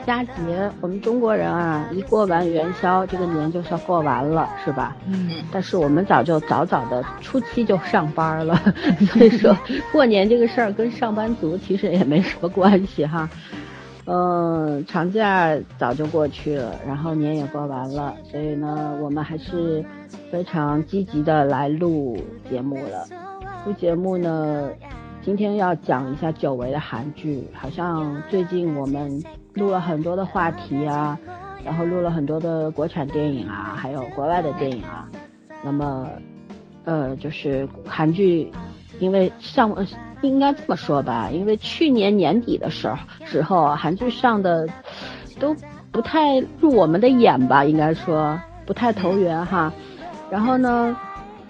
宵佳节，我们中国人啊，一过完元宵，这个年就算过完了，是吧？嗯。但是我们早就早早的初七就上班了，所以说过年这个事儿跟上班族其实也没什么关系哈。嗯，长假早就过去了，然后年也过完了，所以呢，我们还是非常积极的来录节目了。录节目呢，今天要讲一下久违的韩剧，好像最近我们录了很多的话题啊，然后录了很多的国产电影啊，还有国外的电影啊。那么，呃，就是韩剧，因为上。应该这么说吧，因为去年年底的时候时候，韩剧上的都不太入我们的眼吧，应该说不太投缘哈。然后呢，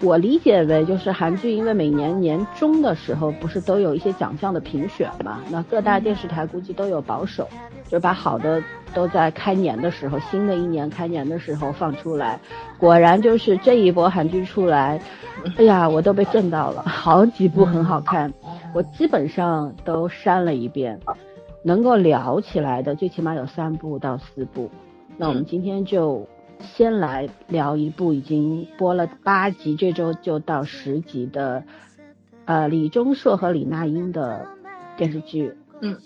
我理解为就是韩剧，因为每年年中的时候不是都有一些奖项的评选嘛，那各大电视台估计都有保守，就把好的都在开年的时候，新的一年开年的时候放出来。果然就是这一波韩剧出来，哎呀，我都被震到了，好几部很好看。我基本上都删了一遍，能够聊起来的最起码有三部到四部。那我们今天就先来聊一部已经播了八集，这周就到十集的，呃，李钟硕和李那英的电视剧，嗯，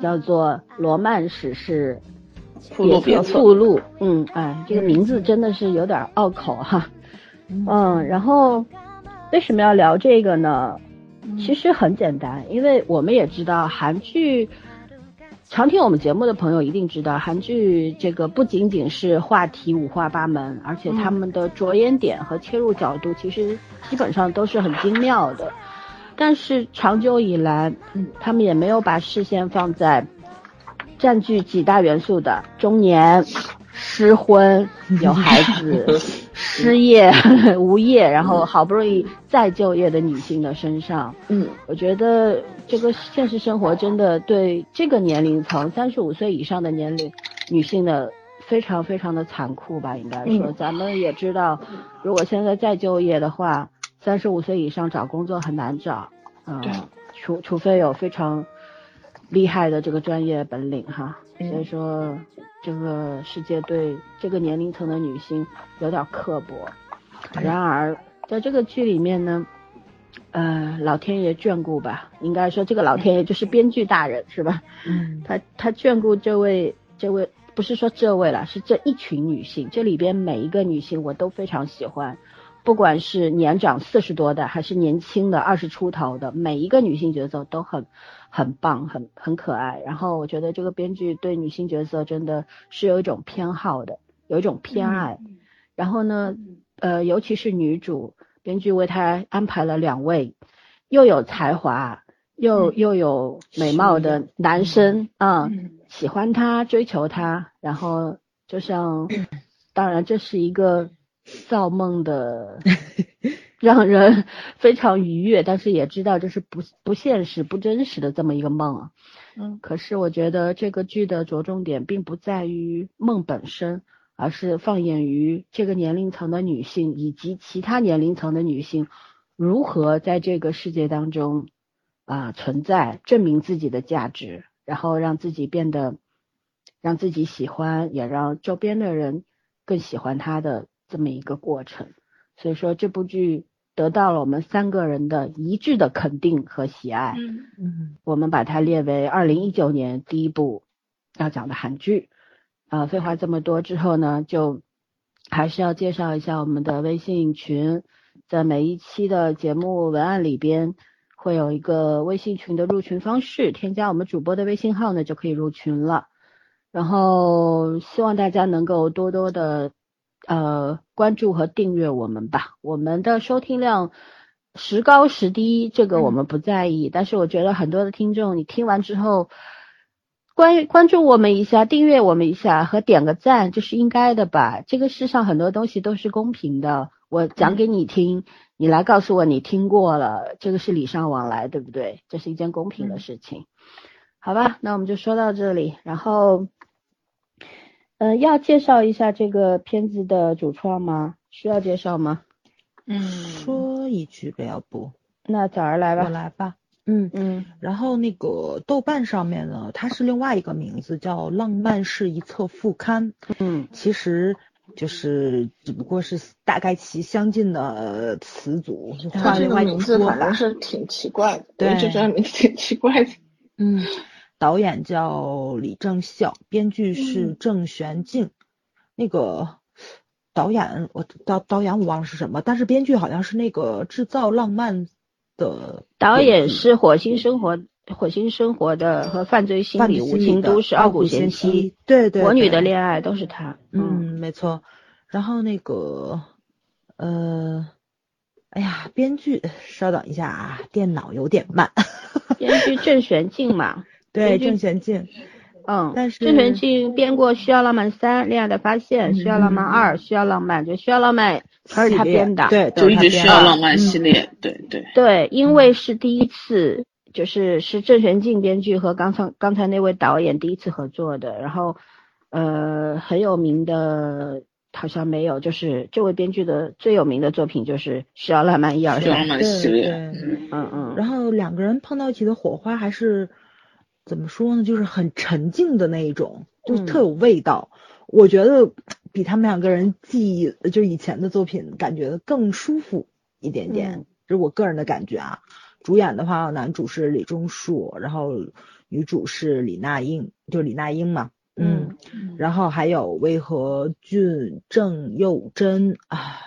叫做《罗曼史诗》，附录别附录，嗯，哎，这个名字真的是有点拗口哈，嗯，然后为什么要聊这个呢？其实很简单，因为我们也知道韩剧，常听我们节目的朋友一定知道，韩剧这个不仅仅是话题五花八门，而且他们的着眼点和切入角度其实基本上都是很精妙的。但是长久以来，他们也没有把视线放在占据几大元素的中年、失婚、有孩子。失业、无业，然后好不容易再就业的女性的身上，嗯，我觉得这个现实生活真的对这个年龄层三十五岁以上的年龄女性的非常非常的残酷吧，应该说，咱们也知道，如果现在再就业的话，三十五岁以上找工作很难找，嗯，除除非有非常厉害的这个专业本领哈，所以说。这个世界对这个年龄层的女性有点刻薄，然而在这个剧里面呢，呃，老天爷眷顾吧，应该说这个老天爷就是编剧大人是吧？嗯，他他眷顾这位这位不是说这位了，是这一群女性，这里边每一个女性我都非常喜欢，不管是年长四十多的还是年轻的二十出头的，每一个女性角色都很。很棒，很很可爱。然后我觉得这个编剧对女性角色真的是有一种偏好的，有一种偏爱。然后呢，呃，尤其是女主，编剧为他安排了两位又有才华又又有美貌的男生啊，喜欢他，追求他。然后就像，当然这是一个造梦的。让人非常愉悦，但是也知道这是不不现实、不真实的这么一个梦啊。嗯，可是我觉得这个剧的着重点并不在于梦本身，而是放眼于这个年龄层的女性以及其他年龄层的女性如何在这个世界当中啊存在，证明自己的价值，然后让自己变得让自己喜欢，也让周边的人更喜欢她的这么一个过程。所以说这部剧。得到了我们三个人的一致的肯定和喜爱，嗯嗯，我们把它列为二零一九年第一部要讲的韩剧。啊，废话这么多之后呢，就还是要介绍一下我们的微信群，在每一期的节目文案里边会有一个微信群的入群方式，添加我们主播的微信号呢就可以入群了。然后希望大家能够多多的。呃，关注和订阅我们吧。我们的收听量时高时低，这个我们不在意。但是我觉得很多的听众，你听完之后，关关注我们一下，订阅我们一下和点个赞，这是应该的吧？这个世上很多东西都是公平的。我讲给你听，你来告诉我你听过了，这个是礼尚往来，对不对？这是一件公平的事情。好吧，那我们就说到这里，然后。呃，要介绍一下这个片子的主创吗？需要介绍吗？嗯，说一句呗，要不？那早儿来吧。我来吧。嗯嗯，然后那个豆瓣上面呢，它是另外一个名字叫《浪漫是一册副刊》，嗯，其实就是只不过是大概其相近的词组，就换另外一名字反正。是挺奇怪的，对我一直觉得名字挺奇怪的。嗯，导演叫李正孝，编剧是嗯郑玄静。那个导演我导导演我忘了是什么，但是编剧好像是那个制造浪漫的导演是《火星生活》《火星生活》的和《犯罪心理》《无情都市》《傲骨贤贤妻》对对，《我女的恋爱》都是他。嗯，没错。然后那个，呃，哎呀，编剧，稍等一下啊，电脑有点慢。编剧郑玄静嘛，对，郑玄静。嗯，但是郑玄静编过《需要浪漫三》《恋爱的发现》《需要浪漫二》《需要浪漫》，就《需要浪漫》全是他编的。对，都就是一直需他编的要浪漫系嗯列，对对。对，因为是第一次，就是是郑玄静编剧和刚才刚才那位导演第一次合作的，然后呃很有名的，好像没有，就是这位编剧的最有名的作品就是《需要浪漫一二三需要浪》。漫系列，对嗯嗯，然后两个人碰到一起的火花还是怎么说呢？就是很沉静的那一种，就特有味道。我觉得比他们两个人记忆，就是以前的作品，感觉更舒服一点点。嗯这是我个人的感觉啊。主演的话，男主是李钟硕，然后女主是李娜英，就是李娜英嘛。嗯，然后还有魏和俊、郑佑珍啊，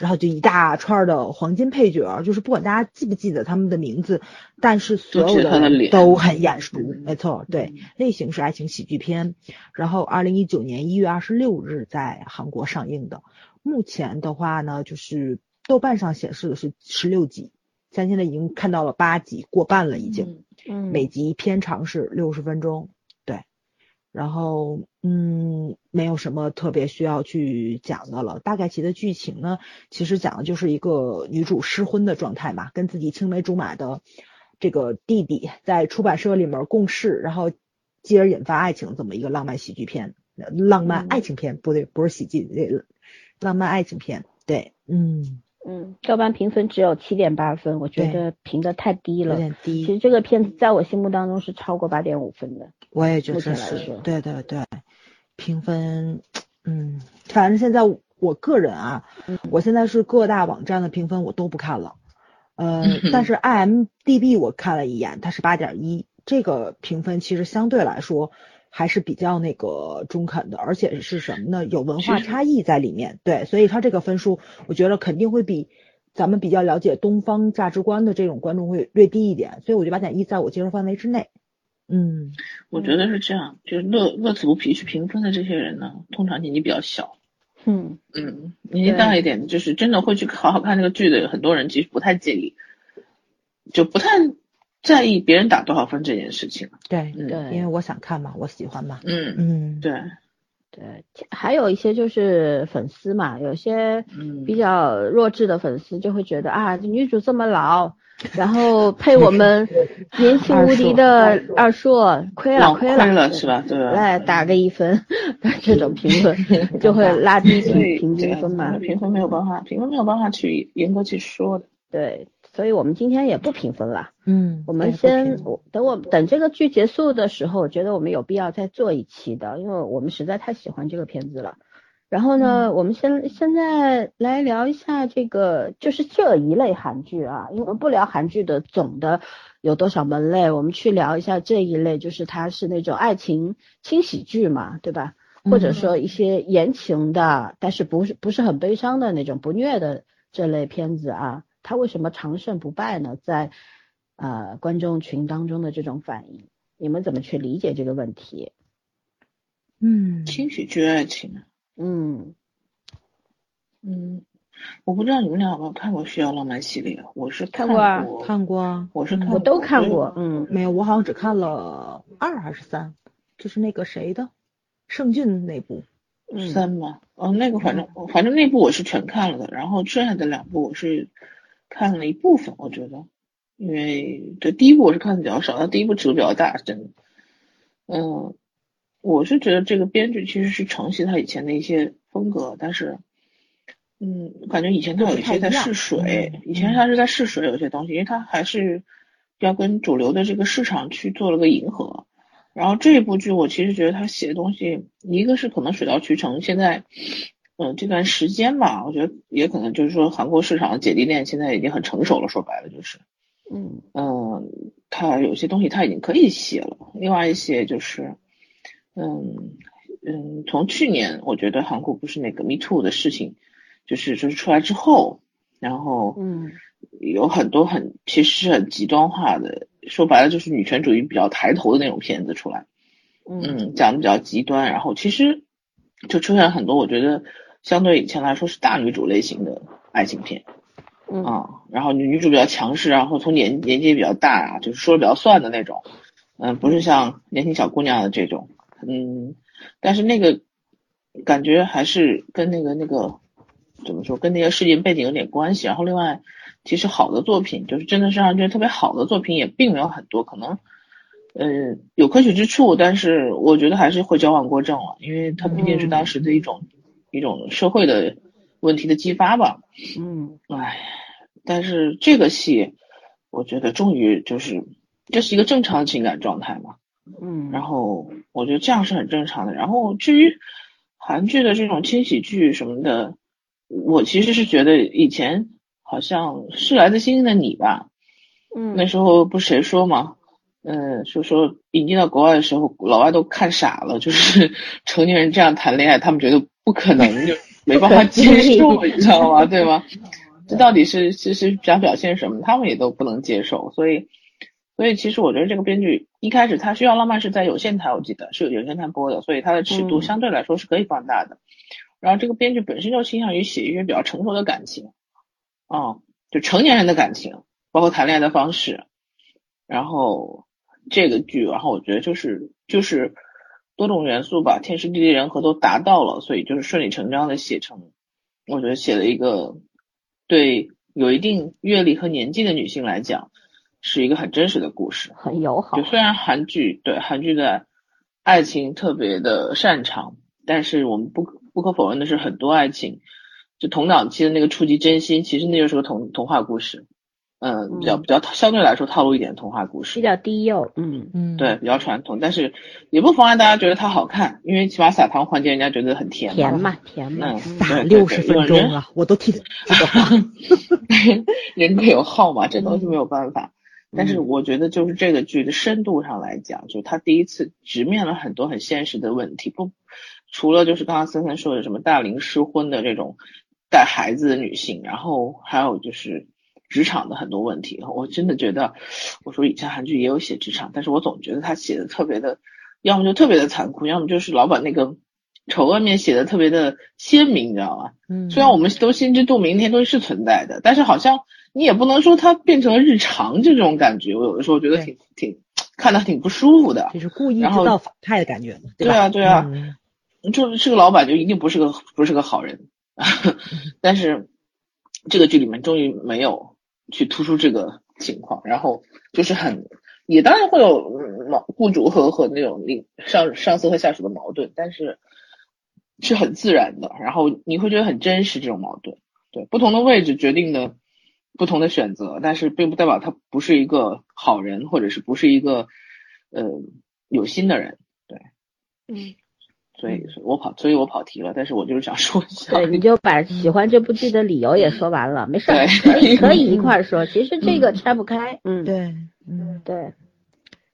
然后就一大串的黄金配角，就是不管大家记不记得他们的名字，但是所有的都很眼熟。没错，对，类型是爱情喜剧片，然后二零一九年一月二十六日在韩国上映的。目前的话呢，就是豆瓣上显示的是十六集，咱现在已经看到了八集，过半了已经。嗯每集片长是六十分钟，对，然后嗯，没有什么特别需要去讲的了。大概其的剧情呢，其实讲的就是一个女主失婚的状态嘛，跟自己青梅竹马的这个弟弟在出版社里面共事，然后继而引发爱情这么一个浪漫喜剧片，呃浪漫嗯爱情片，不对，不是喜剧，浪漫爱情片，对，嗯，嗯，豆瓣评分只有七点八分，我觉得评的太低了有。点低。其实这个片子在我心目当中是超过八点五分的。我也觉得是对对对，评分，嗯，反正现在我个人啊，嗯我现在是各大网站的评分我都不看了，呃，但是 IMDB 我看了一眼，它是八点一，这个评分其实相对来说还是比较那个中肯的，而且是什么呢？有文化差异在里面，对，所以他这个分数我觉得肯定会比。咱们比较了解东方价值观的这种观众会略低一点，所以我觉得八点一在我接受范围之内。嗯，我觉得是这样，就是乐乐此不疲去评分的这些人呢，通常年纪比较小，嗯嗯，年纪大一点，就是真的会去好好看这个剧的，很多人其实不太介意，就不太在意别人打多少分这件事情。对，嗯对因为我想看嘛，我喜欢嘛。嗯，嗯，对，对，还有一些就是粉丝嘛，有些嗯比较弱智的粉丝就会觉得啊，女主这么老，然后配我们 年轻无敌的二硕，亏了浪亏亏了是吧？对吧？来打个一分，这种评论 就会拉低平均分嘛。评分没有办法，评分没有办法去严格去说的。对，所以我们今天也不评分了，嗯，我们先我等我等这个剧结束的时候，我觉得我们有必要再做一期的，因为我们实在太喜欢这个片子了。然后呢，我们先现在来聊一下这个，就是这一类韩剧啊，因为我们不聊韩剧的总的有多少门类，我们去聊一下这一类，就是它是那种爱情轻喜剧嘛，对吧？或者说一些言情的，但是不是不是很悲伤的那种不虐的这类片子啊，它为什么长胜不败呢？在呃观众群当中的这种反应，你们怎么去理解这个问题？嗯，轻喜剧爱情，嗯，嗯，我不知道你们俩有没有看过《需要浪漫》系列，我是看过看过啊，我是看我都看过，嗯没有？我好像只看了二还是三，就是那个谁的盛俊那部。嗯三嘛，哦，那个反正反正那部我是全看了的，然后剩下的两部我是看了一部分，我觉得，因为对第一部我是看的比较少，但第一部尺度比较大，真的，嗯，我是觉得这个编剧其实是承袭他以前的一些风格，但是，嗯，感觉以前他有一些在试水，嗯以前他是在试水有些东西，因为他还是要跟主流的这个市场去做了个迎合。然后这部剧我其实觉得他写的东西，一个是可能水到渠成，现在，嗯，这段时间吧，我觉得也可能就是说韩国市场的姐弟恋现在已经很成熟了，说白了就是，嗯嗯，他有些东西他已经可以写了。另外一些就是，嗯嗯，从去年我觉得韩国不是那个 Me Too 的事情，就是就是出来之后，然后嗯。有很多很其实是很极端化的，说白了就是女权主义比较抬头的那种片子出来，嗯，讲的比较极端，然后其实就出现了很多我觉得相对以前来说是大女主类型的爱情片，嗯，然后女女主比较强势，然后从年年纪也比较大啊，就是说的比较算的那种，嗯，不是像年轻小姑娘的这种，嗯，但是那个感觉还是跟那个那个怎么说，跟那个事件背景有点关系，然后另外。其实好的作品，就是真的是让人觉得特别好的作品，也并没有很多。可能，呃，有可取之处，但是我觉得还是会矫枉过正了，因为它毕竟是当时的一种一种社会的问题的激发吧。嗯，唉，但是这个戏，我觉得终于就是这是一个正常的情感状态嘛。嗯，然后我觉得这样是很正常的。然后至于韩剧的这种轻喜剧什么的，我其实是觉得以前。好像是来自星星的你吧，嗯，那时候不是谁说嘛？嗯，就说引进到国外的时候，老外都看傻了，就是 成年人这样谈恋爱，他们觉得不可能，就没办法接受，你知道吗？对吗？这到底是其实想表现什么？他们也都不能接受，所以，所以其实我觉得这个编剧一开始他需要浪漫是在有线台，我记得是有线台播的，所以它的尺度相对来说是可以放大的。然后这个编剧本身就倾向于写一些比较成熟的感情。嗯，就成年人的感情，包括谈恋爱的方式，然后这个剧，然后我觉得就是就是多种元素吧，天时地利人和都达到了，所以就是顺理成章的写成，我觉得写了一个对有一定阅历和年纪的女性来讲，是一个很真实的故事，很友好。就虽然韩剧对韩剧的爱情特别的擅长，但是我们不不可否认的是，很多爱情。就同档期的那个触及真心，其实那就是个童童话故事，嗯，比较比较相对来说套路一点童话故事，比较低幼，嗯嗯，对，比较传统，但是也不妨碍大家觉得它好看，因为起码撒糖环节人家觉得很甜甜嘛甜嘛，撒六十分钟啊，我都替这个话，人各有好嘛，这东西没有办法，但是我觉得就是这个剧的深度上来讲，就他第一次直面了很多很现实的问题，不除了就是刚刚森森说的什么大龄失婚的这种。带孩子的女性，然后还有就是职场的很多问题，我真的觉得，我说以前韩剧也有写职场，但是我总觉得他写的特别的，要么就特别的残酷，要么就是老板那个丑恶面写的特别的鲜明，你知道吗？嗯。虽然我们都心知肚明，那些东西是存在的，但是好像你也不能说它变成了日常这种感觉，我有的时候觉得挺挺看的挺不舒服的。就是故意制造反派的感觉对啊对啊，就是这个老板就一定不是个不是个好人。但是这个剧里面终于没有去突出这个情况，然后就是很也当然会有矛雇主和和那种领上上司和下属的矛盾，但是是很自然的，然后你会觉得很真实这种矛盾。对，不同的位置决定的不同的选择，但是并不代表他不是一个好人，或者是不是一个呃有心的人。对，嗯。所以，我跑，所以我跑题了。但是我就是想说一下，对，你就把喜欢这部剧的理由也说完了，没事，可以可以一块儿说。其实这个拆不开，嗯，对，嗯对。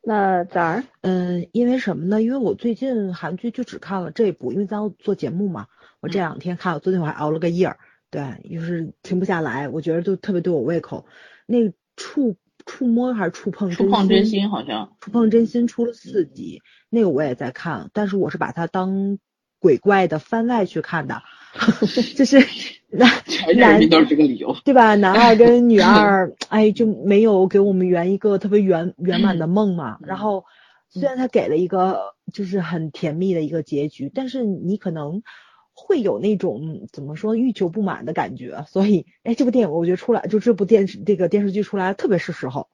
那咋儿？嗯，因为什么呢？因为我最近韩剧就只看了这部，因为咱要做节目嘛。我这两天看，我昨天我还熬了个夜儿，对，就是停不下来。我觉得就特别对我胃口。那触触摸还是触碰？触碰真心好像。触碰真心出了四集。那个我也在看，但是我是把它当鬼怪的番外去看的，就是男男都是这个理由，对吧？男二跟女 二，哎，就没有给我们圆一个特别圆圆满的梦嘛。然后虽然他给了一个就是很甜蜜的一个结局，但是你可能会有那种怎么说欲求不满的感觉。所以，哎，这部电影我觉得出来，就这部电视这个电视剧出来特别是时候，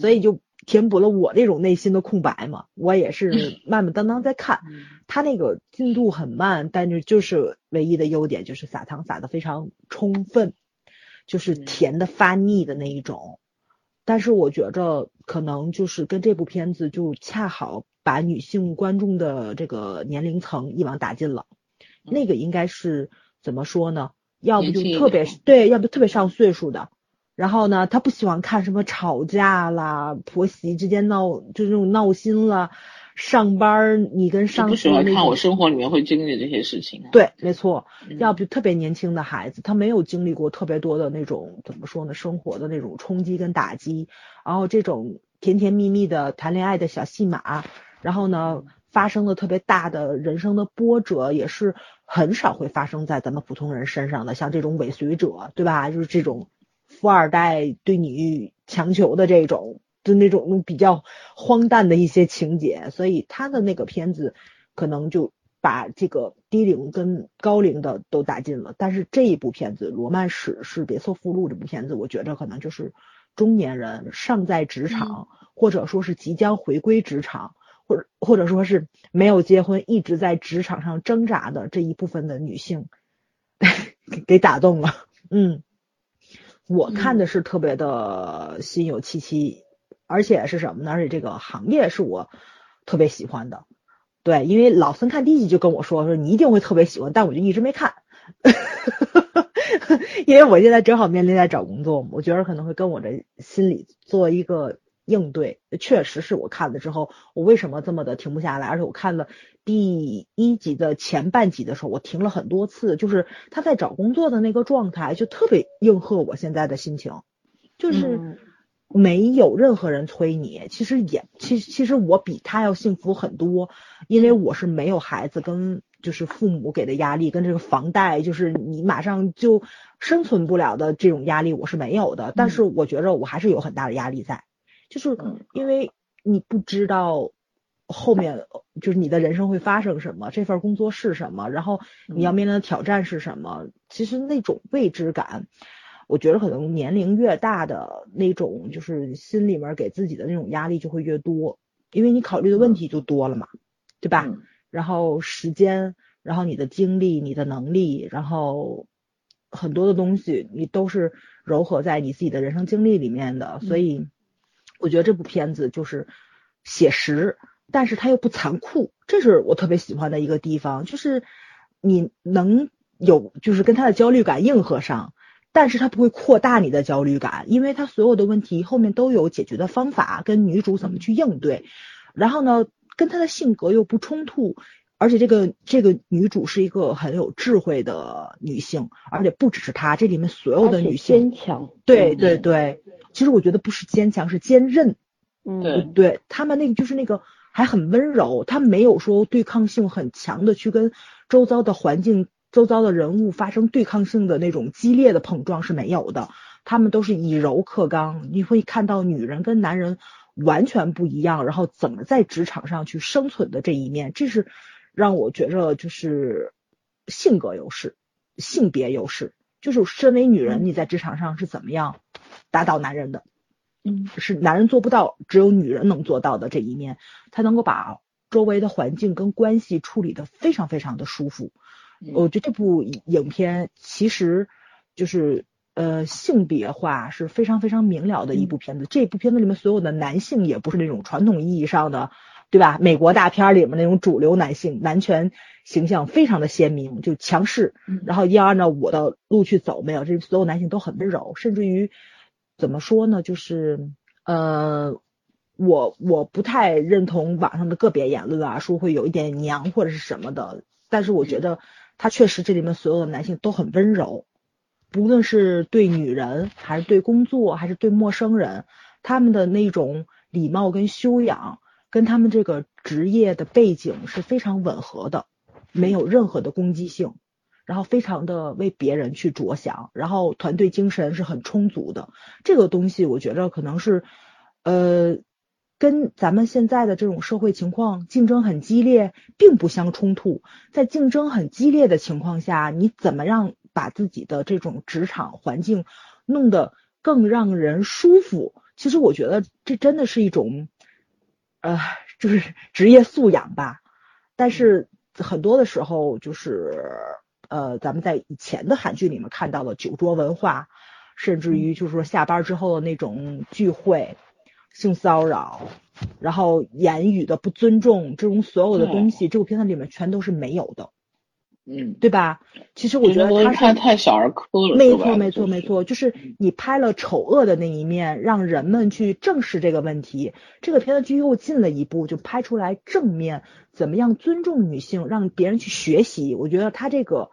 所以就。填补了我这种内心的空白嘛，我也是慢慢当当在看，他那个进度很慢，但是就是唯一的优点就是撒糖撒的非常充分，就是甜的发腻的那一种，但是我觉着可能就是跟这部片子就恰好把女性观众的这个年龄层一网打尽了。那个应该是怎么说呢？要不就特别对，要不特别上岁数的。然后呢，他不喜欢看什么吵架啦、婆媳之间闹，就这种闹心了。上班你跟上司不喜欢看我生活里面会经历这些事情。对，没错。要不就特别年轻的孩子，他没有经历过特别多的那种怎么说呢？生活的那种冲击跟打击。然后这种甜甜蜜蜜的谈恋爱的小戏码，然后呢，发生了特别大的人生的波折，也是很少会发生在咱们普通人身上的。像这种尾随者，对吧？就是这种富二代对你强求的这种。就那种比较荒诞的一些情节，所以他的那个片子可能就把这个低龄跟高龄的都打进了。但是这一部片子《罗曼史是别册附录》这部片子，我觉着可能就是中年人尚在职场，或者说是即将回归职场，或者或者说是没有结婚一直在职场上挣扎的这一部分的女性 给打动了。嗯，我看的是特别的心有戚戚。而且是什么呢？而且这个行业是我特别喜欢的，对，因为老孙看第一集就跟我说说你一定会特别喜欢，但我就一直没看，因为我现在正好面临在找工作，我觉得可能会跟我的心理做一个应对。确实是我看了之后，我为什么这么的停不下来？而且我看了第一集的前半集的时候，我停了很多次，就是他在找工作的那个状态，就特别应和我现在的心情，就是。没有任何人催你，其实也，其其实我比他要幸福很多，因为我是没有孩子跟就是父母给的压力，跟这个房贷就是你马上就生存不了的这种压力我是没有的。但是我觉着我还是有很大的压力在，就是因为你不知道后面就是你的人生会发生什么，这份工作是什么，然后你要面临的挑战是什么，其实那种未知感。我觉得可能年龄越大的那种，就是心里面给自己的那种压力就会越多，因为你考虑的问题就多了嘛，对吧？然后时间，然后你的精力、你的能力，然后很多的东西你都是糅合在你自己的人生经历里面的，所以我觉得这部片子就是写实，但是它又不残酷，这是我特别喜欢的一个地方，就是你能有就是跟他的焦虑感应和上。但是他不会扩大你的焦虑感，因为他所有的问题后面都有解决的方法，跟女主怎么去应对。然后呢，跟他的性格又不冲突，而且这个这个女主是一个很有智慧的女性，而且不只是她，这里面所有的女性坚强。对对对，其实我觉得不是坚强，是坚韧。嗯，对对，他们那个就是那个还很温柔，她没有说对抗性很强的去跟周遭的环境。周遭的人物发生对抗性的那种激烈的碰撞是没有的，他们都是以柔克刚。你会看到女人跟男人完全不一样，然后怎么在职场上去生存的这一面，这是让我觉着就是性格优势、性别优势。就是身为女人，你在职场上是怎么样打倒男人的？嗯，是男人做不到，只有女人能做到的这一面，她能够把周围的环境跟关系处理的非常非常的舒服。我觉得这部影片其实就是呃性别化是非常非常明了的一部片子。这部片子里面所有的男性也不是那种传统意义上的，对吧？美国大片里面那种主流男性，男权形象非常的鲜明，就强势，然后要按照我的路去走。没有，这所有男性都很温柔，甚至于怎么说呢？就是呃，我我不太认同网上的个别言论啊，说会有一点娘或者是什么的，但是我觉得。他确实，这里面所有的男性都很温柔，不论是对女人，还是对工作，还是对陌生人，他们的那种礼貌跟修养，跟他们这个职业的背景是非常吻合的，没有任何的攻击性，然后非常的为别人去着想，然后团队精神是很充足的。这个东西，我觉得可能是，呃。跟咱们现在的这种社会情况，竞争很激烈，并不相冲突。在竞争很激烈的情况下，你怎么让把自己的这种职场环境弄得更让人舒服？其实我觉得这真的是一种，呃，就是职业素养吧。但是很多的时候，就是呃，咱们在以前的韩剧里面看到的酒桌文化。甚至于就是说下班之后的那种聚会、性骚扰，然后言语的不尊重，这种所有的东西，这部片子里面全都是没有的。嗯，对吧？其实我觉得他太太小儿科了。没错，没错，没错，就是你拍了丑恶的那一面，让人们去正视这个问题。这个片子就又进了一步，就拍出来正面，怎么样尊重女性，让别人去学习。我觉得他这个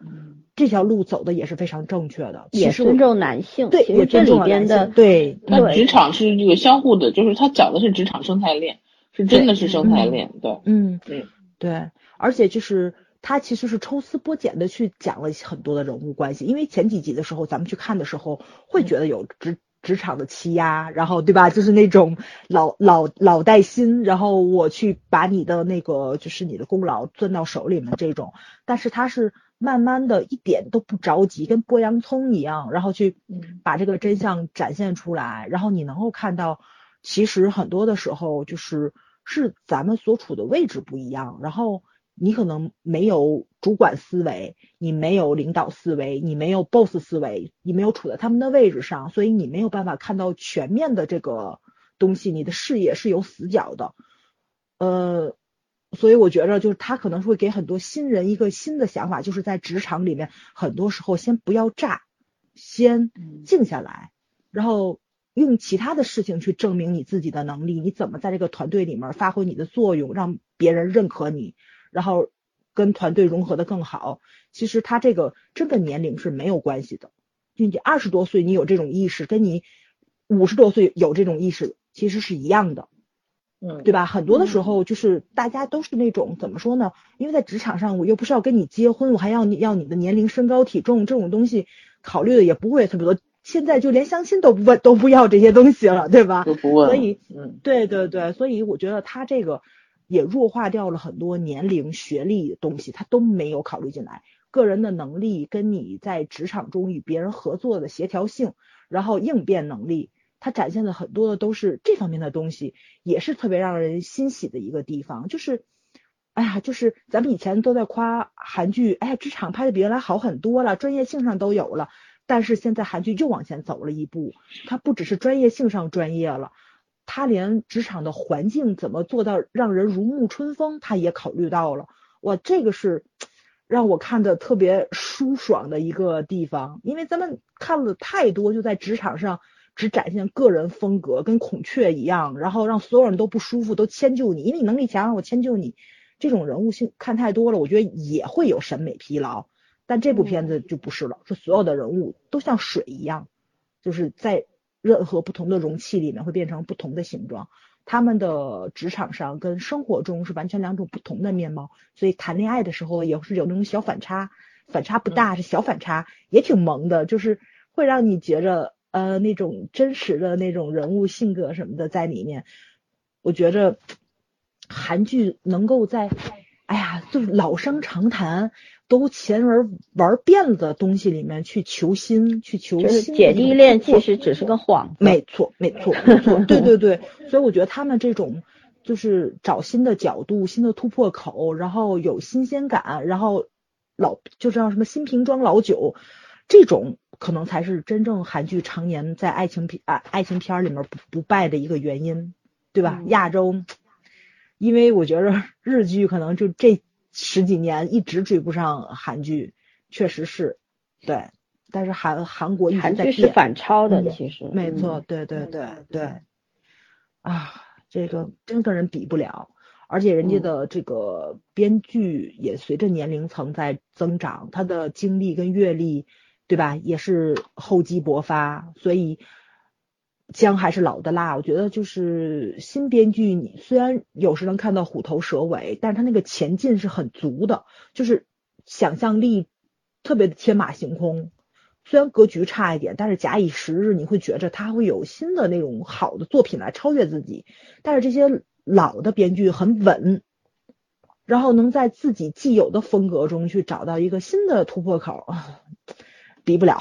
这条路走的也是非常正确的，也尊重男性。对，也这里边的对。那职场是这个相互的，就是他讲的是职场生态链，是真的是生态链。对，嗯嗯，对，而且就是。他其实是抽丝剥茧的去讲了很多的人物关系，因为前几集的时候咱们去看的时候会觉得有职职场的欺压，然后对吧？就是那种老老老带新，然后我去把你的那个就是你的功劳攥到手里面这种，但是他是慢慢的一点都不着急，跟剥洋葱一样，然后去把这个真相展现出来，然后你能够看到，其实很多的时候就是是咱们所处的位置不一样，然后。你可能没有主管思维，你没有领导思维，你没有 boss 思维，你没有处在他们的位置上，所以你没有办法看到全面的这个东西，你的视野是有死角的。呃，所以我觉着就是他可能会给很多新人一个新的想法，就是在职场里面，很多时候先不要炸，先静下来，然后用其他的事情去证明你自己的能力，你怎么在这个团队里面发挥你的作用，让别人认可你。然后跟团队融合的更好，其实他这个真跟年龄是没有关系的。就你二十多岁你有这种意识，跟你五十多岁有这种意识其实是一样的，嗯，对吧？很多的时候就是大家都是那种怎么说呢？因为在职场上，我又不是要跟你结婚，我还要你要你的年龄、身高、体重这种东西考虑的也不会特别多。现在就连相亲都不问，都不要这些东西了，对吧？都不问。所以，嗯，对对对，所以我觉得他这个。也弱化掉了很多年龄、学历东西，他都没有考虑进来。个人的能力跟你在职场中与别人合作的协调性，然后应变能力，他展现的很多的都是这方面的东西，也是特别让人欣喜的一个地方。就是，哎呀，就是咱们以前都在夸韩剧，哎，职场拍的比原来好很多了，专业性上都有了。但是现在韩剧又往前走了一步，它不只是专业性上专业了。他连职场的环境怎么做到让人如沐春风，他也考虑到了。哇，这个是 让我看的特别舒爽的一个地方。因为咱们看了太多，就在职场上只展现个人风格，跟孔雀一样，然后让所有人都不舒服，都迁就你，因为你能力强，我迁就你。这种人物性看太多了，我觉得也会有审美疲劳。但这部片子就不是了，是所有的人物都像水一样，就是在。任何不同的容器里面会变成不同的形状，他们的职场上跟生活中是完全两种不同的面貌，所以谈恋爱的时候也是有那种小反差，反差不大是小反差，也挺萌的，就是会让你觉着呃那种真实的那种人物性格什么的在里面。我觉着韩剧能够在，哎呀，就是老生常谈。都前人玩遍了的东西里面去求新，去求新。姐弟恋其实只是个谎。没错，没错，没错。对对对，所以我觉得他们这种就是找新的角度、新的突破口，然后有新鲜感，然后老就叫什么新瓶装老酒，这种可能才是真正韩剧常年在爱情片啊爱情片里面不不败的一个原因，对吧？亚洲，因为我觉得日剧可能就这。十几年一直追不上韩剧，确实是，对，但是韩韩国一直在变。韩剧是反超的，其实。没错，对对对对。啊，这个真跟人比不了，而且人家的这个编剧也随着年龄层在增长，他的经历跟阅历，对吧，也是厚积薄发，所以。姜还是老的辣，我觉得就是新编剧，你虽然有时能看到虎头蛇尾，但是他那个前进是很足的，就是想象力特别的天马行空。虽然格局差一点，但是假以时日，你会觉着他会有新的那种好的作品来超越自己。但是这些老的编剧很稳，然后能在自己既有的风格中去找到一个新的突破口。比不了。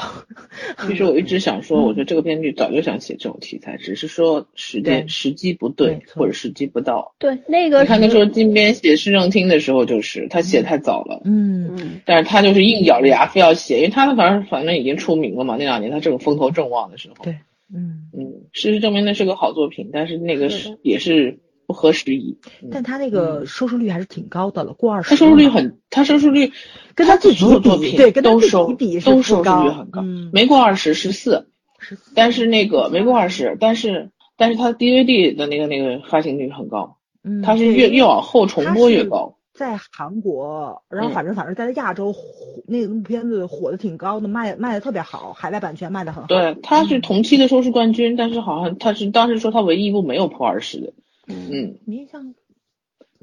其实我一直想说，我觉得这个编剧早就想写这种题材，只是说时间时机不对，或者时机不到。对，那个你看那是时候金边写市政厅的时候，就是他写太早了，嗯嗯，但是他就是硬咬着牙非要写，因为他的反正反正已经出名了嘛，那两年他正风头正旺的时候。对，嗯，嗯，事实证明那是个好作品，但是那个是是也是不合时宜。嗯但他那个收视率还是挺高的了，过二十。他收视率很，他收视率跟他自己的作品比对跟他自己都收比是都收视率很高，嗯没过二十十四，十四但是那个没过二十，但是但是他 DVD 的那个那个发行率很高，嗯，它是越越往后重播越高。在韩国，然后嗯反正反正在亚洲火那个片子火的挺高的，卖卖的特别好，海外版权卖的很好。对，他是同期的收视冠军，但是好像他是当时说他唯一一部没有破二十的。嗯你印象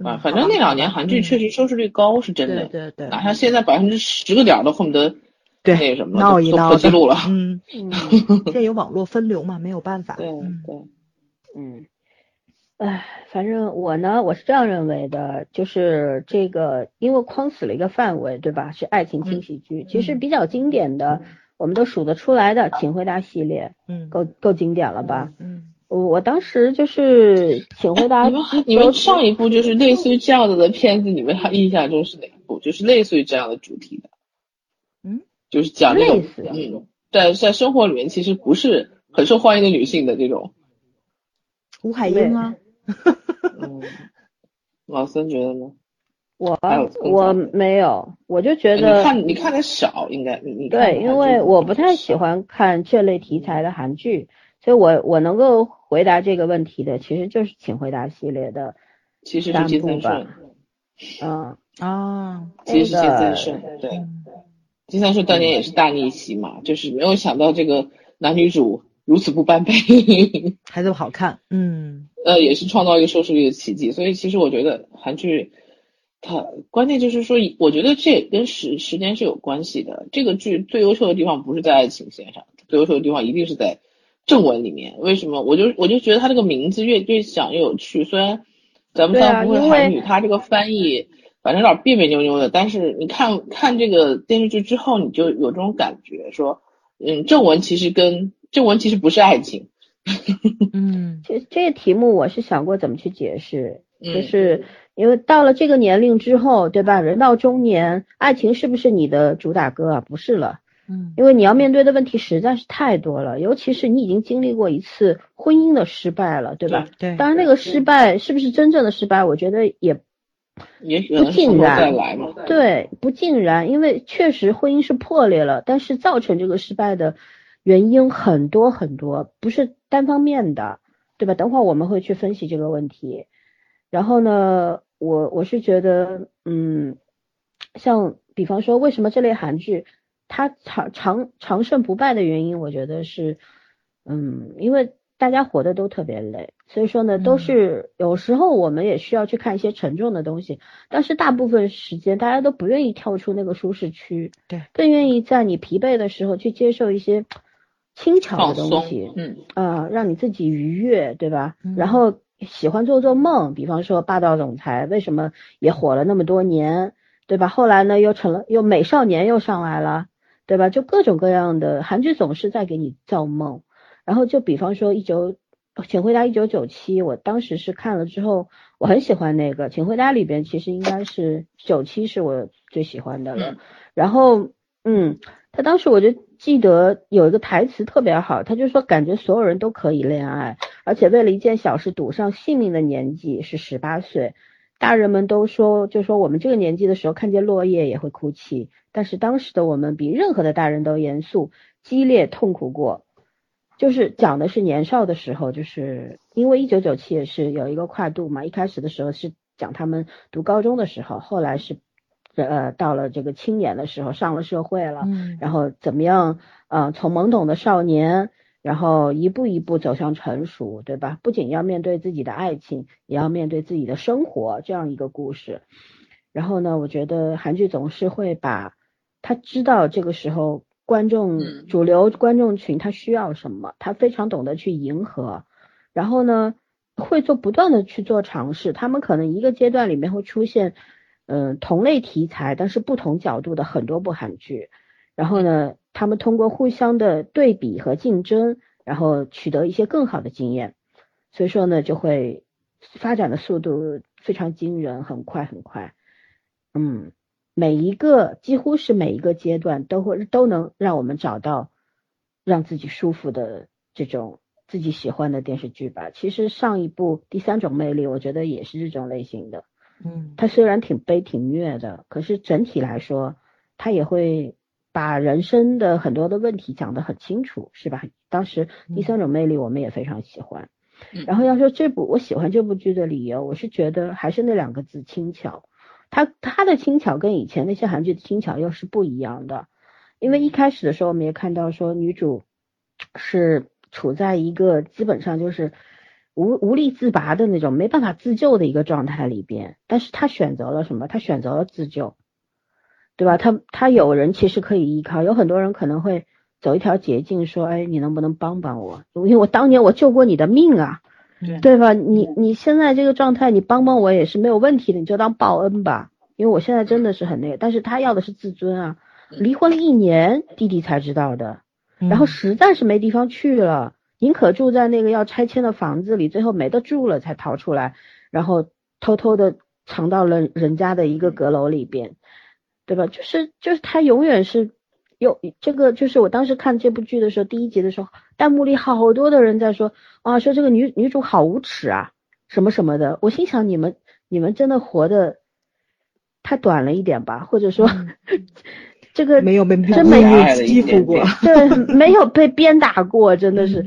啊，反正那两年韩剧确实实收视率高是真的，对对哪像现在百分之十个点儿都恨不得对那什么都闹一闹的破纪录了。嗯，嗯 现在有网络分流嘛，没有办法。对嗯对，嗯，唉，反正我呢，我是这样认为的，就是这个，因为框死了一个范围，对吧？是爱情轻喜剧，其实比较经典的，我们都数得出来的，《请回答》系列，嗯够够经典了吧？嗯我我当时就是《请回答哎你》们你们上一部就是类似于这样子的片子，你们还印象中是哪一部？就是类似于这样的主题的，嗯，就是讲那种类似嗯，在在生活里面其实不是很受欢迎的女性的这种。吴海英啊，嗯，老孙觉得呢？我我没有，我就觉得你得看你看的少，应该你你看对，因为我不太喜欢看这类题材的韩剧，所以我我能够回答这个问题的，其实就是《请回答》系列的，其实是部金三顺吧，嗯，啊，其实是金三顺，对，嗯金三顺当年也是大逆袭嘛，就是没有想到这个男女主如此不般配，还这么好看，嗯呃，也是创造一个收视率的奇迹。所以其实我觉得韩剧，它关键就是说，我觉得这也跟时时间是有关系的。这个剧最优秀的地方不是在爱情线上，最优秀的地方一定是在正文里面。为什么？我就我就觉得他这个名字越越想越有趣，虽然咱们对啊当然不会韩语，它这个翻译反正有点别别扭扭的，但是你看看这个电视剧之后，你就有这种感觉，说，嗯，正文其实跟正文其实不是爱情，嗯 这这个题目我是想过怎么去解释，就嗯是因为到了这个年龄之后，对吧？人到中年，爱情是不是你的主打歌啊？不是了。嗯因为你要面对的问题实在是太多了，尤其是你已经经历过一次婚姻的失败了，对吧？对，当然，那个失败是不是真正的失败，我觉得也也许不尽然。对，不尽然，因为确实婚姻是破裂了，但是造成这个失败的原因很多很多，不是单方面的，对吧？等会儿我们会去分析这个问题。然后呢，我我是觉得，嗯，像比方说，为什么这类韩剧它长长长胜不败的原因，我觉得是，嗯，因为大家活的都特别累，所以说呢，都嗯是有时候我们也需要去看一些沉重的东西，但是大部分时间大家都不愿意跳出那个舒适区，对，更愿意在你疲惫的时候去接受一些轻巧的东西，，嗯，啊、让你自己愉悦，对吧？嗯然后喜欢做做梦，比方说霸道总裁为什么也火了那么多年，对吧？后来呢又成了又美少年又上来了，对吧？就各种各样的韩剧总是在给你造梦。然后就比方说一九，请回答一九九七，我当时是看了之后，我很喜欢那个，请回答里边其实应该是九七是我最喜欢的了。嗯然后嗯，他当时我就记得有一个台词特别好，他就说感觉所有人都可以恋爱，而且为了一件小事赌上性命的年纪是十八岁。大人们都说，就说我们这个年纪的时候看见落叶也会哭泣，但是当时的我们比任何的大人都严肃、激烈、痛苦过。就是讲的是年少的时候，就是因为一九九七也是有一个跨度嘛，一开始的时候是讲他们读高中的时候，后来是呃到了这个青年的时候，上了社会了，嗯然后怎么样？呃，从懵懂的少年，然后一步一步走向成熟，对吧？不仅要面对自己的爱情，也要面对自己的生活，这样一个故事。然后呢，我觉得韩剧总是会把他知道这个时候观众嗯主流观众群他需要什么，他非常懂得去迎合。然后呢，会做不断的去做尝试，他们可能一个阶段里面会出现，嗯、同类题材但是不同角度的很多部韩剧。然后呢，他们通过互相的对比和竞争，然后取得一些更好的经验，所以说呢，就会发展的速度非常惊人，很快很快。嗯，每一个几乎是每一个阶段都会都能让我们找到让自己舒服的这种自己喜欢的电视剧吧。其实上一部《第三种魅力》，我觉得也是这种类型的。嗯，它虽然挺悲挺虐的，可是整体来说，它也会把人生的很多的问题讲得很清楚，是吧？当时《第三种魅力》我们也非常喜欢。然后要说这部我喜欢这部剧的理由，我是觉得还是那两个字轻巧。它它的轻巧跟以前那些韩剧的轻巧又是不一样的，因为一开始的时候我们也看到说女主是处在一个基本上就是无无力自拔的那种没办法自救的一个状态里边，但是她选择了什么？她选择了自救，对吧？她她有人其实可以依靠，有很多人可能会走一条捷径，说，哎，你能不能帮帮我？因为我当年我救过你的命啊。对对吧？你你现在这个状态，你帮帮我也是没有问题的，你就当报恩吧。因为我现在真的是很那个，但是他要的是自尊啊。离婚了一年，弟弟才知道的，然后实在是没地方去了，宁可住在那个要拆迁的房子里，最后没得住了才逃出来，然后偷偷的藏到了人家的一个阁楼里边，对吧？就是就是他永远是。有这个就是我当时看这部剧的时候，第一集的时候，弹幕里好多的人在说啊，说这个女女主好无耻啊，什么什么的。我心想，你们你们真的活的太短了一点吧？或者说，这个没有被真没有欺负过，对，没有被鞭打过，真的是。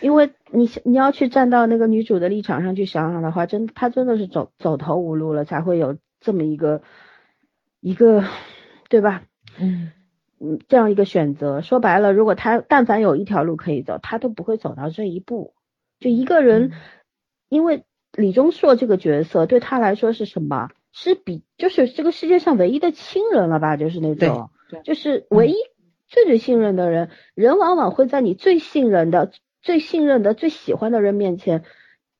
因为你你要去站到那个女主的立场上去想想的话，真她真的是走走投无路了，才会有这么一个一个，对吧？嗯。嗯，这样一个选择，说白了，如果他但凡有一条路可以走，他都不会走到这一步。就一个人，因为李钟硕这个角色对他来说是什么？是比就是这个世界上唯一的亲人了吧？就是那种，就是唯一最最信任的人。人往往会在你最信任的、最信任的、最喜欢的人面前。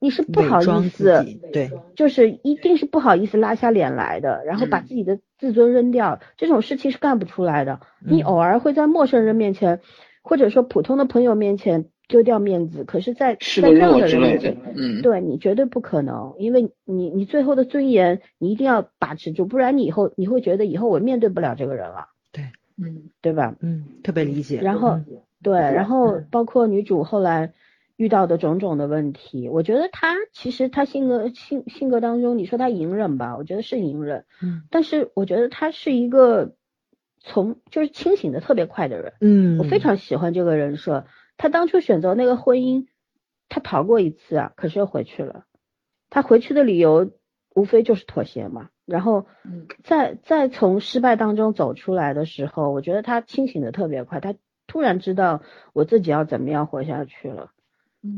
你是不好意思，对，就是一定是不好意思拉下脸来的，然后把自己的自尊扔掉，这种事情是干不出来的。你偶尔会在陌生人面前，或者说普通的朋友面前丢掉面子，可是，在在这样的人面前，嗯，对你绝对不可能，因为你你最后的尊严你一定要把持住，不然你以后你会觉得以后我面对不了这个人了。对，嗯，对吧？嗯，特别理解。然后对，然后包括女主后来。遇到的种种的问题，我觉得他其实他性格性性格当中，你说他隐忍吧，我觉得是隐忍，嗯，但是我觉得他是一个从就是清醒的特别快的人，嗯，我非常喜欢这个人设。他当初选择那个婚姻，他逃过一次啊，可是又回去了。他回去的理由无非就是妥协嘛，然后再再从失败当中走出来的时候，我觉得他清醒的特别快，他突然知道我自己要怎么样活下去了。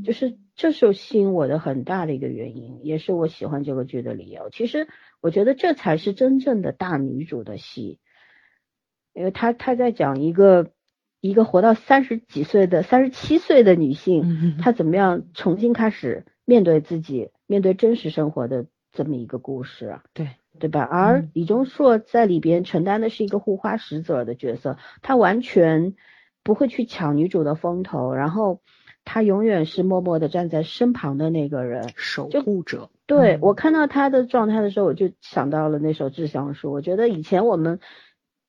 就是这是吸引我的很大的一个原因，也是我喜欢这个剧的理由。其实我觉得这才是真正的大女主的戏，因为她她在讲一个一个活到三十几岁的三十七岁的女性，她怎么样重新开始面对自己，面对真实生活的这么一个故事啊？对对吧？而李钟硕在里边承担的是一个护花使者的角色，他完全不会去抢女主的风头，然后。他永远是默默的站在身旁的那个人，守护者。对我看到他的状态的时候，我就想到了那首《致橡树》。我觉得以前我们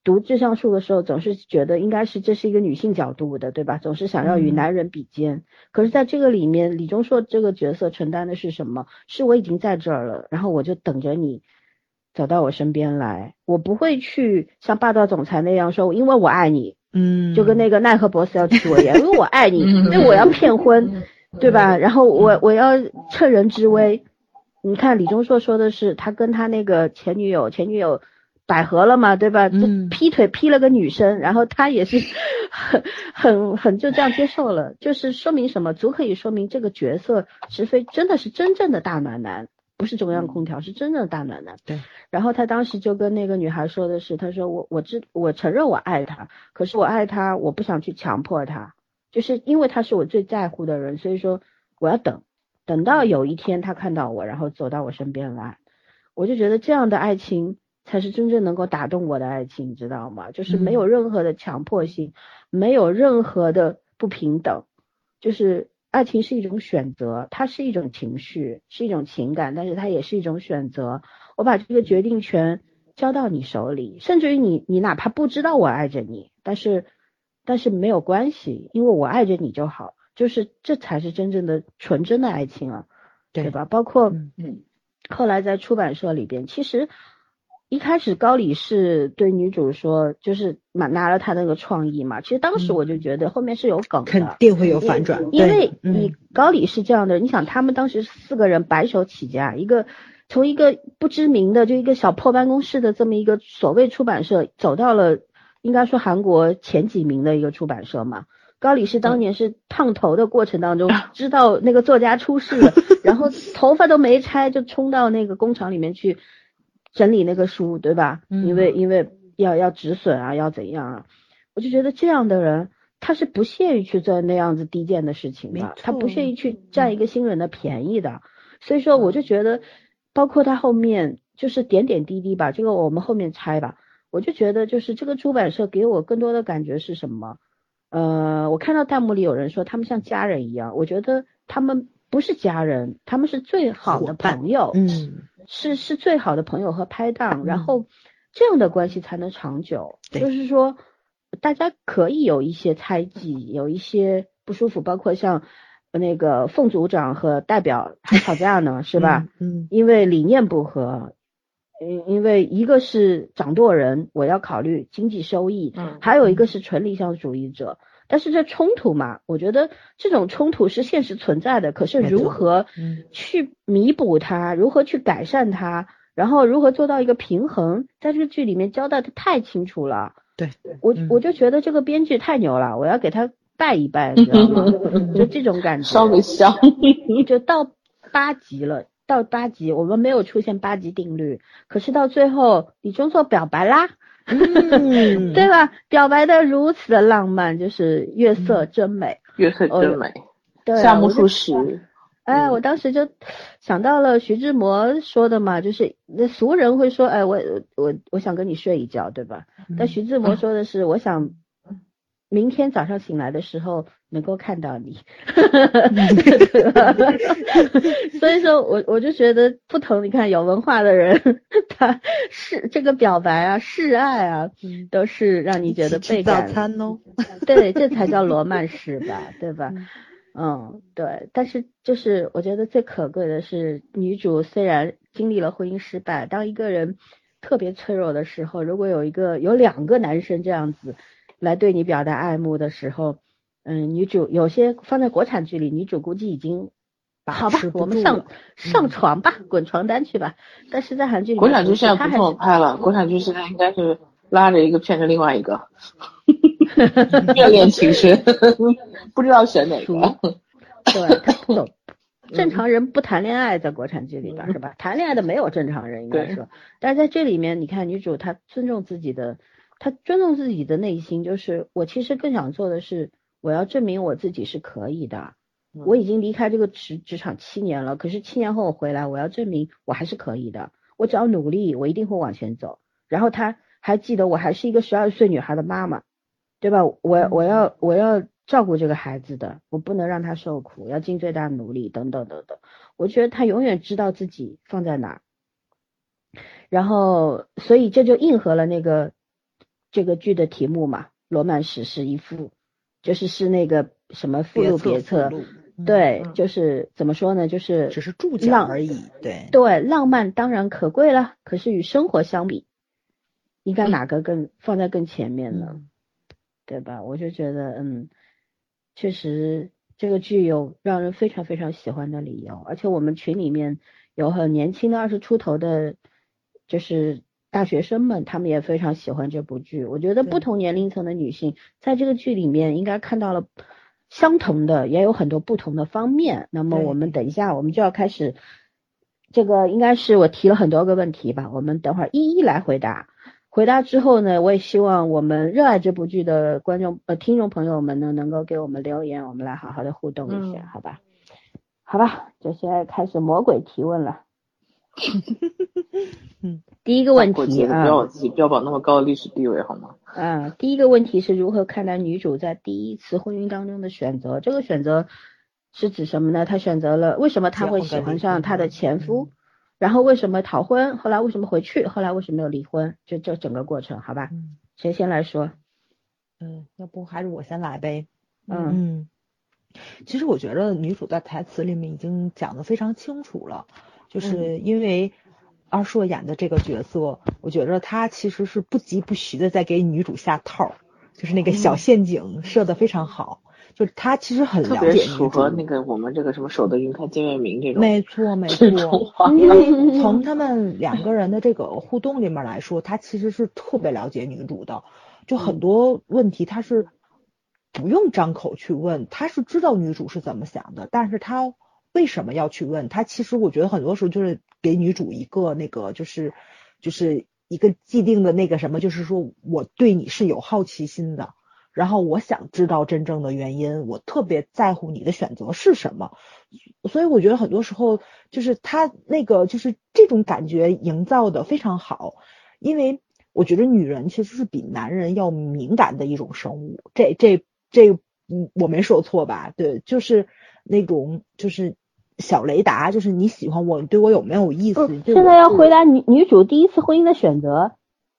读《致橡树》的时候，总是觉得应该是这是一个女性角度的，对吧？总是想要与男人比肩。可是，在这个里面，李钟硕这个角色承担的是什么？是我已经在这儿了，然后我就等着你走到我身边来。我不会去像霸道总裁那样说，因为我爱你。嗯，就跟那个奈何博士要娶我一样，因为我爱你，所以我要骗婚，对吧？然后我我要趁人之危。你看李钟硕说的是他跟他那个前女友，前女友百合了嘛，对吧？嗯，劈腿劈了个女生，然后他也是 很很很就这样接受了，就是说明什么？足可以说明这个角色石飞真的是真正的大暖男。不是中央空调，是真正的大暖男。对。然后他当时就跟那个女孩说的是，他说我我知我承认我爱他，可是我爱他，我不想去强迫他，就是因为他是我最在乎的人，所以说我要等，等到有一天他看到我，然后走到我身边来，我就觉得这样的爱情才是真正能够打动我的爱情，你知道吗？就是没有任何的强迫性，没有任何的不平等，就是爱情是一种选择，它是一种情绪，是一种情感，但是它也是一种选择。我把这个决定权交到你手里，甚至于你，你哪怕不知道我爱着你，但是，但是没有关系，因为我爱着你就好，就是这才是真正的纯真的爱情啊，对吧？包括嗯，后来在出版社里边，其实。一开始高李是对女主说，就是拿拿了她那个创意嘛。其实当时我就觉得后面是有梗的，肯定会有反转。因为你高李是这样的，你想他们当时四个人白手起家，一个从一个不知名的就一个小破办公室的这么一个所谓出版社，走到了应该说韩国前几名的一个出版社嘛。高李是当年是烫头的过程当中知道那个作家出事了，然后头发都没拆就冲到那个工厂里面去。整理那个书，对吧？因为因为要要止损啊，要怎样啊？我就觉得这样的人，他是不屑于去做那样子低贱的事情的，他不屑于去占一个新人的便宜的。所以说，我就觉得，包括他后面就是点点滴滴吧，这个我们后面拆吧。我就觉得，就是这个出版社给我更多的感觉是什么？呃，我看到弹幕里有人说他们像家人一样，我觉得他们不是家人，他们是最好的朋友。嗯。是是最好的朋友和拍档，然后这样的关系才能长久。就是说，大家可以有一些猜忌，有一些不舒服，包括像那个凤组长和代表 还吵架呢，是吧？嗯，因为理念不合，因因为一个是掌舵人，我要考虑经济收益，嗯，还有一个是纯理想主义者。但是这冲突嘛，我觉得这种冲突是现实存在的。可是如何去弥补它，如何去改善它，然后如何做到一个平衡，在这个剧里面交代的太清楚了。对，我我就觉得这个编剧太牛了，我要给他拜一拜，你知道吗？就这种感觉。烧个香。就到八集了，到八集我们没有出现八级定律，可是到最后李钟硕表白啦。嗯，对吧？表白的如此的浪漫，就是月色真美，月色真美，对，夏目漱石。哎，我当时就想到了徐志摩说的嘛，就是那俗人会说，哎，我我我想跟你睡一觉，对吧？但徐志摩说的是，我想。明天早上醒来的时候能够看到你，所以说我我就觉得不同。你看有文化的人，他是这个表白啊、示爱啊，都是让你觉得倍感。早餐哦，对，这才叫罗曼史吧，对吧？嗯，对。但是就是我觉得最可贵的是，女主虽然经历了婚姻失败，当一个人特别脆弱的时候，如果有一个有两个男生这样子。来对你表达爱慕的时候，嗯，女主有些放在国产剧里，女主估计已经好吧，我们上上床吧，滚床单去吧。但是在韩剧里，国产剧现在不这么拍了，国产剧现在应该是拉着一个骗着另外一个，热恋情深，不知道选哪个。对他不懂，正常人不谈恋爱，在国产剧里边是吧？谈恋爱的没有正常人，应该说。但是在这里面，你看女主她尊重自己的。他尊重自己的内心，就是我其实更想做的是，我要证明我自己是可以的。我已经离开这个职职场七年了，可是七年后我回来，我要证明我还是可以的。我只要努力，我一定会往前走。然后他还记得我还是一个十二岁女孩的妈妈，对吧？我我要我要照顾这个孩子的，我不能让他受苦，要尽最大努力，等等等等。我觉得他永远知道自己放在哪，然后所以这就应和了那个。这个剧的题目嘛，《罗曼史》是一副，就是是那个什么附录别册，对，就是怎么说呢，就是只是注脚而已，对对，浪漫当然可贵了，可是与生活相比，应该哪个更放在更前面呢？对吧？我就觉得，嗯，确实这个剧有让人非常非常喜欢的理由，而且我们群里面有很年轻的二十出头的，就是。大学生们，他们也非常喜欢这部剧。我觉得不同年龄层的女性在这个剧里面应该看到了相同的，也有很多不同的方面。那么我们等一下，我们就要开始，这个应该是我提了很多个问题吧，我们等会儿一一来回答。回答之后呢，我也希望我们热爱这部剧的观众呃听众朋友们呢，能够给我们留言，我们来好好的互动一下，好吧？好吧，就现在开始魔鬼提问了。嗯，第一个问题啊不要，我自己标榜那么高的历史地位好吗？嗯，第一个问题是如何看待女主在第一次婚姻当中的选择？这个选择是指什么呢？她选择了为什么她会喜欢上她的前夫？然后为什么逃婚？后来为什么回去？后来为什么没有离婚？就这整个过程，好吧？嗯谁先来说？嗯，要不还是我先来呗。嗯嗯，其实我觉得女主在台词里面已经讲的非常清楚了，就是因为二硕演的这个角色，我觉得他其实是不疾不徐的在给女主下套儿，就是那个小陷阱设的非常好，就是他其实很了解符合。那个我们这个什么守得云开见月明这种没错，没错。因为从他们两个人的这个互动里面来说，他其实是特别了解女主的，就很多问题他是不用张口去问，他是知道女主是怎么想的，但是他为什么要去问？他其实我觉得很多时候就是给女主一个那个就是就是一个既定的那个什么，就是说我对你是有好奇心的。然后我想知道真正的原因，我特别在乎你的选择是什么，所以我觉得很多时候就是他那个就是这种感觉营造的非常好，因为我觉得女人其实是比男人要敏感的一种生物，这这这嗯我没说错吧？对，就是那种就是小雷达，就是你喜欢我，你对我有没有意思？现在要回答女女主第一次婚姻的选择，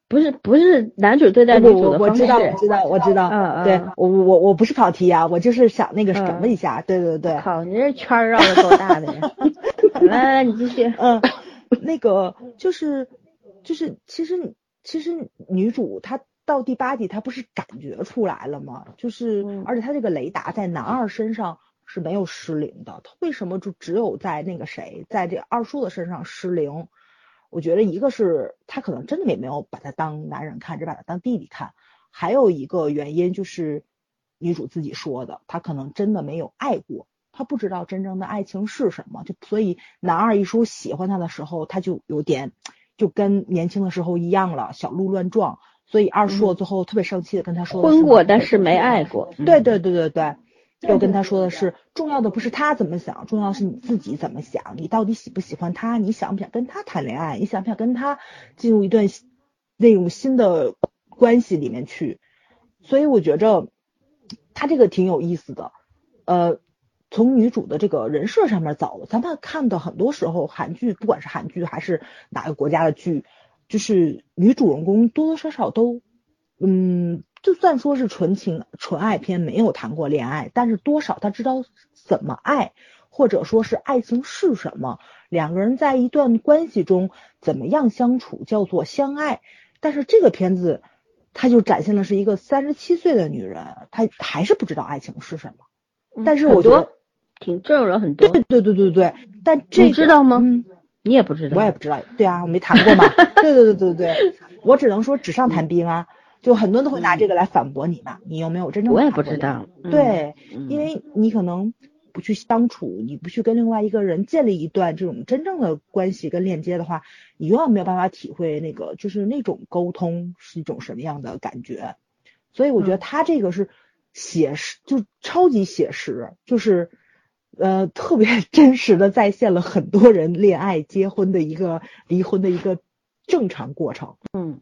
不是不是男主对待女主的方式。我知道，我知道，我知道。嗯嗯对我我我不是跑题啊，我就是想那个什么嗯一下。对对对。靠，你这圈儿绕的够大的呀！来来来，你继续。嗯，那个就是就是其实其实女主她到第八集她不是感觉出来了吗？就是、嗯而且她这个雷达在男二身上是没有失灵的，他为什么就只有在那个谁在这二叔的身上失灵？我觉得一个是他可能真的也没有把他当男人看，只把他当弟弟看，还有一个原因就是女主自己说的，她可能真的没有爱过，她不知道真正的爱情是什么，就所以男二一叔喜欢她的时候，他就有点就跟年轻的时候一样了，小鹿乱撞。所以二叔最后特别生气的跟他说，婚过，但是没爱过。对对对对对，又跟他说的是，重要的不是他怎么想，重要的是你自己怎么想，你到底喜不喜欢他，你想不想跟他谈恋爱，你想不想跟他进入一段那种新的关系里面去？所以我觉着他这个挺有意思的，呃，从女主的这个人设上面走，咱们看的很多时候韩剧，不管是韩剧还是哪个国家的剧，就是女主人公多多少少都，嗯，就算说是纯情纯爱片，没有谈过恋爱，但是多少他知道怎么爱，或者说是爱情是什么，两个人在一段关系中怎么样相处叫做相爱。但是这个片子，他就展现的是一个三十七岁的女人，她还是不知道爱情是什么。但是我觉得挺这种人很多，对对对对对，但这你知道吗嗯，你也不知道。我也不知道，对啊，我没谈过嘛。对对对对对，我只能说纸上谈兵啊。就很多人都会拿这个来反驳你嘛，你有没有真正我也不知道。嗯对，嗯因为你可能不去相处，你不去跟另外一个人建立一段这种真正的关系跟链接的话，你永远没有办法体会那个就是那种沟通是一种什么样的感觉。所以我觉得嗯他这个是写实，就超级写实，就是呃特别 真实的再现了很多人恋爱、结婚的一个离婚的一个正常过程。嗯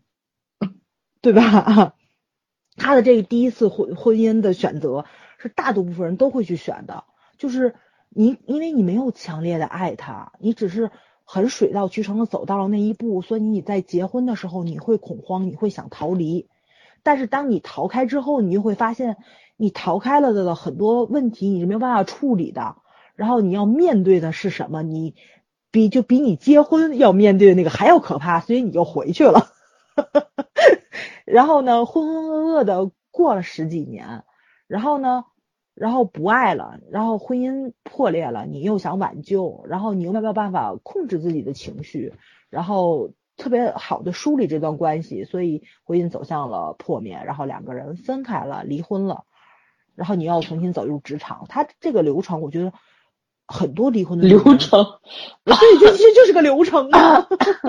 对吧？他的这个第一次婚婚姻的选择是大多部分人都会去选的，就是你因为你没有强烈的爱他，你只是很水到渠成的走到了那一步，所以你在结婚的时候你会恐慌，你会想逃离，但是当你逃开之后，你就会发现你逃开了的很多问题你是没有办法处理的，然后你要面对的是什么？你比就比你结婚要面对的那个还要可怕，所以你就回去了。然后呢，浑浑噩噩的过了十几年，然后呢，然后不爱了，然后婚姻破裂了，你又想挽救，然后你又没有办法控制自己的情绪，然后特别好的梳理这段关系，所以婚姻走向了破灭，然后两个人分开了，离婚了，然后你要重新走入职场，他这个流程，我觉得很多离婚的流程，对，这这就是个流程啊。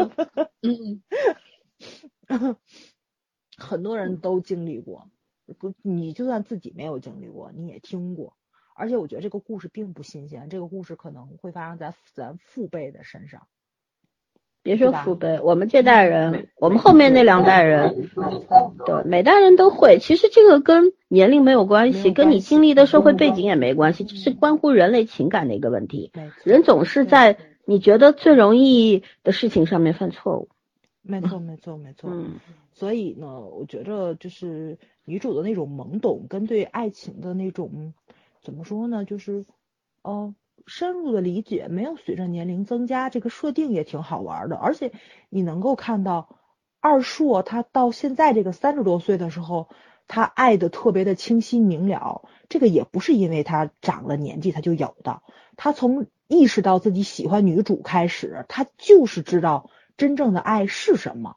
嗯，很多人都经历过，不，你就算自己没有经历过，你也听过。而且我觉得这个故事并不新鲜，这个故事可能会发生在咱父辈的身上。别说父辈，我们这代人，我们后面那两代人，对，每代人都会。其实这个跟年龄没有关系，跟你经历的社会背景也没关系，这是关乎人类情感的一个问题。人总是在你觉得最容易的事情上面犯错误。没错，没错，没错。嗯，所以呢，我觉着就是女主的那种懵懂跟对爱情的那种怎么说呢，就是呃深入的理解，没有随着年龄增加，这个设定也挺好玩的。而且你能够看到二硕他到现在这个三十多岁的时候，他爱的特别的清晰明了，这个也不是因为他长了年纪他就有的，他从意识到自己喜欢女主开始，他就是知道真正的爱是什么。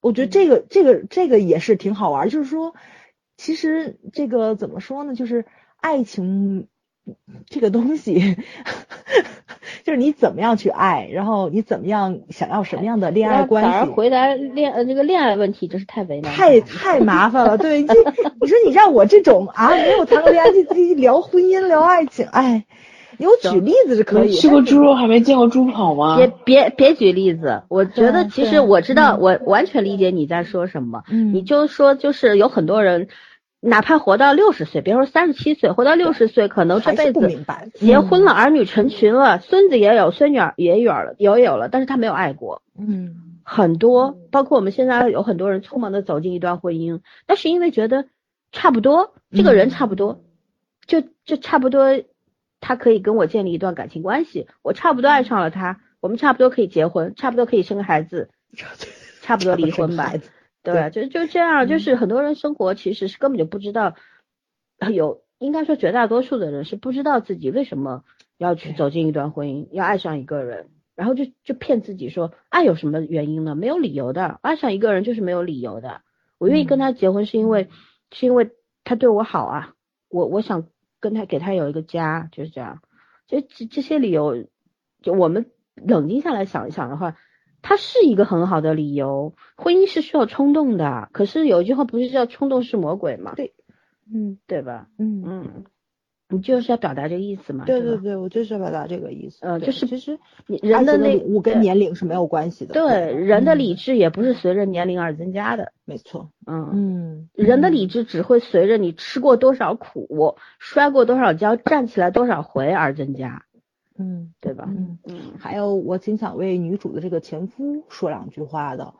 我觉得这个这个这个也是挺好玩儿，就是说，其实这个怎么说呢？就是爱情这个东西，就是你怎么样去爱，然后你怎么样想要什么样的恋爱关系，反而回答恋呃这个恋爱问题，真是太为难。太太麻烦了。对，这你说你让我这种啊没有谈过恋爱就自己聊婚姻聊爱情，哎，你给我举例子是可以，吃过猪肉还没见过猪跑吗？别别别举例子，我觉得其实我知道，我完全理解你在说什么。嗯你就说，就是有很多人，哪怕活到六十岁，别说三十七岁，活到六十岁，可能这辈子，结婚了，儿女成群了，孙子也有，孙女儿也有了，也有了，但是他没有爱过。嗯，很多，包括我们现在有很多人匆忙的走进一段婚姻，那是因为觉得差不多，这个人差不多，就就差不多，他可以跟我建立一段感情关系，我差不多爱上了他，我们差不多可以结婚，差不多可以生个孩子，差不多离婚吧。对，就就这样，就是很多人生活其实是根本就不知道，有应该说绝大多数的人是不知道自己为什么要去走进一段婚姻，要爱上一个人，然后就就骗自己说爱有什么原因呢？没有理由的，爱上一个人就是没有理由的。我愿意跟他结婚是因为、是因为他对我好啊，我我想跟他给他有一个家，就是这样。就这这些理由，就我们冷静下来想一想的话，它是一个很好的理由。婚姻是需要冲动的，可是有一句话不是叫冲动是魔鬼吗？对嗯对吧？嗯。嗯，你就是要表达这个意思嘛？对对对对，我就是要表达这个意思。对呃就是其实你人的那爱情领悟跟年龄是没有关系的。对人的嗯理智也不是随着年龄而增加的。没错。嗯，嗯，人的嗯理智只会随着你吃过多少苦、摔过多少跤、站起来多少回而增加，嗯对吧？嗯，嗯，还有我挺想为女主的这个前夫说两句话的。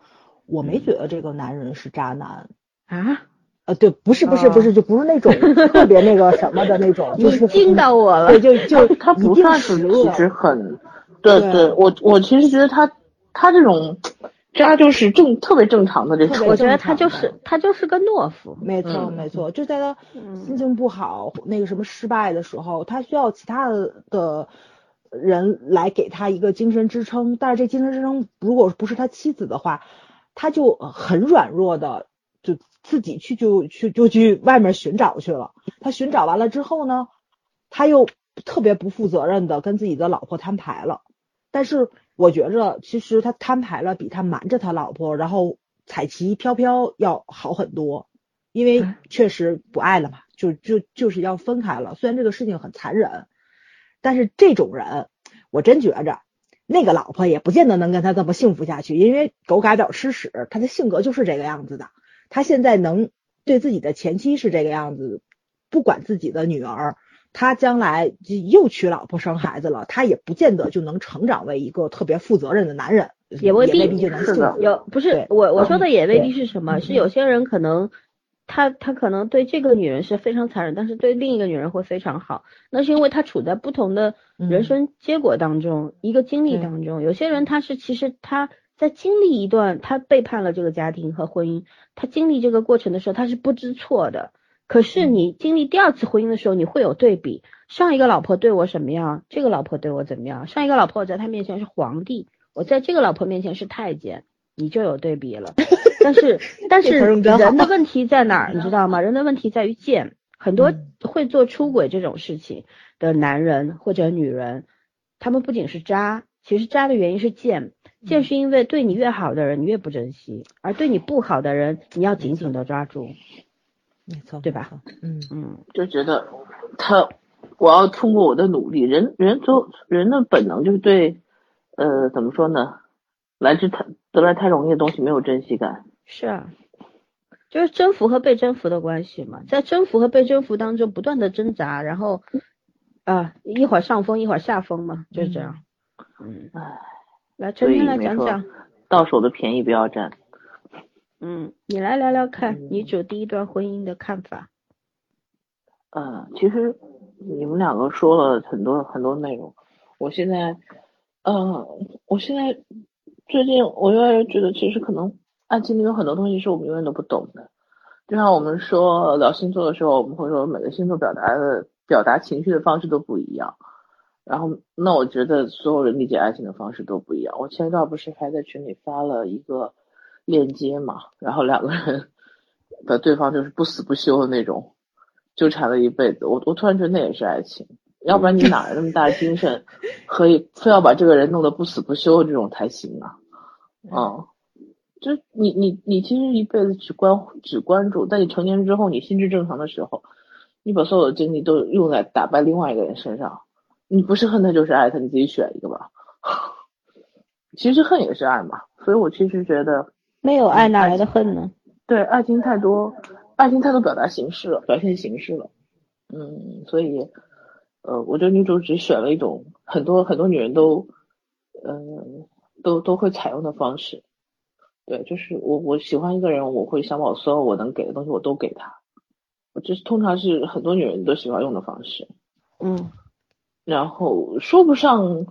我没觉得这个男人是渣男。啊，呃，对，不是不是不是，就不是那种特别那个什么的那种，就是惊到我了对，。就就他不算是其实很，对对对，我我其实觉得他他这种他就是正特别正常的这种我，觉得他就是他就是个懦夫。没错，嗯没错，就在他嗯心情不好、那个什么失败的时候，他需要其他的人来给他一个精神支撑。但是这精神支撑如果不是他妻子的话，他就很软弱的，就自己去就去就去外面寻找去了。他寻找完了之后呢，他又特别不负责任的跟自己的老婆摊牌了。但是我觉着，其实他摊牌了，比他瞒着他老婆，然后彩旗飘飘要好很多，因为嗯确实不爱了嘛，就就就是要分开了。虽然这个事情很残忍，但是这种人，我真觉着那个老婆也不见得能跟他这么幸福下去，因为狗改不了吃屎，他的性格就是这个样子的。他现在能对自己的前妻是这个样子，不管自己的女儿。他将来又娶老婆生孩子了，他也不见得就能成长为一个特别负责任的男人，也未必必就能。有不是我我说的也未必是什么，嗯是有些人可能他他可能对这个女人是非常残忍，但是对另一个女人会非常好，那是因为他处在不同的人嗯生结果当中，一个经历当中。有些人他是其实他在经历一段他背叛了这个家庭和婚姻，他经历这个过程的时候他是不知错的。可是嗯你经历第二次婚姻的时候，你会有对比，上一个老婆对我什么样，这个老婆对我怎么样？上一个老婆我在他面前是皇帝，我在这个老婆面前是太监，你就有对比了。但是 但是人的问题在哪儿，你知道吗？人的问题在于贱。很多嗯会做出轨这种事情的男人或者女人，他们不仅是渣，其实渣的原因是贱。贱嗯是因为对你越好的人你越不珍惜，而对你不好的人你要紧紧的抓住。没错，对吧？嗯嗯，就觉得他我要通过我的努力，人人都人的本能就是对，呃，怎么说呢？来之太得来太容易的东西没有珍惜感。是啊，就是征服和被征服的关系嘛，在征服和被征服当中不断的挣扎，然后啊一会儿上风一会儿下风嘛，就是这样。嗯，唉，来春天来讲讲，到手的便宜不要占。嗯，你来聊聊看女主第一段婚姻的看法。呃，其实你们两个说了很多很多内容，我现在，呃，我现在最近我越来越觉得，其实可能爱情里有很多东西是我们永远都不懂的。就像我们说聊星座的时候，我们会说每个星座表达的表达情绪的方式都不一样。然后，那我觉得所有人理解爱情的方式都不一样。我前一段不是还在群里发了一个链接嘛，然后两个人的对方就是不死不休的那种。纠缠了一辈子，我我突然觉得那也是爱情，要不然你哪来那么大精神，可以非要把这个人弄得不死不休这种才行啊？嗯，就你你你其实一辈子只关只关注，在你成年之后，你心智正常的时候，你把所有的精力都用在打败另外一个人身上，你不是恨他就是爱他，你自己选一个吧。其实恨也是爱嘛，所以我其实觉得没有爱哪来的恨呢？对，爱情太多。爱情太多表达形式了，表现形式了，嗯，所以，呃，我觉得女主只选了一种很多很多女人都，嗯，都都会采用的方式，对，就是我我喜欢一个人，我会想把我所有我能给的东西我都给他，我这是通常是很多女人都喜欢用的方式，嗯，然后说不上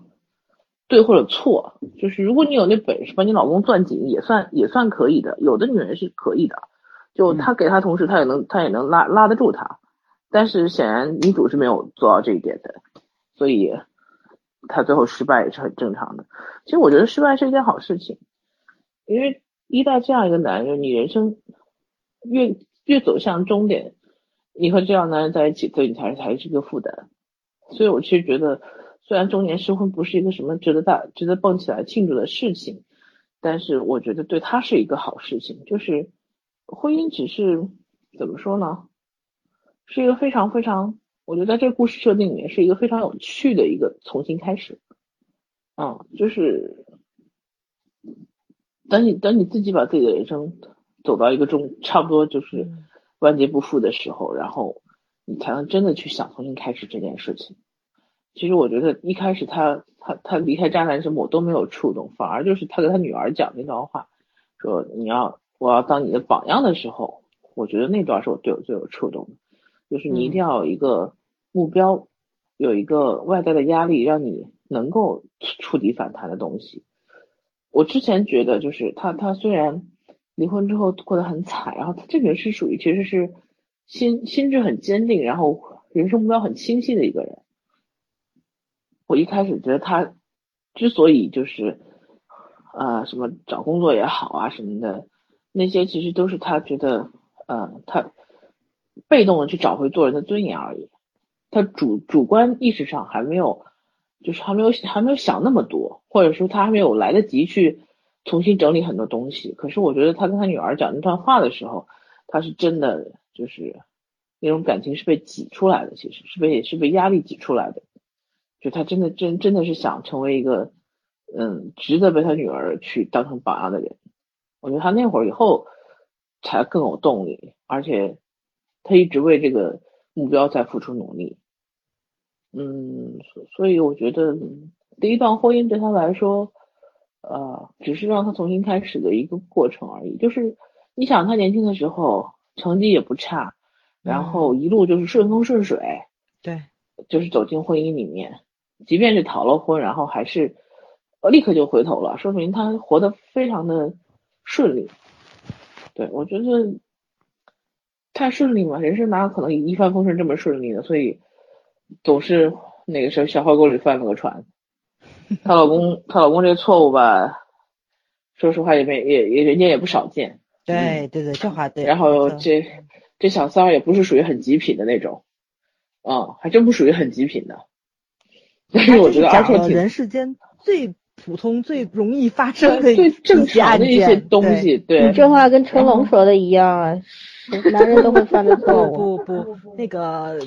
对或者错，就是如果你有那本事把你老公攥紧，也算也算可以的，有的女人是可以的。就她给她同时，她也能她也能拉拉得住他，但是显然女主是没有做到这一点的，所以她最后失败也是很正常的。其实我觉得失败是一件好事情，因为一旦这样一个男人，你人生越越走向终点，你和这样男人在一起，对你才才是个负担。所以我其实觉得，虽然中年失婚不是一个什么值得大值得蹦起来庆祝的事情，但是我觉得对他是一个好事情，就是。婚姻只是怎么说呢？是一个非常非常，我觉得在这个故事设定里面是一个非常有趣的一个重新开始。嗯，就是等你等你自己把自己的人生走到一个中差不多就是万劫不复的时候，然后你才能真的去想重新开始这件事情。其实我觉得一开始他他他离开渣男什么我都没有触动，反而就是他跟他女儿讲那段话，说你要。我要当你的榜样的时候，我觉得那段是我对我最有触动的，就是你一定要有一个目标，有一个外在的压力，让你能够触底反弹的东西。我之前觉得，就是他他虽然离婚之后过得很惨，然后他这个人是属于其实是心心智很坚定，然后人生目标很清晰的一个人。我一开始觉得他之所以就是啊什么找工作也好啊什么的。那些其实都是他觉得，呃，他被动的去找回做人的尊严而已。他主主观意识上还没有，就是还没有还没有想那么多，或者说他还没有来得及去重新整理很多东西。可是我觉得他跟他女儿讲那段话的时候，他是真的就是那种感情是被挤出来的，其实是被也是被压力挤出来的。就他真的真真的是想成为一个，嗯，值得被他女儿去当成榜样的人。我觉得他那会儿以后才更有动力，而且他一直为这个目标在付出努力。嗯，所所以我觉得第一段婚姻对他来说，呃，只是让他重新开始的一个过程而已。就是你想，他年轻的时候成绩也不差，然后一路就是顺风顺水，对，就是走进婚姻里面，即便是逃了婚，然后还是立刻就回头了，说明他活得非常的。顺利，对我觉得太顺利嘛，人生哪有可能一帆风顺这么顺利的？所以总是那个时候小河沟里翻了个船。她老公，她老公这错误吧，说实话也没也也人家也不少见。对对对，这话对。然后这这小三儿也不是属于很极品的那种，嗯，还真不属于很极品的。但是我觉得而且人世间最。普通最容易发生的最正常的一些东西，对你这话跟成龙说的一样啊，男人都会犯的错误。不不，那个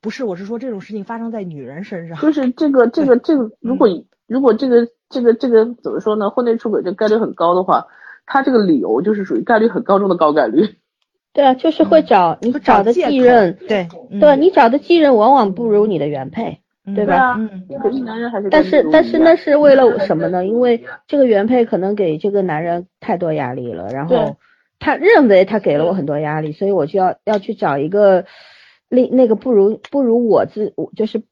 不是，我是说这种事情发生在女人身上。就是这个这个这个，如果如果这个这个这个怎么说呢？婚内出轨这概率很高的话，他这个理由就是属于概率很高中的高概率。对啊，就是会找你找的继任，对。对，你找的继任往往不如你的原配，对吧？嗯，可是男人还是但是但是那是为了什么呢？因为这个原配可能给这个男人太多压力了，然后他认为他给了我很多压力，所以我就要要去找一个另那个不如不如我自我就是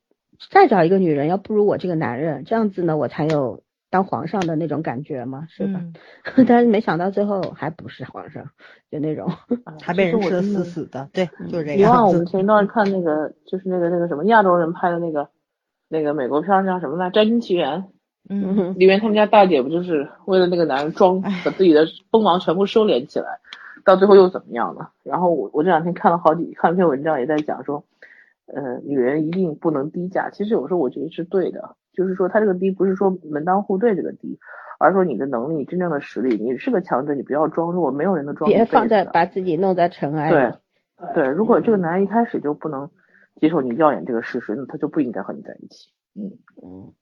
再找一个女人要不如我这个男人，这样子呢我才有。当皇上的那种感觉嘛，是吧？但是没想到最后还不是皇上，就那种 还被人吃的死死的。对，就是这样。你忘我们前一段看那个，就是那个那个什么亚洲人拍的那个那个美国片叫什么来？《摘金奇缘》。嗯。里面他们家大姐不就是为了那个男人装，把自己的锋芒全部收敛起来，到最后又怎么样了？然后我我这两天看了好几看了篇文章，也在讲说，呃，女人一定不能低价。其实有时候我觉得是对的。就是说，他这个低不是说门当户对这个低，而是说你的能力、真正的实力，你是个强者，你不要装弱，没有人能装。别放在把自己弄在尘埃。对对，如果这个男人一开始就不能接受你耀眼这个事实，那他就不应该和你在一起。嗯嗯，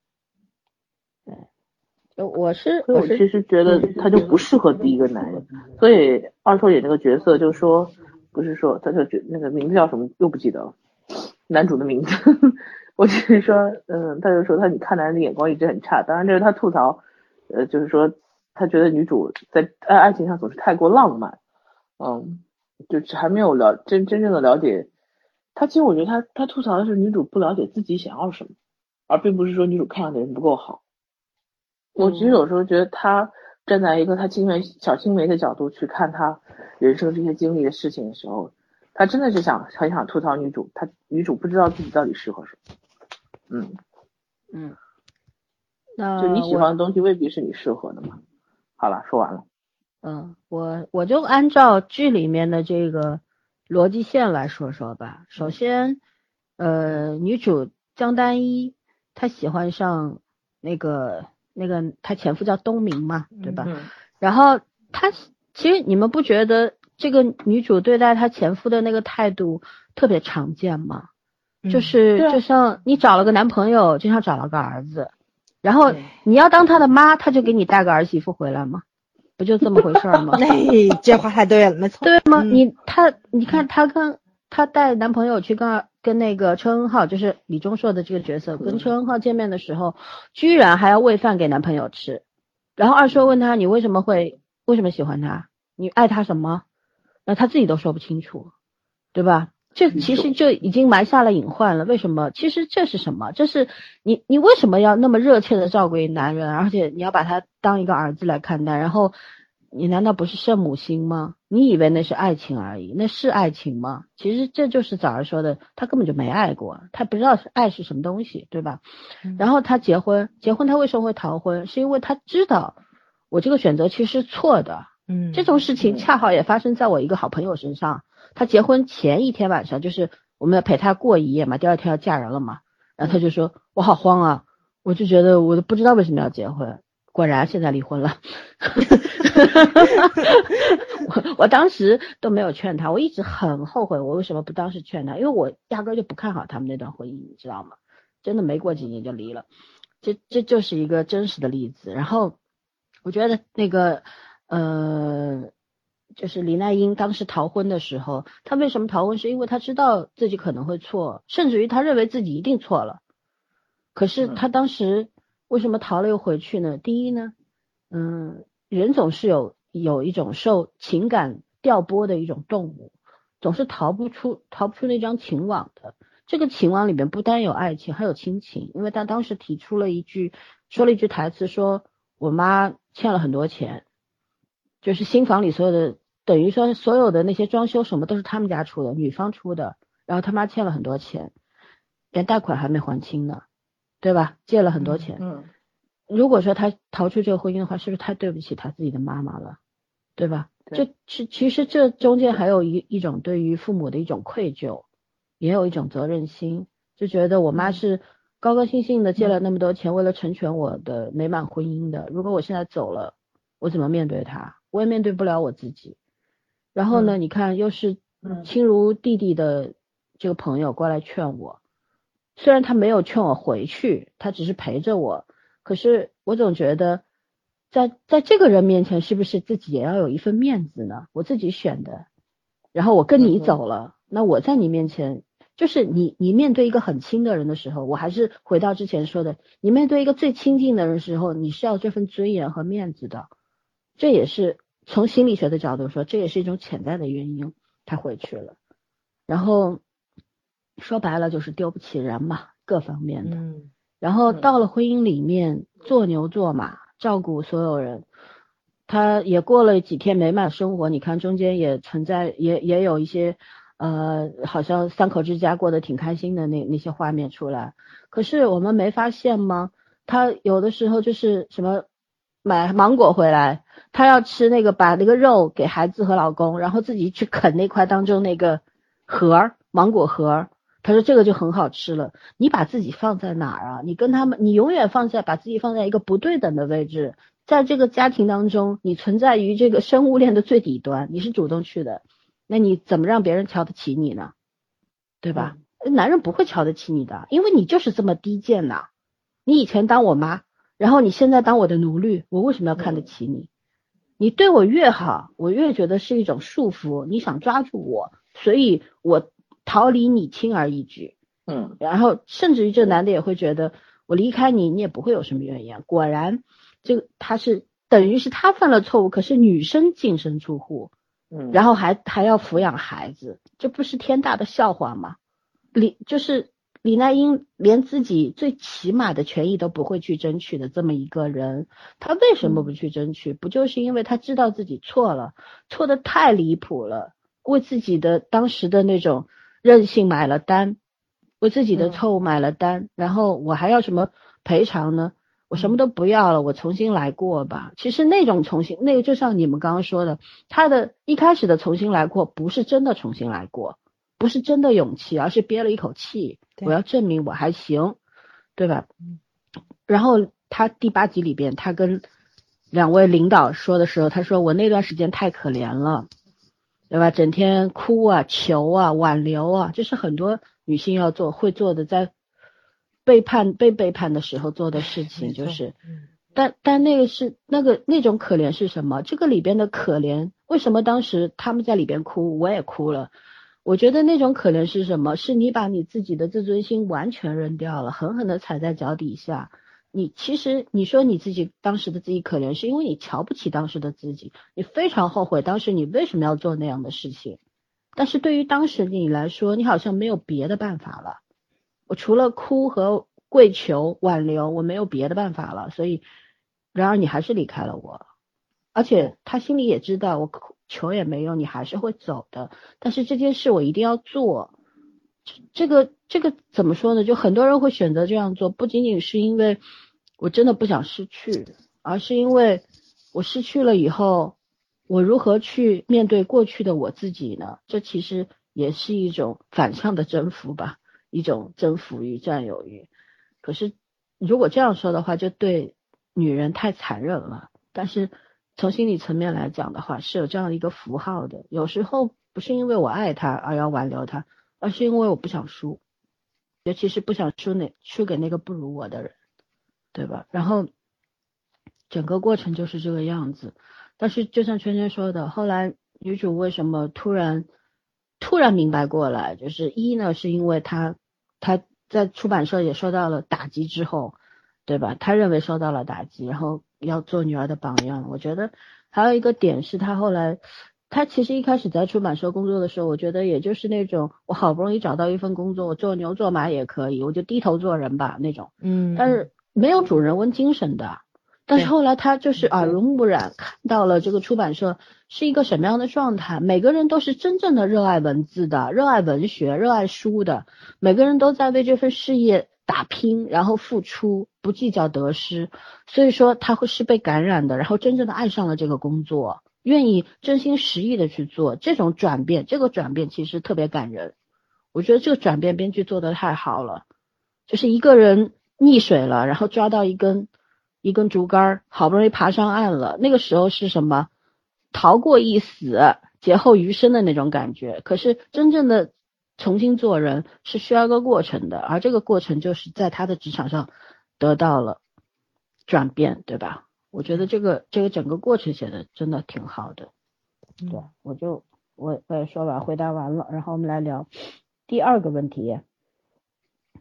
对，我是我其实觉得他就不适合第一个男人，所以二硕演那个角色就说，不是说他就觉那个名字叫什么又不记得了，男主的名字。我就是说，嗯，他就说他你看男人的眼光一直很差，当然这是他吐槽，呃，就是说他觉得女主在爱爱情上总是太过浪漫，嗯，就是还没有了真真正的了解他。其实我觉得他他吐槽的是女主不了解自己想要什么，而并不是说女主看上的人不够好。我其实有时候觉得他站在一个他青梅小青梅的角度去看他人生这些经历的事情的时候，他真的是想很想吐槽女主，他女主不知道自己到底适合什么。嗯嗯，那就你喜欢的东西未必是你适合的嘛。好了，说完了。嗯，我我就按照剧里面的这个逻辑线来说说吧。首先，呃，女主江丹一她喜欢上那个那个她前夫叫东明嘛，对吧？然后她其实你们不觉得这个女主对待她前夫的那个态度特别常见吗？就是就像你找了个男朋友，就像找了个儿子，然后你要当他的妈，他就给你带个儿媳妇回来吗？不就这么回事吗？那这话太对了，没错。对吗？你他你看他跟他带男朋友去跟跟那个车恩浩，就是李钟硕的这个角色，跟车恩浩见面的时候，居然还要喂饭给男朋友吃。然后二硕问他，你为什么会为什么喜欢他？你爱他什么？那他自己都说不清楚，对吧？这其实就已经埋下了隐患了。为什么？其实这是什么？这是你你为什么要那么热切的照顾一男人，而且你要把他当一个儿子来看待？然后你难道不是圣母心吗？你以为那是爱情而已？那是爱情吗？其实这就是早儿说的，他根本就没爱过，他不知道是爱是什么东西，对吧？然后他结婚，结婚他为什么会逃婚？是因为他知道我这个选择其实是错的。嗯，这种事情恰好也发生在我一个好朋友身上。他结婚前一天晚上，就是我们要陪他过一夜嘛，第二天要嫁人了嘛，然后他就说：“我好慌啊，我就觉得我都不知道为什么要结婚。”果然现在离婚了。我 我当时都没有劝他，我一直很后悔，我为什么不当时劝他？因为我压根就不看好他们那段婚姻，你知道吗？真的没过几年就离了，这这就是一个真实的例子。然后我觉得那个呃。就是李奈英当时逃婚的时候，她为什么逃婚？是因为她知道自己可能会错，甚至于她认为自己一定错了。可是她当时为什么逃了又回去呢？第一呢，嗯，人总是有有一种受情感调拨的一种动物，总是逃不出逃不出那张情网的。这个情网里面不单有爱情，还有亲情。因为他当时提出了一句，说了一句台词，说我妈欠了很多钱，就是新房里所有的。等于说，所有的那些装修什么都是他们家出的，女方出的，然后他妈欠了很多钱，连贷款还没还清呢，对吧？借了很多钱。嗯。如果说他逃出这个婚姻的话，是不是太对不起他自己的妈妈了？对吧？这其其实这中间还有一一种对于父母的一种愧疚，也有一种责任心，就觉得我妈是高高兴兴的借了那么多钱，为了成全我的美满婚姻的。如果我现在走了，我怎么面对她？我也面对不了我自己。然后呢？你看，又是亲如弟弟的这个朋友过来劝我，虽然他没有劝我回去，他只是陪着我，可是我总觉得，在在这个人面前，是不是自己也要有一份面子呢？我自己选的，然后我跟你走了，那我在你面前，就是你你面对一个很亲的人的时候，我还是回到之前说的，你面对一个最亲近的人时候，你是要这份尊严和面子的，这也是从心理学的角度说，这也是一种潜在的原因，他回去了，然后说白了就是丢不起人嘛，各方面的。嗯然后到了婚姻里面做牛做马，照顾所有人，他也过了几天美满生活。你看中间也存在，也也有一些呃，好像三口之家过得挺开心的那那些画面出来。可是我们没发现吗？他有的时候就是什么买芒果回来，他要吃那个把那个肉给孩子和老公，然后自己去啃那块当中那个核儿芒果核儿。他说这个就很好吃了。你把自己放在哪儿啊？你跟他们，你永远放在把自己放在一个不对等的位置，在这个家庭当中，你存在于这个生物链的最底端，你是主动去的，那你怎么让别人瞧得起你呢？对吧？男人不会瞧得起你的，因为你就是这么低贱呐。你以前当我妈，然后你现在当我的奴隶，我为什么要看得起你？你对我越好，我越觉得是一种束缚。你想抓住我，所以我。逃离你轻而易举，嗯，然后甚至于这男的也会觉得我离开你，你也不会有什么怨言。果然，这个他是等于是他犯了错误，可是女生净身出户，嗯，然后还还要抚养孩子，这不是天大的笑话吗？离就是李奈英连自己最起码的权益都不会去争取的这么一个人，他为什么不去争取？不就是因为他知道自己错了，错的太离谱了，为自己的当时的那种。任性买了单，为自己的错误买了单，然后我还要什么赔偿呢？我什么都不要了，我重新来过吧。其实那种重新，那个就像你们刚刚说的，他的一开始的重新来过，不是真的重新来过，不是真的勇气，而是憋了一口气，我要证明我还行，对吧？然后他第八集里边，他跟两位领导说的时候，他说我那段时间太可怜了。对吧？整天哭啊、求啊、挽留啊，这是很多女性要做、会做的，在背叛、被背叛的时候做的事情。就是，但但那个是那个那种可怜是什么？这个里边的可怜，为什么当时他们在里边哭，我也哭了？我觉得那种可怜是什么？是你把你自己的自尊心完全扔掉了，狠狠的踩在脚底下。你其实你说你自己当时的自己可怜，是因为你瞧不起当时的自己，你非常后悔当时你为什么要做那样的事情。但是对于当时你来说，你好像没有别的办法了。我除了哭和跪求挽留，我没有别的办法了。所以，然而你还是离开了我，而且他心里也知道我哭求也没用，你还是会走的。但是这件事我一定要做。这个这个怎么说呢？就很多人会选择这样做，不仅仅是因为。我真的不想失去，而是因为我失去了以后，我如何去面对过去的我自己呢？这其实也是一种反向的征服吧，一种征服欲、占有欲。可是如果这样说的话，就对女人太残忍了。但是从心理层面来讲的话，是有这样的一个符号的。有时候不是因为我爱他而要挽留他，而是因为我不想输，尤其是不想输那输给那个不如我的人。对吧？然后整个过程就是这个样子。但是就像圈圈说的，后来女主为什么突然突然明白过来？就是一呢，是因为她她在出版社也受到了打击之后，对吧？她认为受到了打击，然后要做女儿的榜样。我觉得还有一个点是，她后来她其实一开始在出版社工作的时候，我觉得也就是那种我好不容易找到一份工作，我做牛做马也可以，我就低头做人吧那种。嗯，但是。没有主人翁精神的，但是后来他就是耳濡目染，看到了这个出版社是一个什么样的状态。每个人都是真正的热爱文字的，热爱文学，热爱书的，每个人都在为这份事业打拼，然后付出，不计较得失。所以说他会是被感染的，然后真正的爱上了这个工作，愿意真心实意的去做。这种转变，这个转变其实特别感人。我觉得这个转变编剧做的太好了，就是一个人。溺水了，然后抓到一根一根竹竿，好不容易爬上岸了。那个时候是什么？逃过一死，劫后余生的那种感觉。可是真正的重新做人是需要一个过程的，而这个过程就是在他的职场上得到了。转变，对吧？我觉得这个这个整个过程写的真的挺好的。对，我就我我也说完，回答完了，然后我们来聊第二个问题。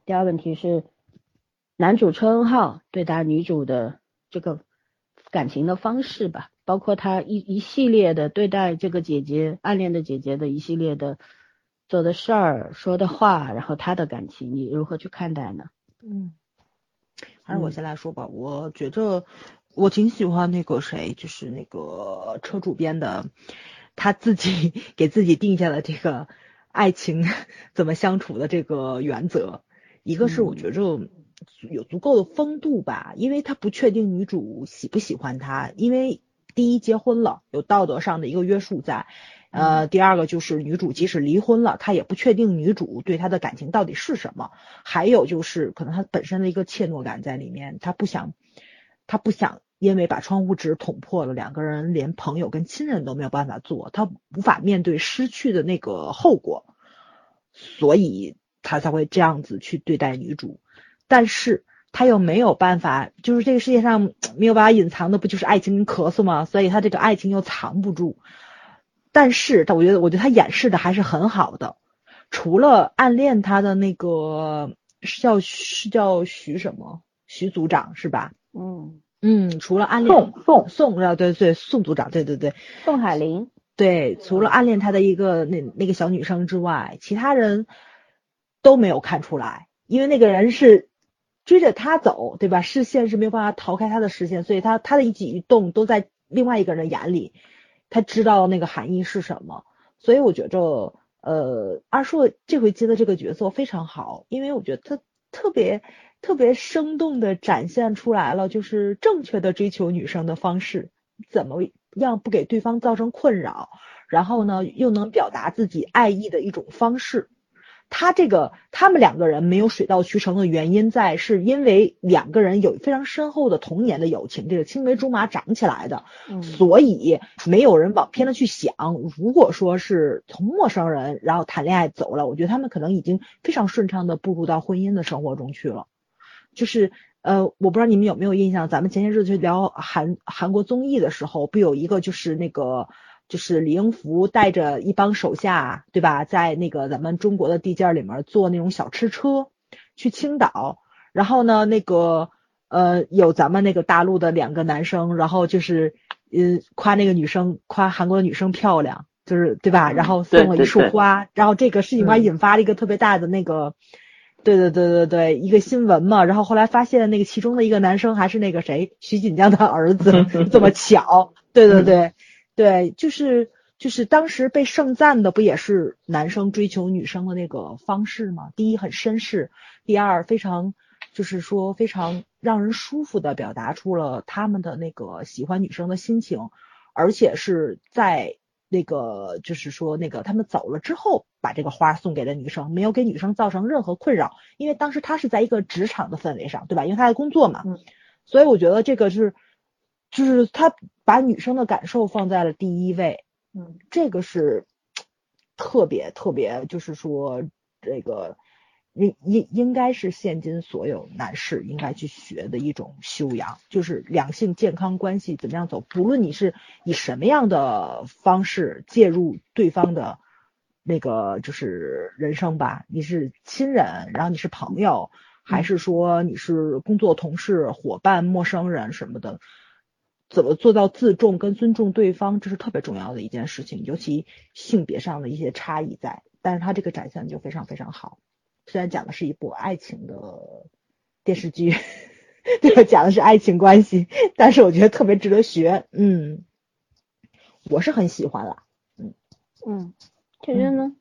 第二个问题是男主车恩浩对待女主的这个感情的方式吧，包括他一一系列的对待这个姐姐暗恋的姐姐的一系列的做的事儿、说的话，然后他的感情，你如何去看待呢？嗯，还是我先来说吧。我觉着我挺喜欢那个谁，就是那个车主编的，他自己给自己定下了这个爱情怎么相处的这个原则。一个是我觉着有足够的风度吧，因为他不确定女主喜不喜欢他，因为第一结婚了，有道德上的一个约束在。呃，第二个就是女主即使离婚了，他也不确定女主对他的感情到底是什么。还有就是可能他本身的一个怯懦感在里面，他不想，他不想因为把窗户纸捅破了，两个人连朋友跟亲人都没有办法做，他无法面对失去的那个后果，所以他才会这样子去对待女主。但是他又没有办法，就是这个世界上没有办法隐藏的，不就是爱情跟咳嗽吗？所以他这个爱情又藏不住。但是他，我觉得，我觉得他掩饰的还是很好的。除了暗恋他的那个是叫是叫徐什么徐组长是吧？嗯嗯，除了暗恋宋宋宋啊，对对宋组长，对对对，宋海林，对，除了暗恋他的一个那那个小女生之外，其他人都没有看出来，因为那个人是追着他走，对吧？视线是没有办法逃开他的视线，所以他他的一举一动都在另外一个人的眼里。他知道那个含义是什么，所以我觉着，呃，二硕这回接的这个角色非常好，因为我觉得他特别特别生动的展现出来了，就是正确的追求女生的方式，怎么样不给对方造成困扰，然后呢，又能表达自己爱意的一种方式。他这个，他们两个人没有水到渠成的原因在，是因为两个人有非常深厚的童年的友情，这个青梅竹马长起来的，所以没有人往偏了去想。如果说是从陌生人然后谈恋爱走了，我觉得他们可能已经非常顺畅的步入到婚姻的生活中去了。就是呃，我不知道你们有没有印象，咱们前些日子去聊韩韩国综艺的时候，不有一个就是那个。就是李英福带着一帮手下，对吧？在那个咱们中国的地界里面坐那种小吃车去青岛，然后呢，那个呃有咱们那个大陆的两个男生，然后就是嗯夸那个女生，夸韩国的女生漂亮，就是对吧？然后送了一束花，然后这个事情还引发了一个特别大的那个，对对对对对，一个新闻嘛。然后后来发现那个其中的一个男生还是那个谁，徐锦江的儿子，这么巧，对对对。对，就是就是当时被盛赞的不也是男生追求女生的那个方式吗？第一很绅士，第二非常就是说非常让人舒服的表达出了他们的那个喜欢女生的心情，而且是在那个就是说那个他们走了之后把这个花送给了女生，没有给女生造成任何困扰，因为当时他是在一个职场的氛围上，对吧？因为他在工作嘛，所以我觉得这个是。就是他把女生的感受放在了第一位，嗯，这个是特别特别，就是说这个应应应该是现今所有男士应该去学的一种修养，就是两性健康关系怎么样走，不论你是以什么样的方式介入对方的那个就是人生吧，你是亲人，然后你是朋友，还是说你是工作同事、伙伴、陌生人什么的。怎么做到自重跟尊重对方，这是特别重要的一件事情，尤其性别上的一些差异在，但是他这个展现就非常非常好。虽然讲的是一部爱情的电视剧，对吧？讲的是爱情关系，但是我觉得特别值得学。嗯，我是很喜欢了。嗯嗯，确认呢？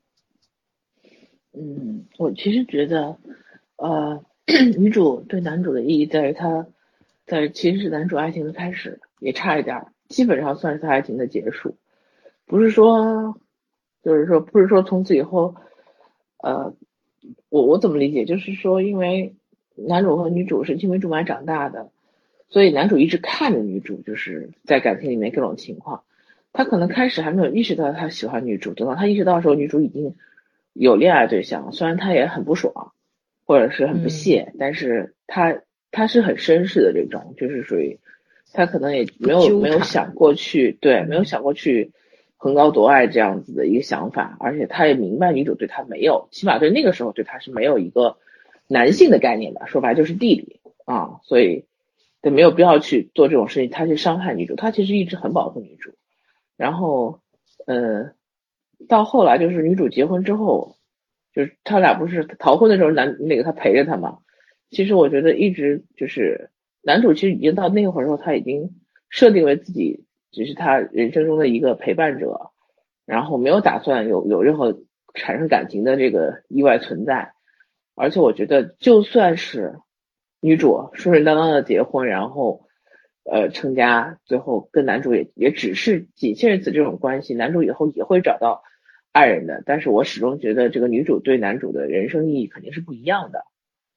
嗯，我其实觉得，呃，女主对男主的意义在于他，在其实是男主爱情的开始。也差一点，基本上算是他爱情的结束，不是说，就是说，不是说从此以后，呃，我我怎么理解？就是说，因为男主和女主是青梅竹马长大的，所以男主一直看着女主，就是在感情里面各种情况，他可能开始还没有意识到他喜欢女主，等到他意识到的时候，女主已经有恋爱对象，虽然他也很不爽，或者是很不屑，但是他他是很绅士的这种，就是属于他可能也没有没有想过去对，没有想过去横高夺爱这样子的一个想法，而且他也明白女主对他没有，起码对那个时候对他是没有一个男性的概念的，说白就是弟弟啊，所以对没有必要去做这种事情，他去伤害女主，他其实一直很保护女主，然后呃，到后来就是女主结婚之后。就是他俩不是逃婚的时候，男那个他陪着他嘛。其实我觉得一直就是男主，其实已经到那会儿时候，他已经设定为自己只是他人生中的一个陪伴者，然后没有打算有有任何产生感情的这个意外存在。而且我觉得，就算是女主顺顺当当的结婚，然后呃成家，最后跟男主也也只是仅限于此这种关系，男主以后也会找到。爱人的，但是我始终觉得这个女主对男主的人生意义肯定是不一样的。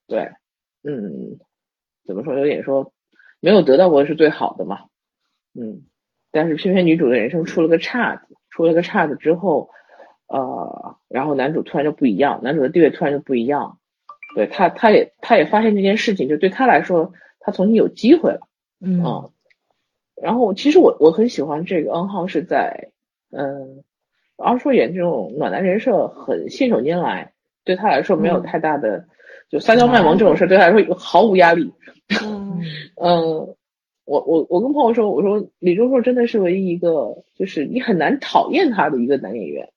对，嗯，怎么说？有点说没有得到过是最好的嘛。嗯，但是偏偏女主的人生出了个岔子，出了个岔子之后，呃，然后男主突然就不一样，男主的地位突然就不一样。对他，他也他也发现这件事情，就对他来说，他重新有机会了。嗯，然后其实我我很喜欢这个恩浩是在嗯。而说演这种暖男人设很信手拈来，对他来说没有太大的，就撒娇卖萌这种事对他来说毫无压力。嗯，我我我跟朋友说，我说李钟硕真的是唯一一个，就是你很难讨厌他的一个男演员，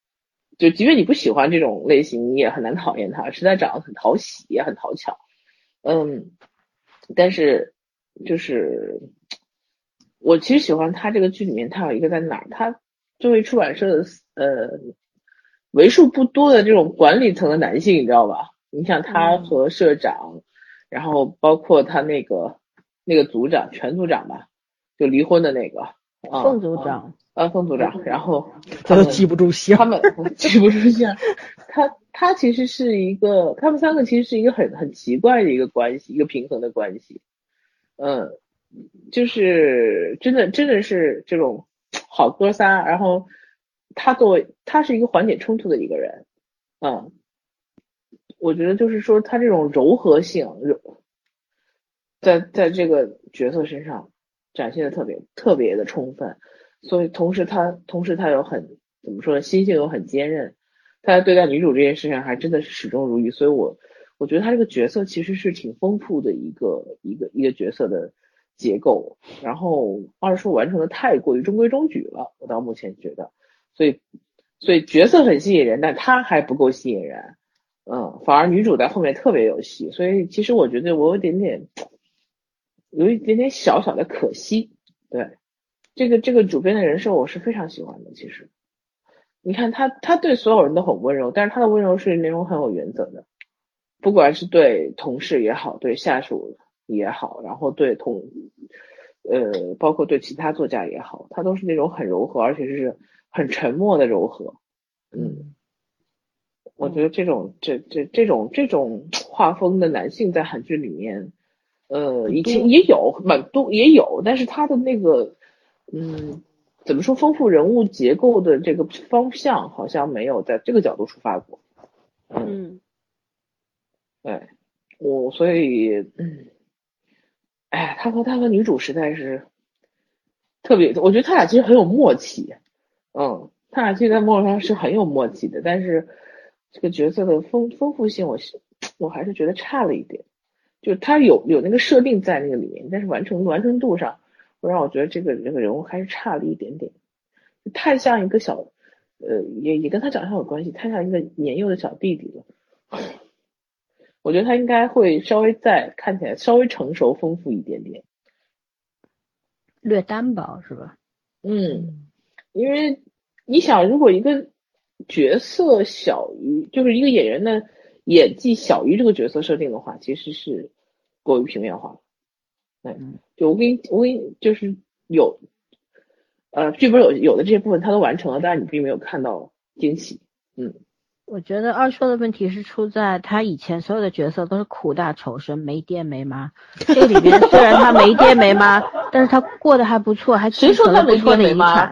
就即便你不喜欢这种类型，你也很难讨厌他，实在长得很讨喜，也很讨巧。嗯，但是就是我其实喜欢他这个剧里面，他有一个在哪儿，他作为出版社的。呃，为数不多的这种管理层的男性，你知道吧？你像他和社长，然后包括他那个那个组长，全组长吧，就离婚的那个，凤组长，啊，凤组长，然后他都 记不住姓，他们记不住姓，他他其实是一个，他们三个其实是一个很很奇怪的一个关系，一个平衡的关系，嗯，就是真的真的是这种好哥仨，然后。他作为他是一个缓解冲突的一个人，嗯，我觉得就是说他这种柔和性柔，在在这个角色身上展现的特别特别的充分，所以同时他同时他又很怎么说呢心性又很坚韧，他在对待女主这件事情还真的是始终如一，所以我我觉得他这个角色其实是挺丰富的一个一个一个角色的结构，然后二叔完成的太过于中规中矩了，我到目前觉得。所以，所以角色很吸引人，但他还不够吸引人，嗯，反而女主在后面特别有戏。所以其实我觉得我有点点，有一点点小小的可惜。对，这个这个主编的人设我是非常喜欢的。其实，你看他他对所有人都很温柔，但是他的温柔是那种很有原则的，不管是对同事也好，对下属也好，然后对同，呃，包括对其他作家也好，他都是那种很柔和，而且是。很沉默的柔和，嗯，我觉得这种这这这种这种画风的男性在韩剧里面，呃，以前也有蛮多也有，但是他的那个，嗯，怎么说丰富人物结构的这个方向好像没有在这个角度出发过，嗯，对，我所以，嗯，哎，他和他和女主实在是特别，我觉得他俩其实很有默契。嗯，他俩其实在陌上是很有默契的，但是这个角色的丰丰富性，我我还是觉得差了一点。就他有有那个设定在那个里面，但是完成完成度上，会让我觉得这个这个人物还是差了一点点，太像一个小，呃，也也跟他长相有关系，太像一个年幼的小弟弟了。我觉得他应该会稍微再看起来稍微成熟丰富一点点，略单薄是吧？嗯。因为你想，如果一个角色小于，就是一个演员的演技小于这个角色设定的话，其实是过于平面化。嗯，就我给你，我给你，就是有，呃，剧本有有的这些部分他都完成了，但是你并没有看到惊喜。嗯，我觉得二硕的问题是出在他以前所有的角色都是苦大仇深，没爹没妈。这里边虽然他没爹没妈，但是他过得还不错，还谁说他没爹没妈？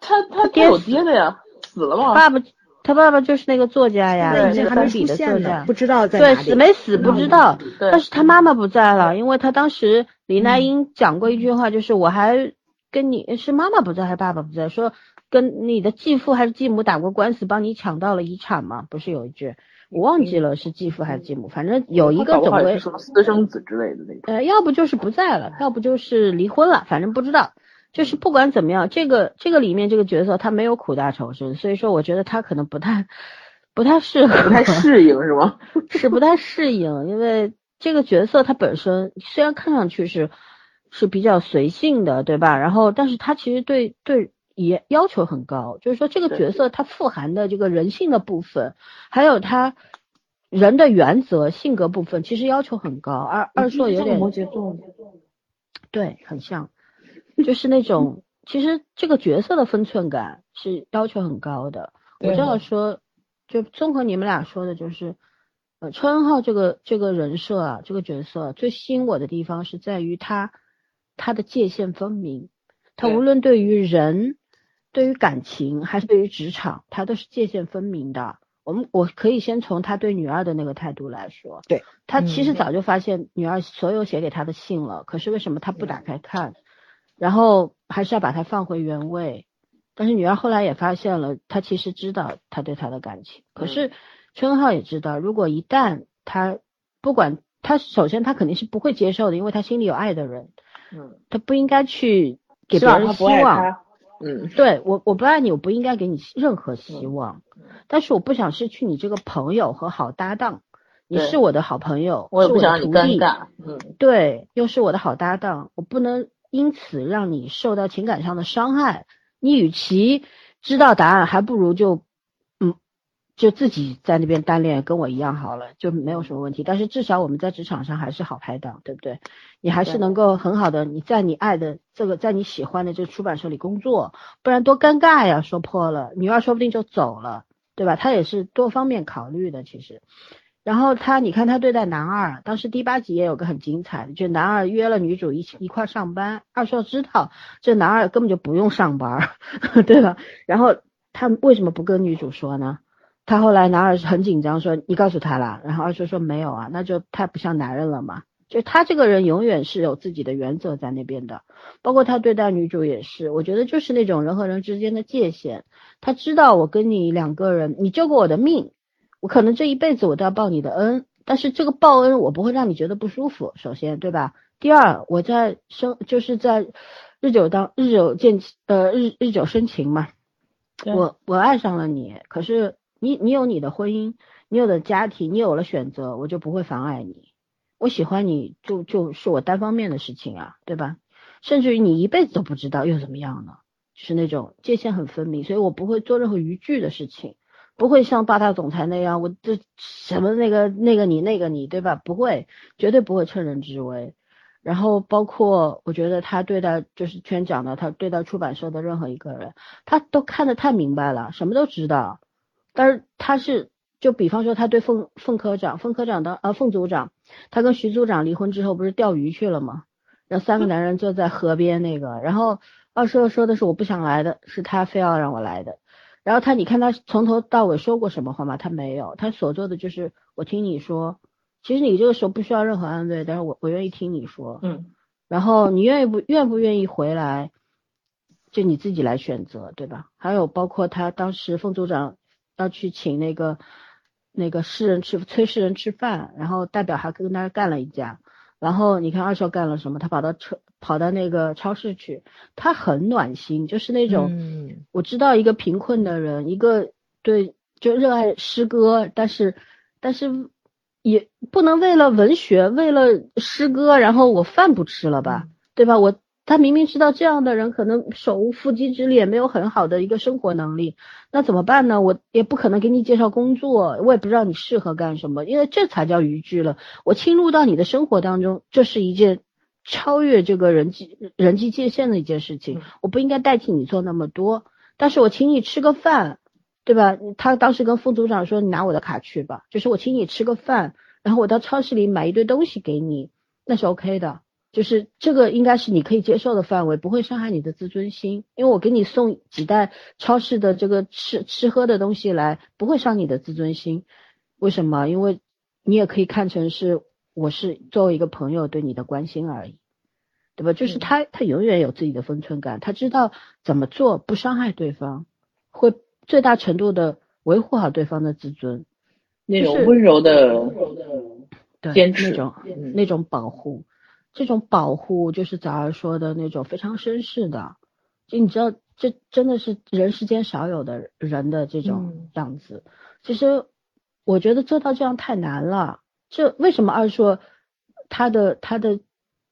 他他爹有爹的呀，死了吗？爸爸，他爸爸就是那个作家呀，对那个还没封笔的作出现家呢，。不知道在对，哪里。死没死不知道，对但是他妈妈不在了，因为他当时李奈英讲过一句话，就是我还跟你是妈妈不在还是爸爸不在，说跟你的继父还是继母打过官司，帮你抢到了遗产嘛，不是有一句我忘记了是继父还是继母，反正有一个总归私生子之类的那种。呃，要不就是不在了，要不就是离婚了，反正不知道。就是不管怎么样，这个这个里面这个角色他没有苦大仇深，所以说我觉得他可能不太不太适合，不太适应是吗？是不太适应，因为这个角色他本身虽然看上去是是比较随性的，对吧？然后，但是他其实对对也要求很高，就是说这个角色他富含的这个人性的部分，还有他人的原则、性格部分，其实要求很高。二二硕有点摩羯座，对，很像，就是那种其实这个角色的分寸感是要求很高的。我对这样说，就综合你们俩说的，就是，呃，车恩浩这个这个人设啊，这个角色最吸引我的地方是在于他他的界限分明，他无论对于人、对于感情还是对于职场，他都是界限分明的。我们我可以先从他对女二的那个态度来说，对。他其实嗯。早就发现女二所有写给他的信了，可是为什么他不打开看，然后还是要把它放回原位？但是女儿后来也发现了，她其实知道他对她的感情，可是春浩也知道，如果一旦他不管他，首先他肯定是不会接受的，因为他心里有爱的人，嗯，他不应该去给别人希望嗯，对我，我不爱你，我不应该给你任何希望，但是我不想失去你这个朋友和好搭档。你是我的好朋友，我也是不想让你尴尬，嗯，对，又是我的好搭档，我不能因此让你受到情感上的伤害。你与其知道答案，还不如就，嗯，就自己在那边单恋，跟我一样好了，就没有什么问题。但是至少我们在职场上还是好拍档，对不对？你还是能够很好的，你在你爱的这个，在你喜欢的这个出版社里工作，不然多尴尬呀！说破了，女二说不定就走了，对吧？她也是多方面考虑的，其实。然后他，你看他对待男二，当时第八集也有个很精彩的，就男二约了女主一起一块上班，二硕知道这男二根本就不用上班，对吧？然后他为什么不跟女主说呢？他后来男二是很紧张说你告诉他了，然后二硕说没有啊，那就太不像男人了嘛。就他这个人永远是有自己的原则在那边的，包括他对待女主也是，我觉得就是那种人和人之间的界限。他知道我跟你两个人，你救过我的命，我可能这一辈子我都要报你的恩，但是这个报恩我不会让你觉得不舒服，首先对吧？第二，我在生就是在日久当日久见呃日日久生情嘛，我我爱上了你，可是你你有你的婚姻，你有的家庭，你有了选择，我就不会妨碍你。我喜欢你就就是我单方面的事情啊，对吧？甚至于你一辈子都不知道又怎么样呢？就是那种界限很分明，所以我不会做任何逾矩的事情，不会像霸道总裁那样，我这什么那个那个你那个你，对吧？不会，绝对不会趁人之危。然后包括我觉得他对待就是圈讲的，他对待出版社的任何一个人，他都看得太明白了，什么都知道。但是他是就比方说他对凤凤科长，凤科长的呃凤组长，他跟徐组长离婚之后不是钓鱼去了吗？然后三个男人坐在河边那个，然后二硕说的是我不想来的，是他非要让我来的。然后他你看他从头到尾说过什么话吗？他没有，他所做的就是我听你说。其实你这个时候不需要任何安慰，但是我我愿意听你说。嗯，然后你愿意不愿不愿意回来，就你自己来选择，对吧？还有包括他当时凤组长要去请那个那个诗人吃崔诗人吃饭，然后代表还跟他干了一架。然后你看二少干了什么？他跑到车跑到那个超市去，他很暖心，就是那种、嗯我知道一个贫困的人，一个对就热爱诗歌，但是但是也不能为了文学，为了诗歌，然后我饭不吃了吧，对吧？我他明明知道这样的人可能手无缚鸡之力，也没有很好的一个生活能力，那怎么办呢？我也不可能给你介绍工作，我也不知道你适合干什么，因为这才叫逾矩了。我侵入到你的生活当中，这是一件超越这个人际人际界限的一件事情嗯，我不应该代替你做那么多，但是我请你吃个饭。对吧？他当时跟副组长说：“你拿我的卡去吧，就是我请你吃个饭，然后我到超市里买一堆东西给你，那是 OK 的。就是这个应该是你可以接受的范围，不会伤害你的自尊心。因为我给你送几袋超市的这个吃吃喝的东西来，不会伤你的自尊心。为什么？因为你也可以看成是我是作为一个朋友对你的关心而已，对吧？就是他他永远有自己的分寸感，他知道怎么做不伤害对方，会最大程度的维护好对方的自尊。那种温柔的对坚持那种嗯那种保护，这种保护就是早儿说的那种非常绅士的，就你知道，这真的是人世间少有的人的这种嗯样子。其实我觉得做到这样太难了。这为什么二硕他的他的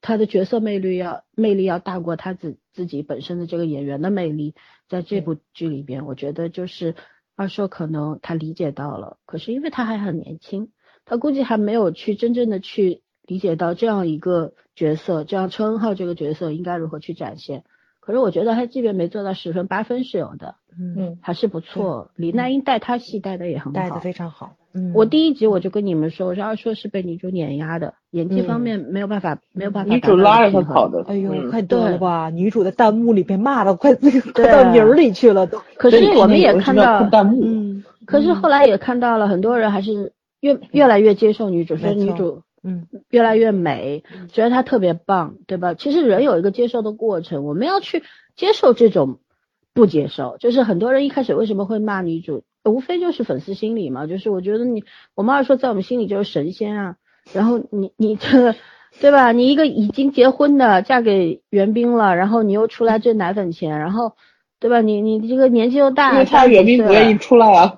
他的角色魅力要魅力要大过他自自己本身的这个演员的魅力？在这部剧里边，我觉得就是二硕可能他理解到了，可是因为他还很年轻。他估计还没有去真正的去理解到这样一个角色，这样车恩浩这个角色应该如何去展现。可是我觉得他即便没做到十分，八分是有的，嗯，嗯还是不错。李奈英带他戏带的也很好带的。非常好。嗯，我第一集我就跟你们说，我说二硕是被女主碾压的，演技方面没有办法，没有办法。女主拉着他跑。的，哎呦，嗯快得了对吧！女主的弹幕里边骂的快快到泥儿里去了都。可是我们也看到看，弹幕，嗯可是后来也看到了很多人还是越越来越接受女主，说女主嗯越来越美，觉得她特别棒，对吧？其实人有一个接受的过程，我们要去接受这种不接受。就是很多人一开始为什么会骂女主，无非就是粉丝心理嘛。就是我觉得你，我们二说在我们心里就是神仙啊。然后你你这个，对吧？你一个已经结婚的，嫁给袁冰了，然后你又出来挣奶粉钱，然后，对吧？你你这个年纪又大，因为他袁冰不愿意出来啊，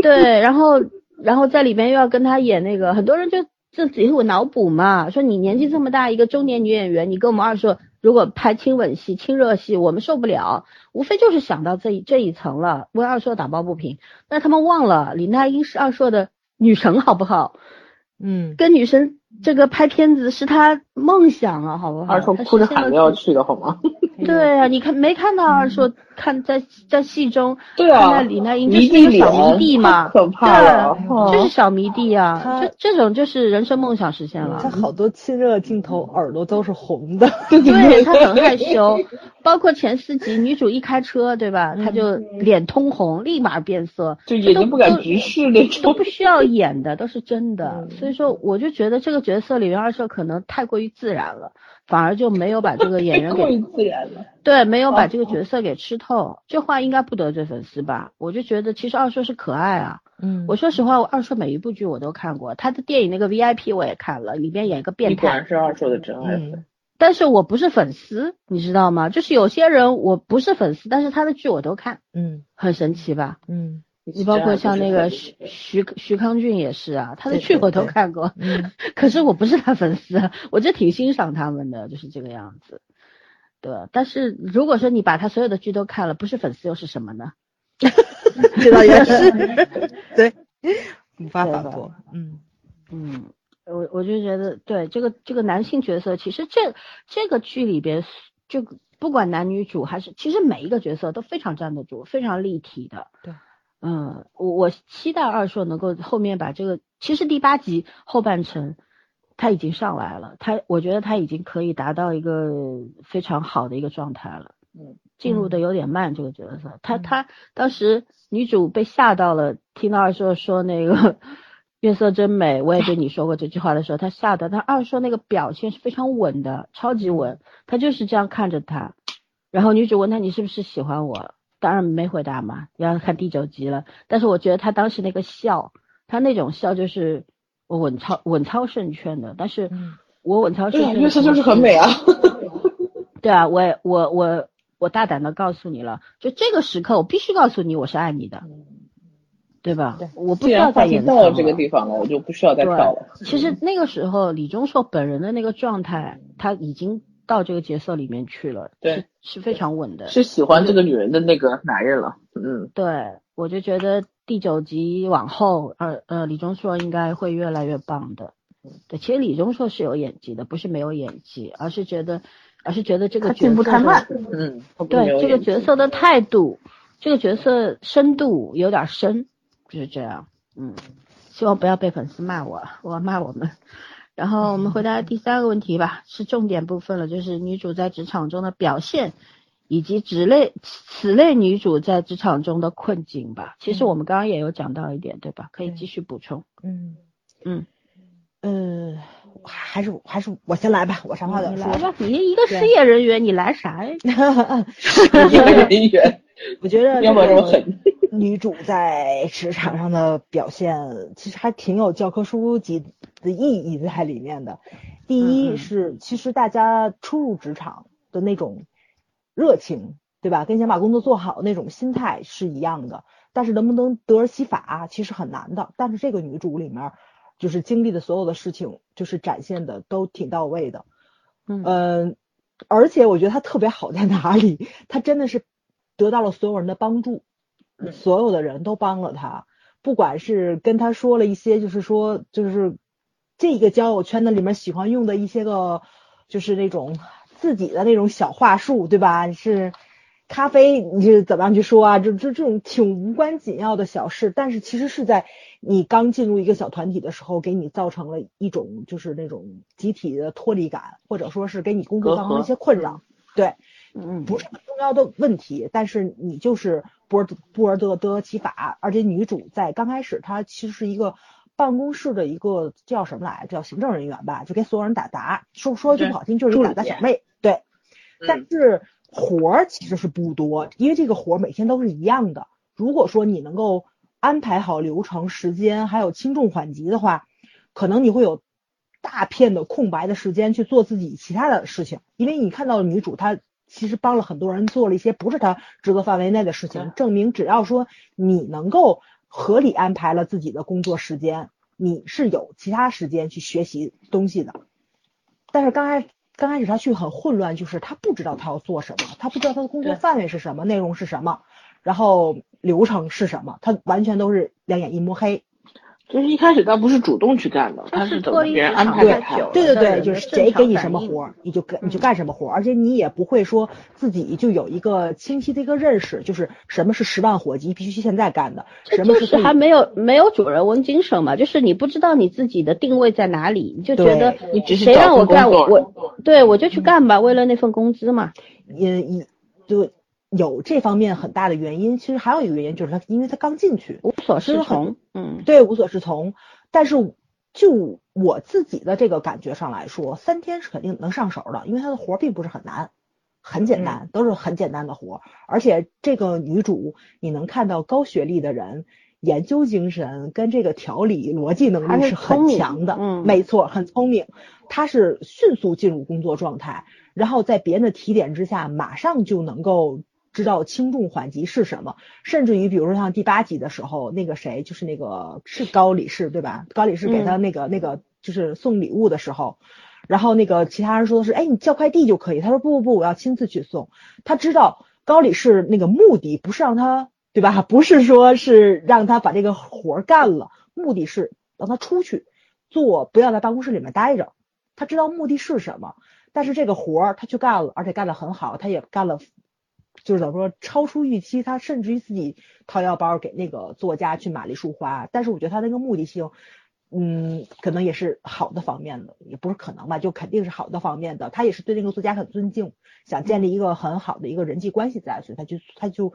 对，然后然后在里边又要跟他演那个，很多人就就自己会脑补嘛，说你年纪这么大，一个中年女演员，你跟我们二说，如果拍亲吻戏、亲热戏，我们受不了，无非就是想到这一这一层了，为二硕打抱不平。但他们忘了李娜英是二硕的女神，好不好？嗯，跟女神这个拍片子是他梦想啊，好不好？二哭着喊着要去的好吗？对啊，你看没看到二硕看在在戏中对啊看到李奈英就迷是一弟个小迷弟嘛，太可怕了，就是小迷弟啊，这这种就是人生梦想实现了他。好多亲热镜头，耳朵都是红的。对他很害羞，包括前四集女主一开车，对吧？他就脸通红，立马变色，就眼睛不敢直视那种都不。需要演的，都是真的。嗯所以说，我就觉得这个角色里面二硕可能太过于自然了，反而就没有把这个演员 给过于自然了，对，没有把这个角色给吃透。这话应该不得罪粉丝吧？我就觉得其实二硕是可爱啊。嗯我说实话，我二硕每一部剧我都看过，他的电影那个 VIP 我也看了，里边演一个变态果然，是二硕的真爱粉。嗯但是我不是粉丝，你知道吗？就是有些人我不是粉丝，但是他的剧我都看，嗯很神奇吧？嗯你包括像那个徐徐徐康俊也是啊，他的剧我都看过，嗯 可是我不是他粉丝，我就挺欣赏他们的，就是这个样子。对，但是如果说你把他所有的剧都看了，不是粉丝又是什么呢？这倒也是，对，无法反驳。嗯嗯，我我就觉得，对这个这个男性角色，其实这这个剧里边，这个不管男女主还是，其实每一个角色都非常站得住，非常立体的。对，嗯，我我期待二硕能够后面把这个，其实第八集后半程他已经上来了，他我觉得他已经可以达到一个非常好的一个状态了。嗯，进入的有点慢，这个角色，他嗯。他当时女主被吓到了，听到二硕说那个月色真美，我也对你说过这句话的时候，他吓得，她二硕那个表现是非常稳的，超级稳，他就是这样看着他，然后女主问他你是不是喜欢我，当然没回答嘛，要看第九集了，但是我觉得他当时那个笑，他那种笑就是我稳操稳操胜券的，但是嗯。我稳操胜券的月色就是很美啊。对啊，我也我我我大胆的告诉你了，就这个时刻，我必须告诉你我是爱你的，对吧？对。我不需要再演到了这个地方了，我就不需要再跳了。其实那个时候李钟硕本人的那个状态，他已经到这个角色里面去了，对是是非常稳的。是喜欢这个女人的那个男人了。嗯，对，我就觉得第九集往后，呃呃，李钟硕应该会越来越棒的。对，其实李钟硕是有演技的，不是没有演技，而是觉得，而是觉得这个他角色进步太慢。嗯，对这个角色的态度，这个角色深度有点深，就是这样。嗯，希望不要被粉丝骂我，我骂我们。然后我们回答第三个问题吧，是重点部分了，就是女主在职场中的表现，以及此类此类女主在职场中的困境吧。其实我们刚刚也有讲到一点，对吧？可以继续补充。嗯嗯嗯，还是还是我先来吧，我长话短说。来吧，你一个失业人员，你来啥呀？失业人员，我觉得要么这么狠。女主在职场上的表现，其实还挺有教科书级的意义在里面的。第一是，其实大家初入职场的那种热情，对吧？跟想把工作做好那种心态是一样的。但是能不能得而其法，其实很难的。但是这个女主里面，就是经历的所有的事情，就是展现的都挺到位的。嗯，而且我觉得她特别好在哪里？她真的是得到了所有人的帮助。所有的人都帮了他，不管是跟他说了一些，就是说，就是这个交友圈子里面喜欢用的一些个，就是那种自己的那种小话术，对吧？是咖啡，你是怎么样去说啊？就就这种挺无关紧要的小事，但是其实是在你刚进入一个小团体的时候，给你造成了一种就是那种集体的脱离感，或者说是给你工作当中一些困扰，对。嗯，不是很重要的问题，但是你就是不而不尔得得其法，而且女主在刚开始她其实是一个办公室的一个叫什么来，叫行政人员吧，就给所有人打杂，说说句不好听就是一打杂小妹，对。但是活儿其实是不多，因为这个活儿每天都是一样的。如果说你能够安排好流程、时间，还有轻重缓急的话，可能你会有大片的空白的时间去做自己其他的事情，因为你看到女主她。其实帮了很多人做了一些不是他职责范围内的事情，证明只要说你能够合理安排了自己的工作时间，你是有其他时间去学习东西的。但是刚开刚开始他去很混乱，就是他不知道他要做什么，他不知道他的工作范围是什么，内容是什么，然后流程是什么，他完全都是两眼一摸黑。就是一开始他不是主动去干的，他是等别人安排给他。对对对，就是谁给你什么活儿，你就干你就干什么活儿，而且你也不会说自己就有一个清晰的一个认识，就是什么是十万火急必须现在干的，什么是还没有没有主人翁精神嘛？就是你不知道你自己的定位在哪里，你就觉得你只是谁让我干我我对我就去干吧，为了那份工资嘛。也也就。有这方面很大的原因，其实还有一个原因就是他，因为他刚进去，无所适从，嗯，对，无所适从。但是就我自己的这个感觉上来说，三天是肯定能上手的，因为他的活并不是很难，很简单，都是很简单的活。而且这个女主，你能看到高学历的人，研究精神跟这个条理逻辑能力是很强的，嗯，没错，很聪明。她是迅速进入工作状态，然后在别人的提点之下，马上就能够。知道轻重缓急是什么，甚至于比如说像第八集的时候，那个谁就是那个是高理事对吧？高理事给他那个那个就是送礼物的时候，然后那个其他人说的是，哎，你叫快递就可以。他说不不不，我要亲自去送。他知道高理事那个目的不是让他对吧？不是说是让他把这个活干了，目的是让他出去做，不要在办公室里面待着。他知道目的是什么，但是这个活儿他去干了，而且干得很好，他也干了。就是怎么说，超出预期，他甚至于自己掏腰包给那个作家去买了一束花。但是我觉得他那个目的性，嗯，可能也是好的方面的，也不是可能吧，就肯定是好的方面的。他也是对那个作家很尊敬，想建立一个很好的一个人际关系在，所以他就他就。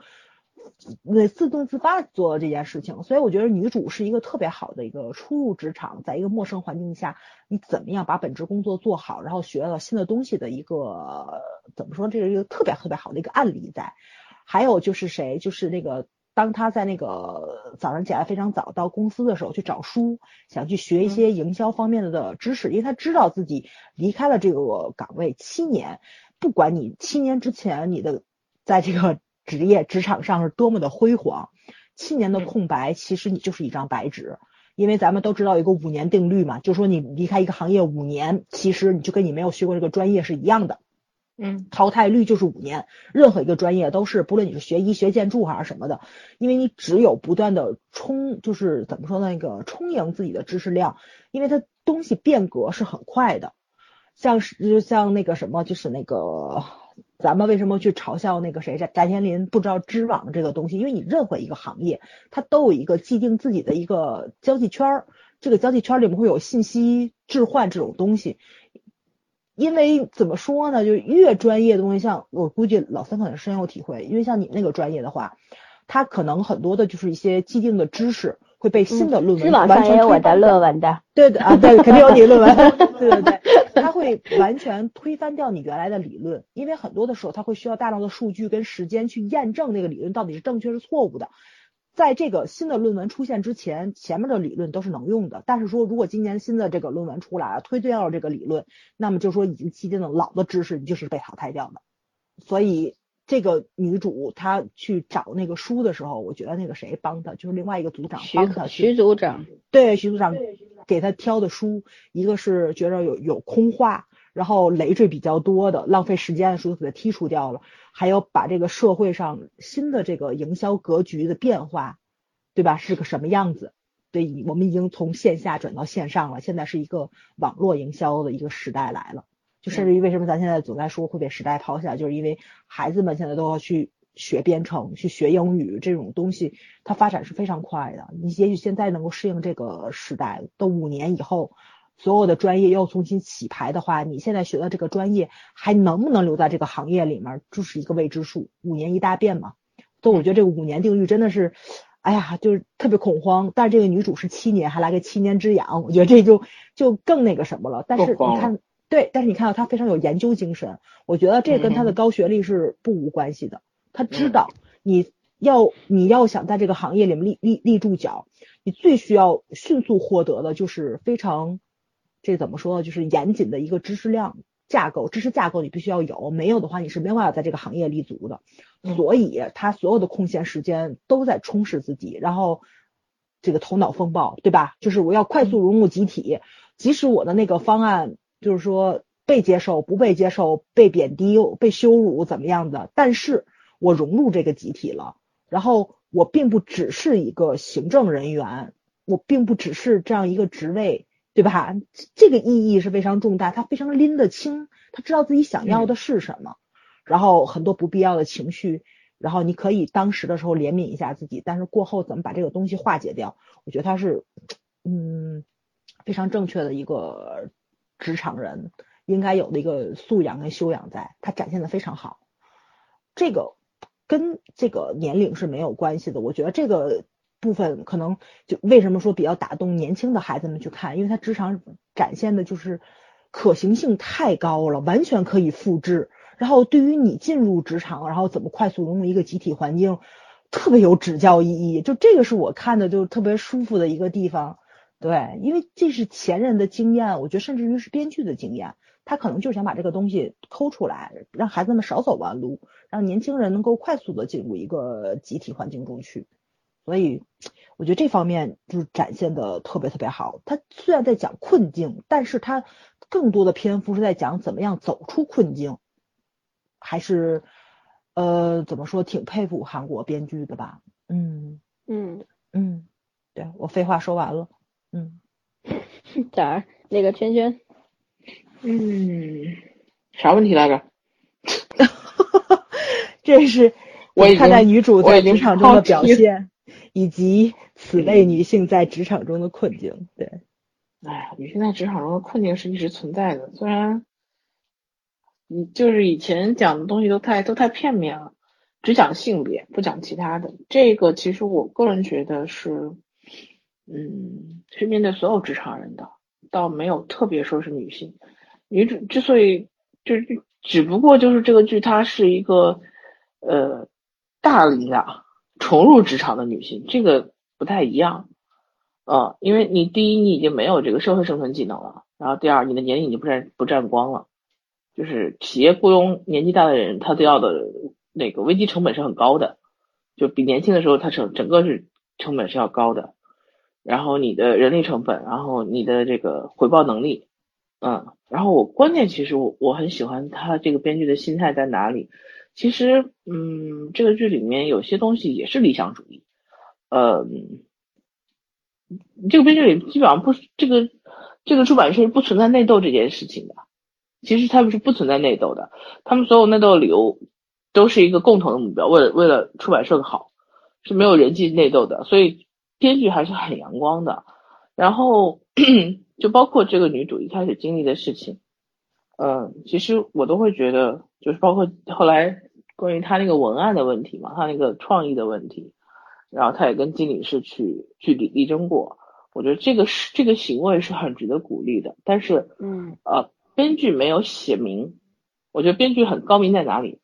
那自动自发做这件事情，所以我觉得女主是一个特别好的一个初入职场，在一个陌生环境下，你怎么样把本职工作做好，然后学到新的东西的一个怎么说，这是一个特别特别好的一个案例在。还有就是谁，就是那个当他在那个早上起来非常早到公司的时候去找书，想去学一些营销方面的知识，因为他知道自己离开了这个岗位七年，不管你七年之前你的在这个。职业职场上是多么的辉煌，七年的空白其实你就是一张白纸，因为咱们都知道一个五年定律嘛，就说你离开一个行业五年，其实你就跟你没有学过这个专业是一样的，嗯，淘汰率就是五年，任何一个专业都是，不论你是学医学建筑还是什么的，因为你只有不断的充，就是怎么说那个充盈自己的知识量，因为它东西变革是很快的，像是像那个什么，就是那个。咱们为什么去嘲笑那个谁翟翟天临不知道知网这个东西？因为你任何一个行业，它都有一个既定自己的一个交际圈儿，这个交际圈里面会有信息置换这种东西。因为怎么说呢，就越专业的东西，像我估计老三可能深有体会，因为像你那个专业的话，它可能很多的就是一些既定的知识会被新的论文网上也有我的论文的，对的啊，对，肯定有你论文，对对对，它会完全推翻掉你原来的理论，因为很多的时候它会需要大量的数据跟时间去验证那个理论到底是正确是错误的。在这个新的论文出现之前，前面的理论都是能用的。但是说，如果今年新的这个论文出来了，推掉了这个理论，那么就说已经既定的老的知识，你就是被淘汰掉的。所以，这个女主她去找那个书的时候，我觉得那个谁帮她，就是另外一个组长帮她。徐组长。对，徐组长给她挑的书，一个是觉得有有空话。然后累赘比较多的、浪费时间的书给她剔除掉了，还有把这个社会上新的这个营销格局的变化，对吧？是个什么样子？对，我们已经从线下转到线上了，现在是一个网络营销的一个时代来了。就甚至于为什么咱现在总在说会被时代抛下，就是因为孩子们现在都要去学编程、去学英语这种东西，它发展是非常快的。你也许现在能够适应这个时代，都五年以后。所有的专业要重新洗牌的话，你现在学的这个专业还能不能留在这个行业里面，就是一个未知数。五年一大变嘛，所以我觉得这个五年定律真的是，哎呀，就是特别恐慌。但是这个女主是七年，还来个七年之痒，我觉得这就就更那个什么了。但是你看，对，但是你看到他非常有研究精神，我觉得这跟他的高学历是不无关系的。他知道你要你要想在这个行业里面立立立住脚，你最需要迅速获得的就是非常。这怎么说呢？就是严谨的一个知识量架构，知识架构你必须要有，没有的话你是没办法在这个行业立足的。所以他所有的空闲时间都在充实自己，然后这个头脑风暴，对吧？就是我要快速融入集体，即使我的那个方案就是说被接受、不被接受、被贬低、被羞辱怎么样的，但是我融入这个集体了，然后我并不只是一个行政人员，我并不只是这样一个职位。对吧？这个意义是非常重大，他非常拎得清，他知道自己想要的是什么，然后很多不必要的情绪，然后你可以当时的时候怜悯一下自己，但是过后怎么把这个东西化解掉？我觉得他是，嗯，非常正确的一个职场人应该有的一个素养跟修养，在他展现的非常好。这个跟这个年龄是没有关系的，我觉得这个。部分可能就为什么说比较打动年轻的孩子们去看，因为他职场展现的就是可行性太高了，完全可以复制。然后对于你进入职场，然后怎么快速融入一个集体环境，特别有指教意义。就这个是我看的就特别舒服的一个地方。对，因为这是前人的经验，我觉得甚至于是编剧的经验，他可能就是想把这个东西抠出来，让孩子们少走弯路，让年轻人能够快速的进入一个集体环境中去。所以，我觉得这方面就是展现的特别特别好。他虽然在讲困境，但是他更多的篇幅是在讲怎么样走出困境，还是呃怎么说，挺佩服韩国编剧的吧？嗯嗯嗯，对我废话说完了。嗯，咋儿？那个圈圈？嗯，啥问题来着？这是我看待女主在职场中的表现。以及此类女性在职场中的困境，对，哎呀，女性在职场中的困境是一直存在的。虽然，你就是以前讲的东西都太都太片面了，只讲性别不讲其他的。这个其实我个人觉得是，嗯，是面对所有职场人的，倒没有特别说是女性。女主之所以就是只不过就是这个剧它是一个呃大力量。重入职场的女性，这个不太一样，呃，因为你第一，你已经没有这个社会生存技能了，然后第二，你的年龄已经不占不占光了，就是企业雇佣年纪大的人，他都要的那个危机成本是很高的，就比年轻的时候，他成整个是成本是要高的，然后你的人力成本，然后你的这个回报能力，嗯，然后我关键其实我我很喜欢他这个编剧的心态在哪里。其实，嗯，这个剧里面有些东西也是理想主义，嗯，这个编剧里基本上不，这个这个出版社不存在内斗这件事情的。其实他们是不存在内斗的，他们所有内斗的理由都是一个共同的目标，为了为了出版社的好，是没有人际内斗的。所以编剧还是很阳光的。然后 就包括这个女主一开始经历的事情，嗯，其实我都会觉得，就是包括后来关于她那个文案的问题嘛，她那个创意的问题，然后她也跟经理是去去理力争过，我觉得这个是这个行为是很值得鼓励的，但是，嗯，呃，编剧没有写明，我觉得编剧很高明在哪里？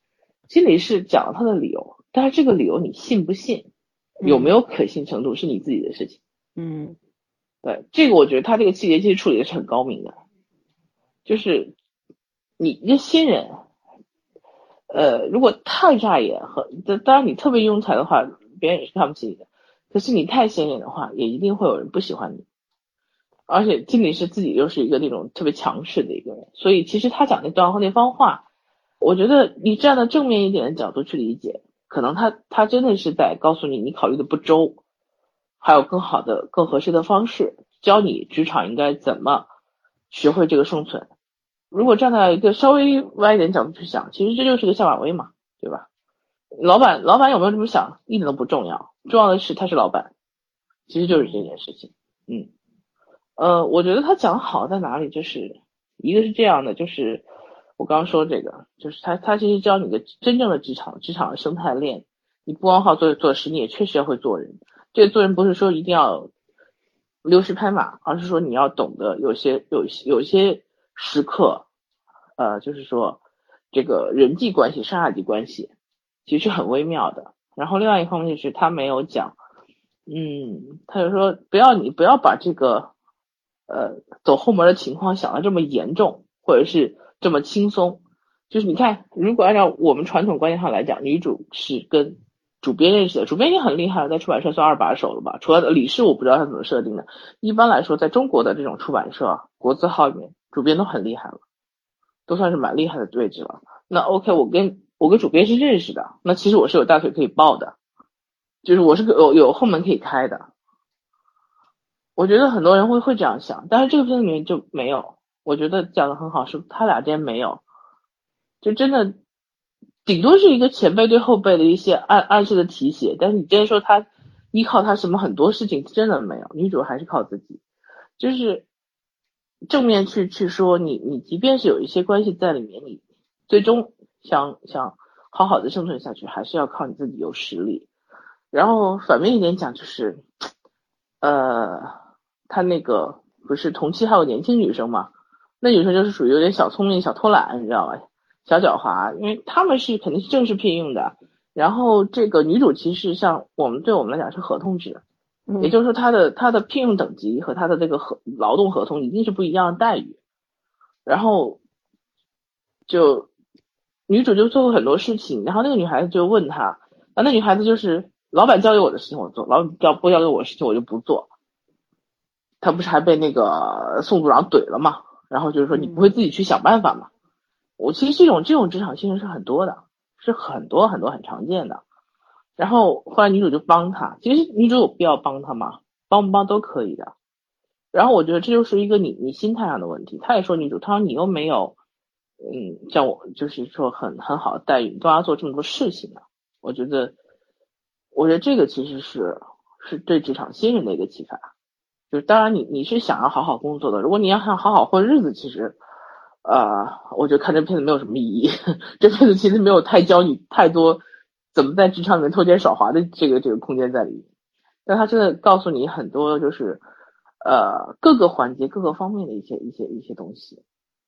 经理是讲了他的理由，但是这个理由你信不信，有没有可信程度是你自己的事情。嗯对，这个我觉得他这个细节其实处理的是很高明的，就是你一个新人，呃，如果太扎眼和当当然你特别庸才的话，别人也是看不起你的。可是你太显眼的话，也一定会有人不喜欢你。而且经理是自己又是一个那种特别强势的一个人，所以其实他讲那段话那番话，我觉得你站在正面一点的角度去理解，可能他他真的是在告诉你你考虑的不周。还有更好的、更合适的方式，教你职场应该怎么学会这个生存。如果站在一个稍微歪一点角度去想，其实这就是个下马威嘛，对吧？老板，老板有没有这么想，一点都不重要，重要的是他是老板，其实就是这件事情。嗯，呃，我觉得他讲好在哪里，就是一个是这样的，就是我刚刚说这个，就是他他其实教你的真正的职场，职场的生态链，你不光好做做事，你也确实要会做人。这个做人不是说一定要溜须拍马，而是说你要懂得有些有有些时刻，呃，就是说这个人际关系、上下级关系其实很微妙的。然后另外一方面就是他没有讲，嗯，他就说不要你不要把这个呃走后门的情况想的这么严重，或者是这么轻松。就是你看，如果按照我们传统观念上来讲，女主是跟。主编认识的主编已经很厉害了，在出版社算二把手了吧？除了理事，我不知道他怎么设定的。一般来说，在中国的这种出版社国字号里面，主编都很厉害了，都算是蛮厉害的位置了。那 OK，我跟我跟主编是认识的，那其实我是有大腿可以抱的，就是我是有有后门可以开的。我觉得很多人会会这样想，但是这个片子里面就没有。我觉得讲的很好，是他俩之间没有，就真的。顶多是一个前辈对后辈的一些暗暗示的提携，但是你真的说他依靠他什么很多事情真的没有，女主还是靠自己，就是正面去去说你你即便是有一些关系在里面，你最终想想好好的生存下去，还是要靠你自己有实力。然后反面一点讲就是，呃，他那个不是同期还有年轻女生嘛，那女生就是属于有点小聪明、小偷懒，你知道吧？小狡猾，因为他们是肯定是正式聘用的，然后这个女主其实像我们对我们来讲是合同制，也就是说她的她的聘用等级和她的这个合劳动合同一定是不一样的待遇，然后就女主就做过很多事情，然后那个女孩子就问她，啊那女孩子就是老板交给我的事情我做，老板交不交给我的事情我就不做，她不是还被那个宋组长怼了嘛，然后就是说你不会自己去想办法嘛。我其实这种这种职场新人是很多的，是很多很多很常见的。然后后来女主就帮他，其实女主有必要帮他吗？帮不帮都可以的。然后我觉得这就是一个你你心态上的问题。他也说女主，他说你又没有，嗯，像我就是说很很好的待遇，都要做这么多事情呢。我觉得，我觉得这个其实是是对职场新人的一个启发。就当然你你是想要好好工作的，如果你要想好好混日子，其实。呃，我觉得看这片子没有什么意义。这片子其实没有太教你太多怎么在职场里面偷奸耍滑的这个这个空间在里面，但他真的告诉你很多就是呃各个环节各个方面的一些一些一些东西，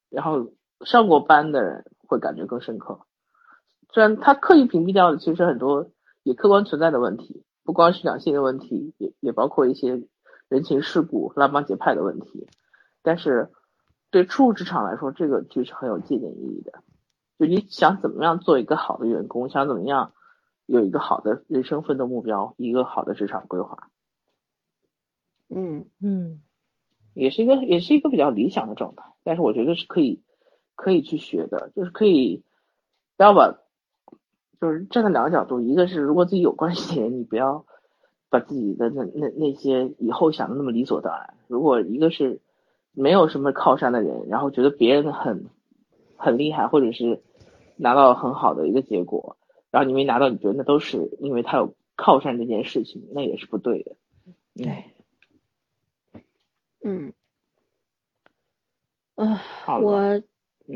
然后上过班的人会感觉更深刻。虽然他刻意屏蔽掉的其实很多也客观存在的问题，不光是两性的问题，也也包括一些人情世故、拉帮结派的问题，但是。对初入职场来说，这个剧是很有借鉴意义的。就你想怎么样做一个好的员工，想怎么样有一个好的人生奋斗目标，一个好的职场规划，嗯嗯，也是一个也是一个比较理想的状态。但是我觉得是可以可以去学的，就是可以不要把就是站在两个角度，一个是如果自己有关系的人，你不要把自己的那那那些以后想的那么理所当然。如果一个是。没有什么靠山的人，然后觉得别人很很厉害，或者是拿到很好的一个结果，然后你没拿到，你觉得那都是因为他有靠山这件事情，那也是不对的。对，嗯，啊，我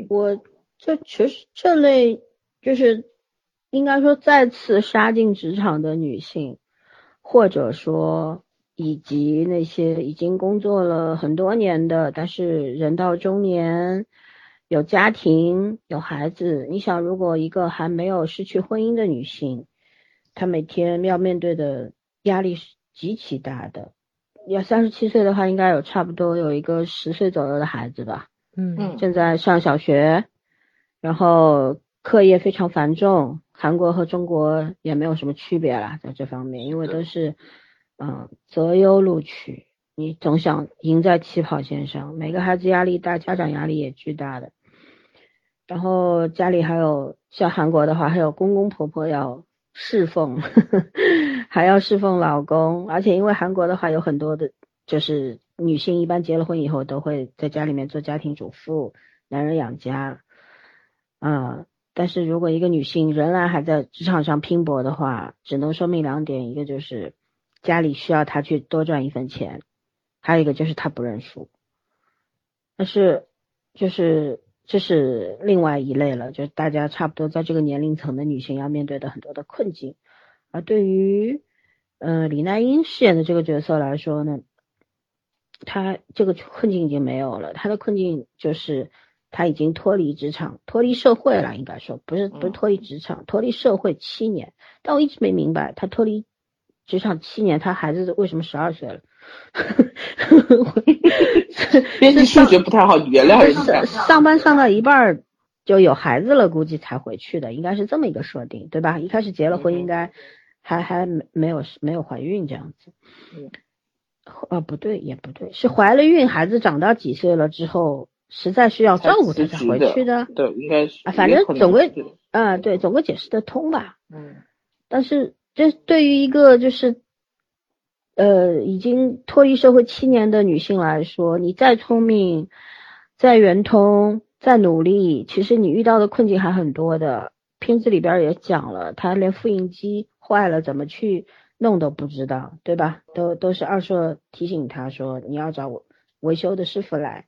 我这其实这类就是应该说再次杀进职场的女性，或者说以及那些已经工作了很多年的，但是人到中年。有家庭有孩子，你想，如果一个还没有失去婚姻的女性，她每天要面对的压力是极其大的。要三十七岁的话，应该有差不多有一个十岁左右的孩子吧，嗯，正在上小学，然后课业非常繁重。韩国和中国也没有什么区别啦，在这方面，因为都是嗯择优录取，你总想赢在起跑线上。每个孩子压力大，家长压力也巨大的。然后家里还有像韩国的话，还有公公婆婆要侍奉，还要侍奉老公，而且因为韩国的话有很多的，就是女性一般结了婚以后都会在家里面做家庭主妇，男人养家，啊，但是如果一个女性仍然还在职场上拼搏的话，只能说明两点，一个就是家里需要她去多赚一份钱，还有一个就是她不认输，但是就是。这是另外一类了，就是大家差不多在这个年龄层的女性要面对的很多的困境。而对于，呃，李奈英饰演的这个角色来说呢，她这个困境已经没有了。她的困境就是她已经脱离职场、脱离社会了，应该说不是不是脱离职场，脱离社会七年。但我一直没明白，他脱离职场七年，他孩子为什么十二岁了？编辑数学不太好，原谅人家。上班上到一半就有孩子了，估计才回去的，应该是这么一个设定，对吧？一开始结了婚，应该还还没没有没有怀孕这样子。嗯。哦，不对，也不对，是怀了孕，孩子长到几岁了之后，实在需要照顾他才回去的。对，应该是。啊，反正总归，啊，对，总归解释得通吧。嗯。但是这对于一个就是。呃，已经脱离社会七年的女性来说，你再聪明、再圆通、再努力，其实你遇到的困境还很多的。片子里边也讲了，她连复印机坏了怎么去弄都不知道，对吧？都都是二硕提醒她说你要找我维修的师傅来。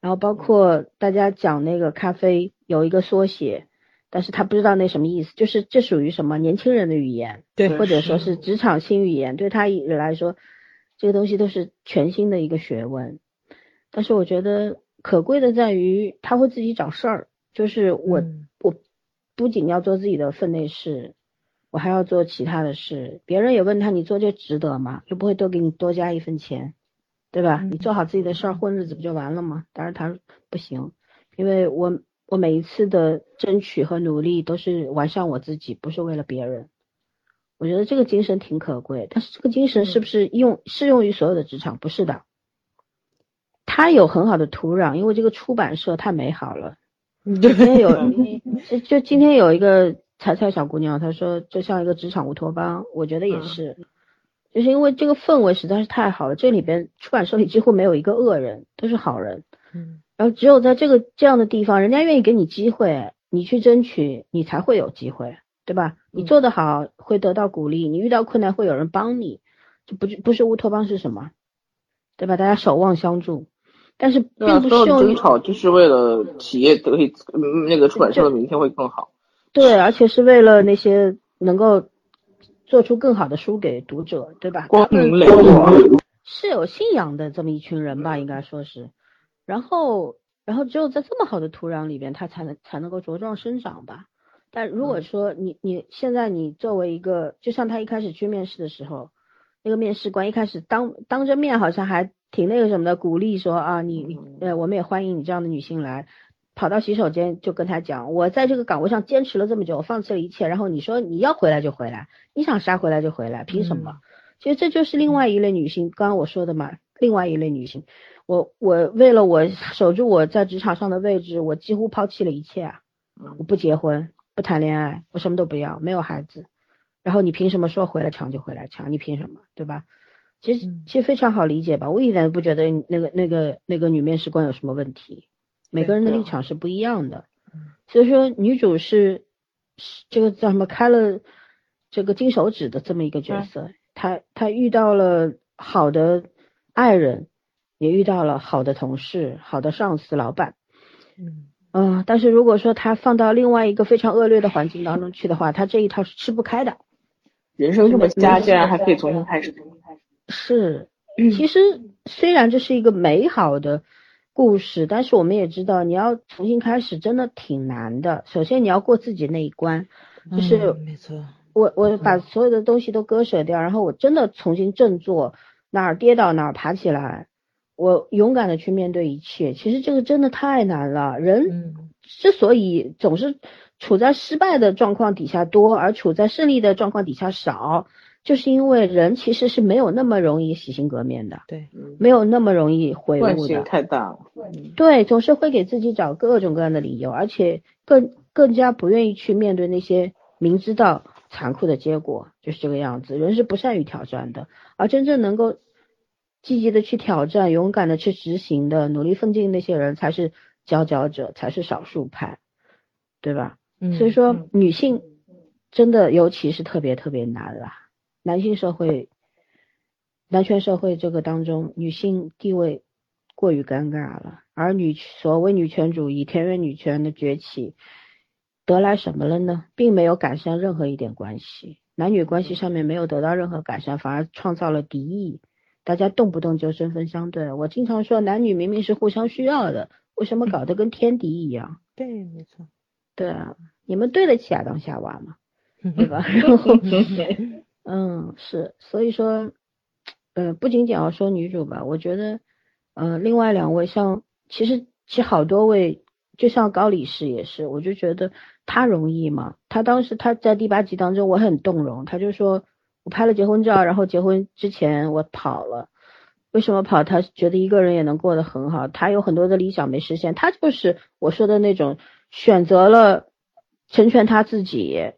然后包括大家讲那个咖啡有一个缩写。但是他不知道那什么意思，就是这属于什么年轻人的语言，对，或者说是职场新语言，对他来说，这个东西都是全新的一个学问。但是我觉得可贵的在于他会自己找事儿，就是我我不仅要做自己的分内事，我还要做其他的事。别人也问他，你做这值得吗？又不会多给你多加一分钱，对吧？你做好自己的事儿，混日子不就完了吗？但是他不行，因为我。我每一次的争取和努力都是完善我自己，不是为了别人。我觉得这个精神挺可贵，但是这个精神是不是用适用于所有的职场？不是的。它有很好的土壤，因为这个出版社太美好了。今天有，就就今天有一个彩彩小姑娘，她说就像一个职场乌托邦，我觉得也是，就是因为这个氛围实在是太好了。这里边出版社里几乎没有一个恶人，都是好人。嗯。然后只有在这个这样的地方，人家愿意给你机会，你去争取，你才会有机会，对吧？你做得好会得到鼓励，你遇到困难会有人帮你，就不不是乌托邦是什么？对吧？大家守望相助，但是并不是用争吵就是为了企业得以那个出版社的明天会更好。对，而且是为了那些能够做出更好的书给读者，对吧？光明磊落，是有信仰的这么一群人吧，应该说是。然后，然后只有在这么好的土壤里边，他才能才能够茁壮生长吧。但如果说你你现在你作为一个，就像他一开始去面试的时候，那个面试官一开始当当着面好像还挺那个什么的，鼓励说啊，你你呃，我们也欢迎你这样的女性来，跑到洗手间就跟他讲，我在这个岗位上坚持了这么久，放弃了一切，然后你说你要回来就回来，你想杀回来就回来，凭什么？其实这就是另外一类女性，刚刚我说的嘛，另外一类女性。我我为了我守住我在职场上的位置，我几乎抛弃了一切啊！我不结婚，不谈恋爱，我什么都不要，没有孩子。然后你凭什么说回来抢就回来抢？你凭什么，对吧？其实其实非常好理解吧，我一点都不觉得那个那个那个女面试官有什么问题。每个人的立场是不一样的，所以说女主是这个叫什么开了这个金手指的这么一个角色，她她遇到了好的爱人。也遇到了好的同事、好的上司、老板。嗯嗯，但是如果说她放到另外一个非常恶劣的环境当中去的话，她这一套是吃不开的。人生这么瞎，竟然还可以重新开始。是，其实虽然这是一个美好的故事，但是我们也知道，你要重新开始真的挺难的。首先你要过自己那一关，就是嗯没错，我我把所有的东西都割舍掉，然后我真的重新振作，哪儿跌倒哪儿爬起来，我勇敢的去面对一切。其实这个真的太难了，人嗯之所以总是处在失败的状况底下多，而处在胜利的状况底下少，就是因为人其实是没有那么容易洗心革面的，对，没有那么容易悔悟的。太大了。对，总是会给自己找各种各样的理由，而且更更加不愿意去面对那些明知道残酷的结果，就是这个样子。人是不善于挑战的，而真正能够积极的去挑战、勇敢的去执行的、努力奋进那些人，才是佼佼者，才是少数派，对吧？嗯所以说嗯，女性真的尤其是特别特别难啦。男性社会、男权社会这个当中，女性地位过于尴尬了，而女所谓女权主义、田园女权的崛起，得来什么了呢？并没有改善任何一点关系，男女关系上面没有得到任何改善，反而创造了敌意。大家动不动就针锋相对。我经常说，男女明明是互相需要的，为什么搞得跟天敌一样？对，没错，对啊，你们对得起亚当夏娃吗？对吧？然后，嗯，是，所以说，呃，不仅仅要说女主吧，我觉得，呃，另外两位像，其实其实好多位，就像高理士也是，我就觉得他容易吗？他当时他在第八集当中，我很动容，他就说我拍了结婚照，然后结婚之前我跑了。为什么跑？他觉得一个人也能过得很好，他有很多的理想没实现，他就是我说的那种选择了成全他自己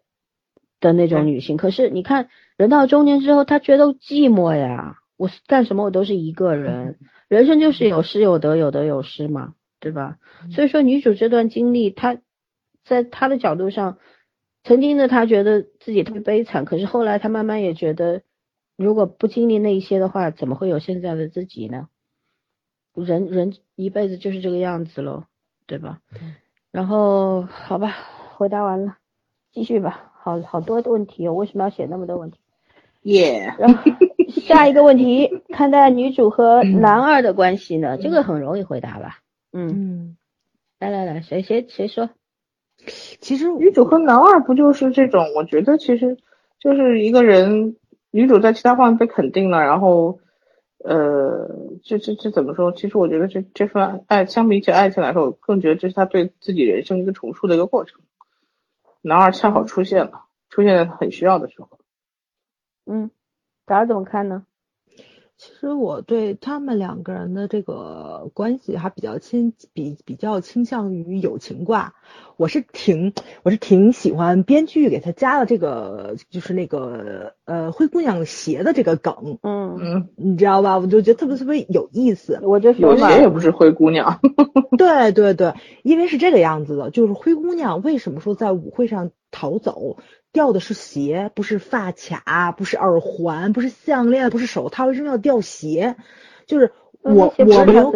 的那种女性。可是你看，人到中年之后，她觉得寂寞呀，我干什么我都是一个人，人生就是有失有得，有得有失嘛，对吧？所以说，女主这段经历，她在她的角度上，曾经的她觉得自己特别悲惨，可是后来她慢慢也觉得。如果不经历那一些的话，怎么会有现在的自己呢？人人一辈子就是这个样子喽，对吧？然后好吧，回答完了，继续吧。好好多的问题哦，为什么要写那么多问题？耶，然后下一个问题，看待女主和男二的关系呢？这个很容易回答吧？嗯，嗯，来来来，谁谁谁说？其实女主和男二不就是这种？我觉得其实就是一个人，女主在其他方面被肯定了，然后，呃，这这这怎么说？其实我觉得这这份爱，相比起爱情来说，我更觉得这是他对自己人生一个重塑的一个过程。男二恰好出现了，出现在他很需要的时候。嗯，早上怎么看呢？其实我对他们两个人的这个关系还比较亲，比比较倾向于友情挂。我是挺我是挺喜欢编剧给他加了这个，就是那个呃灰姑娘鞋的这个梗，嗯，嗯，你知道吧？我就觉得特别特别有意思。我就说有嘛，鞋也不是灰姑娘。对对对，因为是这个样子的，就是灰姑娘为什么说在舞会上逃走，掉的是鞋，不是发卡，不是耳环，不是项链，不是手套，为什么要掉鞋？就是我我没有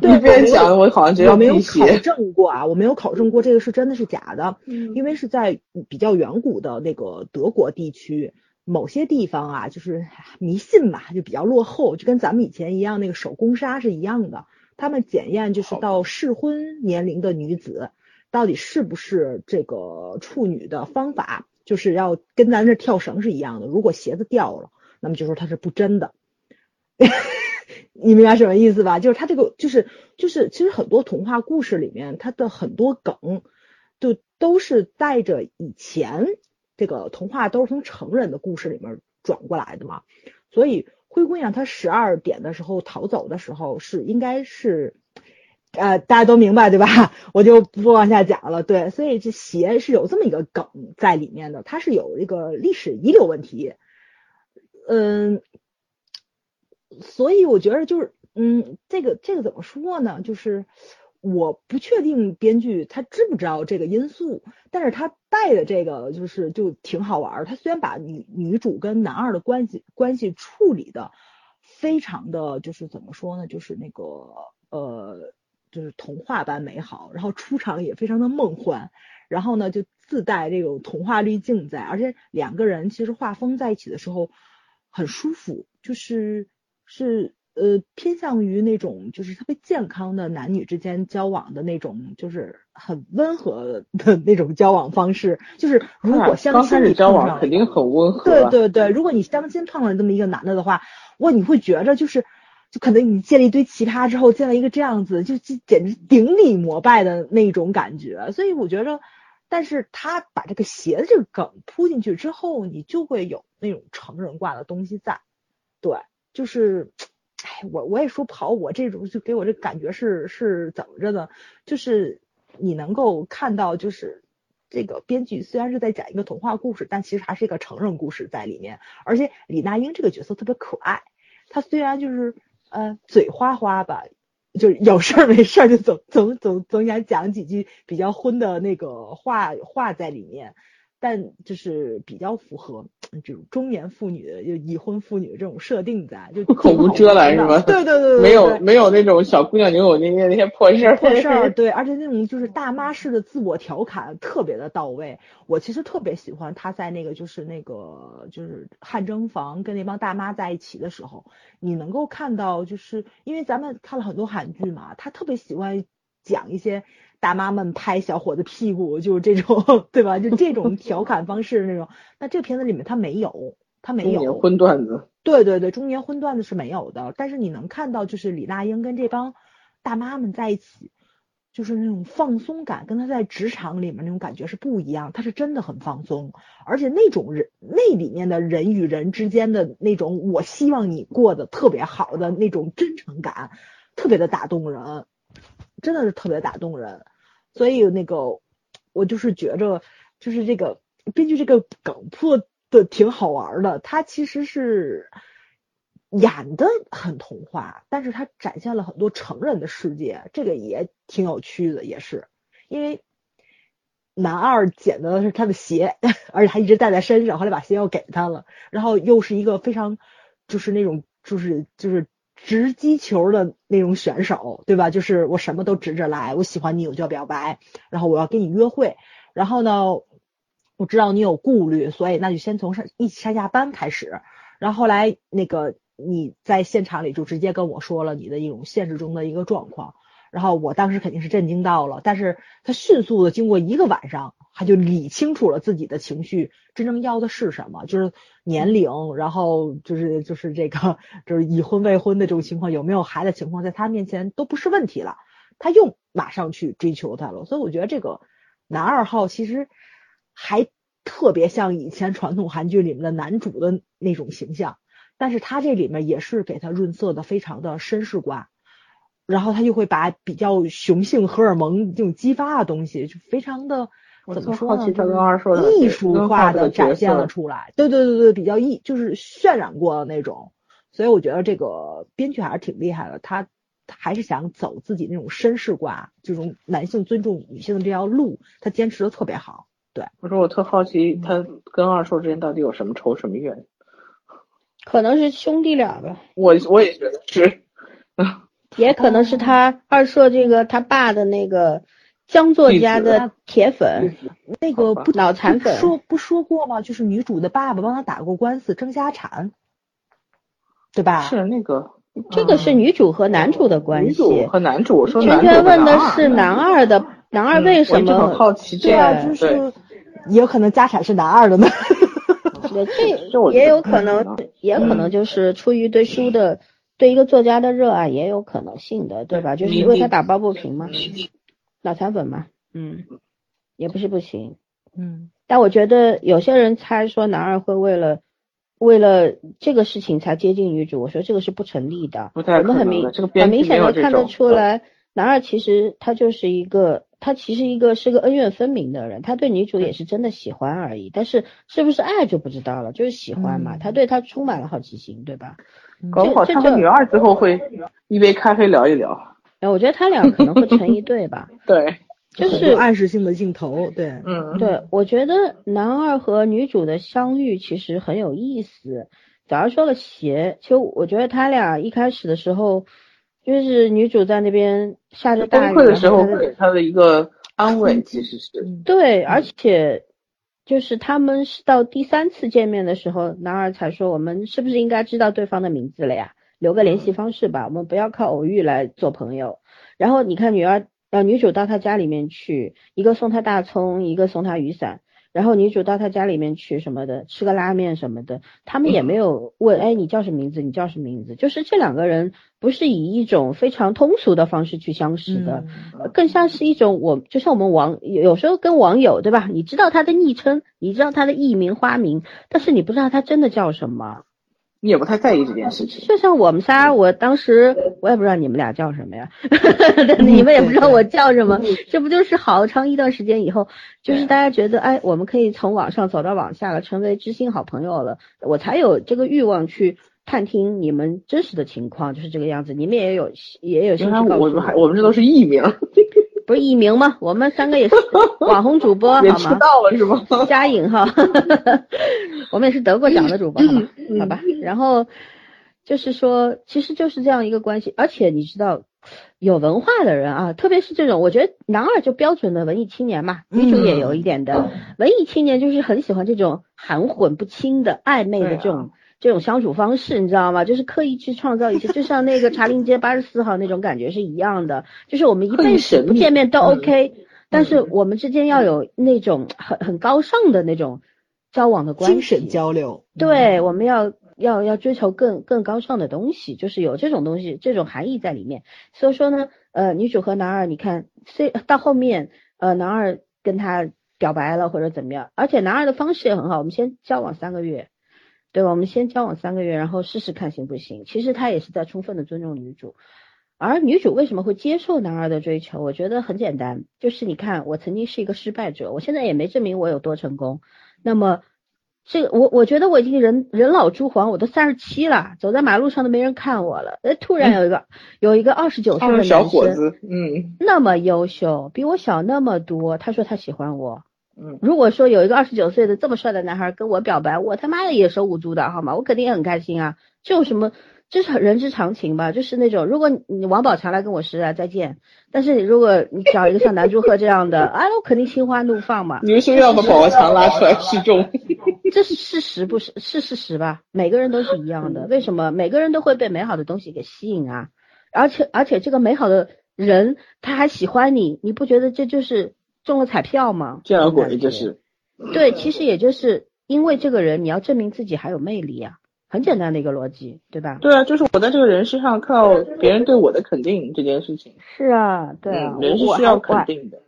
对一边讲，我好像觉得我没有考。证过啊，我没有考证过这个是真的是假的，嗯因为是在比较远古的那个德国地区，某些地方啊，就是迷信嘛，就比较落后，就跟咱们以前一样，那个手工纱是一样的。他们检验就是到适婚年龄的女子，到底是不是这个处女的方法，就是要跟咱这跳绳是一样的。如果鞋子掉了，那么就说它是不真的。你明白什么意思吧？就是它这个，就是就是，其实很多童话故事里面，它的很多梗，就都是带着以前这个童话都是从成人的故事里面转过来的嘛。所以灰姑娘她十二点的时候逃走的时候，是应该是，呃，大家都明白对吧？我就不往下讲了。对，所以这鞋是有这么一个梗在里面的，它是有一个历史遗留问题。嗯，所以我觉得就是，嗯，这个这个怎么说呢？就是我不确定编剧他知不知道这个因素，但是他带的这个就是就挺好玩儿。他虽然把女女主跟男二的关系关系处理的非常的就是怎么说呢，就是那个呃，就是童话般美好，然后出场也非常的梦幻，然后呢就自带这种童话滤镜在，而且两个人其实画风在一起的时候很舒服，就是是。呃，偏向于那种就是特别健康的男女之间交往的那种，就是很温和的那种交往方式。就是如果相亲你交往肯定很温和。对对对，如果你相亲碰上这么一个男的的话，哇，你会觉着就是，就可能你见了一堆奇葩之后，见了一个这样子，就就简直顶礼膜拜的那种感觉。所以我觉着，但是他把这个鞋的这个梗铺进去之后，你就会有那种成人挂的东西在。对，就是。哎，我我也说不好，我这种就给我这感觉是是怎么着的？就是你能够看到，就是这个编剧虽然是在讲一个童话故事，但其实还是一个成人故事在里面。而且李那英这个角色特别可爱，她虽然就是呃嘴花花吧，就是有事儿没事儿就总总总总想讲几句比较荤的那个话话在里面。但就是比较符合这种中年妇女的就已婚妇女的这种设定在，就口无遮拦是吧？对对对，没有没有那种小姑娘扭扭捏捏那些破事儿。破事儿对，而且那种就是大妈式的自我调侃特别的到位。我其实特别喜欢她在那个就是那个就是汗蒸房跟那帮大妈在一起的时候，你能够看到就是因为咱们看了很多韩剧嘛，她特别喜欢讲一些。大妈们拍小伙子屁股，就是这种，对吧？就这种调 侃方式那种。那这个片子里面他没有，他没有。中年荤段子。对对对，中年荤段子是没有的。但是你能看到，就是李大英跟这帮大妈们在一起，就是那种放松感，跟他在职场里面那种感觉是不一样。他是真的很放松，而且那种人那里面的人与人之间的那种，我希望你过得特别好的那种真诚感，特别的打动人，真的是特别打动人。所以那个，我就是觉着，就是这个编剧这个梗铺的挺好玩的。他其实是演的很童话，但是他展现了很多成人的世界，这个也挺有趣的。也是因为男二捡的是他的鞋，而且还一直带在身上，后来把鞋又给他了。然后又是一个非常就是那种就是就是。直击球的那种选手，对吧？就是我什么都直着来，我喜欢你，我就要表白，然后我要跟你约会，然后呢，我知道你有顾虑，所以那就先从上一起上下班开始，然后后来那个你在现场里就直接跟我说了你的一种现实中的一个状况。然后我当时肯定是震惊到了，但是他迅速的经过一个晚上，他就理清楚了自己的情绪，真正要的是什么，就是年龄，然后就是就是这个就是已婚未婚的这种情况，有没有孩子情况，在他面前都不是问题了，他又马上去追求她了，所以我觉得这个男二号其实还特别像以前传统韩剧里面的男主的那种形象，但是他这里面也是给他润色的非常的绅士挂。然后他就会把比较雄性荷尔蒙这种激发的东西，就非常的怎么说呢？艺术化的展现了出来。对对对对，比较艺就是渲染过的那种。所以我觉得这个编剧还是挺厉害的，他还是想走自己那种绅士挂，这种男性尊重女性的这条路，他坚持的特别好。对，我说我特好奇，他跟二硕之间到底有什么仇什么怨？可能是兄弟俩吧。我我也觉得是。也可能是他二硕这个他爸的那个江作家的铁粉，那个不脑残粉说不说过吗？就是女主的爸爸帮他打过官司争家产，对吧？是那个，这个是女主和男主的关系。女主和男主，说圈圈问的是男二的，男二为什么？很好奇这样，就是也有可能家产是男二的呢。这 也有可能，也可能就是出于对书的。对一个作家的热爱也有可能性的，对吧？就是为他打抱不平嘛，脑残粉嘛，嗯，也不是不行，嗯。但我觉得有些人猜说男二会为了为了这个事情才接近女主，我说这个是不成立的。我们很明很明显的看得出来，男二其实他就是一个，他其实一个是个恩怨分明的人，他对女主也是真的喜欢而已，但是是不是爱就不知道了，就是喜欢嘛，他对他充满了好奇心，对吧？搞不好他和女二之后会一杯咖啡聊一聊。哎，我觉得他俩可能会成一对吧？对，就是暗示性的镜头，对，嗯，对，我觉得男二和女主的相遇其实很有意思。早上说了鞋，其实我觉得他俩一开始的时候，就是女主在那边下着大雨溃的时候给他的一个安慰，其实是，对，而且就是他们是到第三次见面的时候，男二才说我们是不是应该知道对方的名字了呀？留个联系方式吧，我们不要靠偶遇来做朋友。然后你看女二呃女主到他家里面去，一个送他大葱，一个送他雨伞。然后女主到他家里面去什么的，吃个拉面什么的，他们也没有问，哎，你叫什么名字？你叫什么名字？就是这两个人不是以一种非常通俗的方式去相识的，呃更像是一种我就像我们网有有时候跟网友对吧？你知道他的昵称，你知道他的艺名花名，但是你不知道他真的叫什么。你也不太在意这件事情。就像我们仨，我当时我也不知道你们俩叫什么呀，你们也不知道我叫什么，这不就是好长一段时间以后，就是大家觉得哎，我们可以从网上走到网下了，成为知心好朋友了，我才有这个欲望去探听你们真实的情况，就是这个样子。你们也有也有兴趣告诉我们还我们这都是艺名，不是艺名吗？我们三个也是 网红主播，也好吗？知道了是吗？加引号，我们也是得过奖的主播，好吧？嗯好吧。然后就是说，其实就是这样一个关系，而且你知道，有文化的人啊，特别是这种，我觉得男二就标准的文艺青年嘛，女主也有一点的、文艺青年，就是很喜欢这种含混不清的暧昧的这种。这种相处方式，你知道吗？就是刻意去创造一些，就像那个茶陵街八十四号那种感觉是一样的。就是我们一辈子不见面都 OK，、但是我们之间要有那种很很高尚的那种交往的关系，精神交流，对，我们要要要追求更更高尚的东西，就是有这种东西，这种含义在里面。所以说呢，呃，女主和男二，你看，虽到后面，呃，男二跟他表白了或者怎么样，而且男二的方式也很好，我们先交往三个月，对吧？我们先交往三个月，然后试试看行不行。其实他也是在充分的尊重女主。而女主为什么会接受男二的追求？我觉得很简单，就是你看，我曾经是一个失败者，我现在也没证明我有多成功。那么，这个我我觉得我已经人人老珠黄，我都三十七了，走在马路上都没人看我了。哎，突然有一个、有一个二十九岁的小伙，子，嗯那么优秀，比我小那么多，他说他喜欢我。嗯，如果说有一个二十九岁的这么帅的男孩跟我表白，我他妈的也手舞足蹈，好吗？我肯定也很开心啊。这有什么？这是人之常情吧？就是那种，如果你王宝强来跟我示爱，再见。但是如果你找一个像南柱赫这样的，哎，我肯定心花怒放嘛。你是说要把宝宝强拉出来示众？这是事实，不是是事实吧？每个人都是一样的，为什么每个人都会被美好的东西给吸引啊？而且而且这个美好的人他还喜欢你，你不觉得这就是中了彩票吗？见了鬼就是。对，其实也就是因为这个人，你要证明自己还有魅力啊，很简单的一个逻辑，对吧？对啊，就是我在这个人身上看到别人对我的肯定这件事情。是啊，对啊，嗯，人是需要肯定的。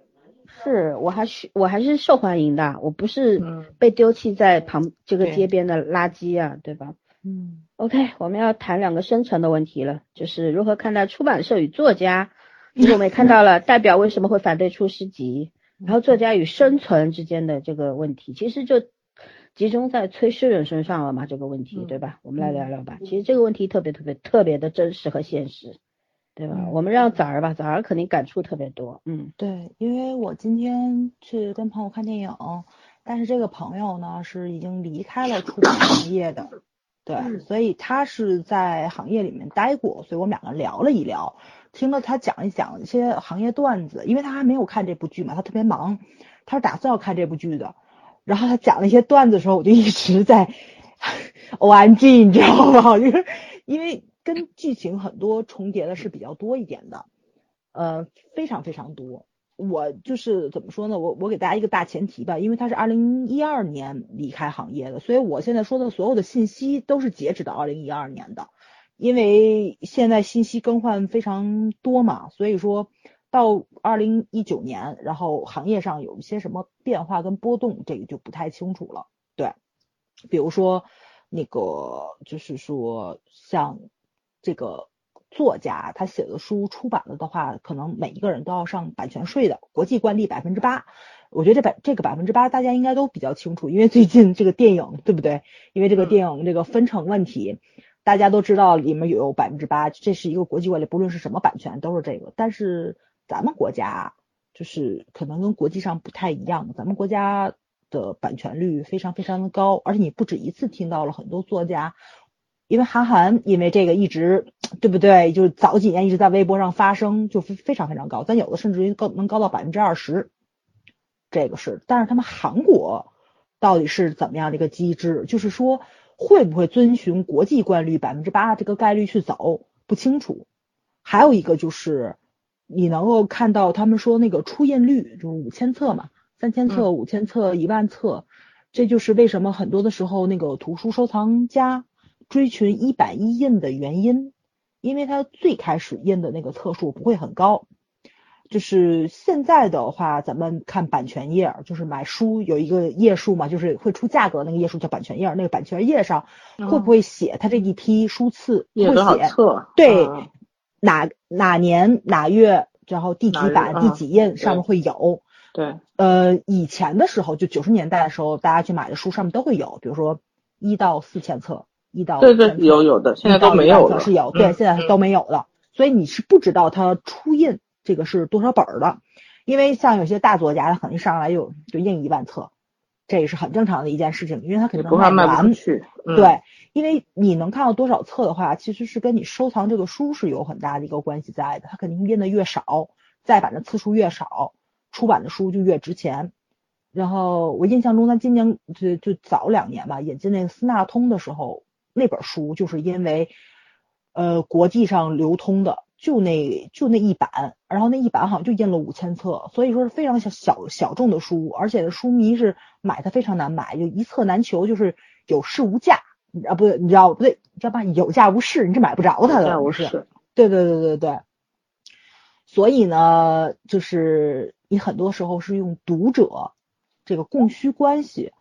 是，我还是我还是受欢迎的，我不是嗯被丢弃在旁这个街边的垃圾啊，对吧？嗯 OK，我们要谈两个深层的问题了，就是如何看待出版社与作家。就是我们也看到了 代表为什么会反对出诗集，然后作家与生存之间的这个问题，其实就集中在崔诗人身上了嘛，这个问题，对吧？我们来聊聊吧。其实这个问题特别特别特别的真实和现实，对吧？我们让早儿吧，早儿肯定感触特别多，嗯对，因为我今天去跟朋友看电影，但是这个朋友呢是已经离开了出版行业的，对，所以他是在行业里面待过，所以我们两个聊了一聊，听了他讲一讲一些行业段子，因为他还没有看这部剧嘛，他特别忙，他是打算要看这部剧的，然后他讲了一些段子的时候，我就一直在 O M G，你知道吗？就是因为跟剧情很多重叠的是比较多一点的。呃，非常非常多。我就是怎么说呢？我我给大家一个大前提吧，因为他是二零一二年离开行业的，所以我现在说的所有的信息都是截止到二零一二年的，因为现在信息更换非常多嘛，所以说到二零一九年，然后行业上有一些什么变化跟波动，这个就不太清楚了。对，比如说那个就是说像这个作家他写的书出版了的话，可能每一个人都要上版权税的，国际惯例百分之八。我觉得这百这个百分之八大家应该都比较清楚，因为最近这个电影对不对？因为这个电影这个分成问题，大家都知道里面有百分之八，这是一个国际惯例，不论是什么版权都是这个。但是咱们国家就是可能跟国际上不太一样，咱们国家的版权率非常非常的高，而且你不止一次听到了很多作家，因为韩寒因为这个一直对不对？就是早几年一直在微博上发声，就非非常非常高，咱有的甚至于高能高到百分之二十，这个是，但是他们韩国到底是怎么样的一个机制？就是说会不会遵循国际惯例百分之八这个概率去走？不清楚。还有一个就是你能够看到他们说那个出印率就是五千册嘛，三千册、五千册、一万册，这就是为什么很多的时候那个图书收藏家追寻一版一印的原因，因为它最开始印的那个册数不会很高。就是现在的话，咱们看版权页，就是买书有一个页数嘛，就是会出价格那个页数叫版权页，那个版权页上会不会写它这一批书次？会写册？对嗯哪哪年哪月，然后第几版、第几印上面会有。对，呃，以前的时候，就九十年代的时候，大家去买的书上面都会有，比如说一到四千册，一到对对有有的，现在都没有了。是有，对，嗯现在都没有了。所以你是不知道它出印这个是多少本儿的，因为像有些大作家，他可能一上来就就印一万册，这也是很正常的一件事情，因为他肯定不怕卖不完。去。嗯，对，因为你能看到多少册的话，其实是跟你收藏这个书是有很大的一个关系在的。它肯定印的越少，再版的次数越少，出版的书就越值钱。然后我印象中，他今年就就早两年吧，引进那个斯纳通的时候，那本书就是因为呃国际上流通的就那就那一版，然后那一版好像就印了五千册，所以说是非常小小小众的书，而且书迷是买它非常难买，就一册难求，就是有市无价。啊，不对，你知道不对，你知道吧？有价无市，你是买不着它的。那我是是。对对对对对。所以呢，就是你很多时候是用读者这个供需关系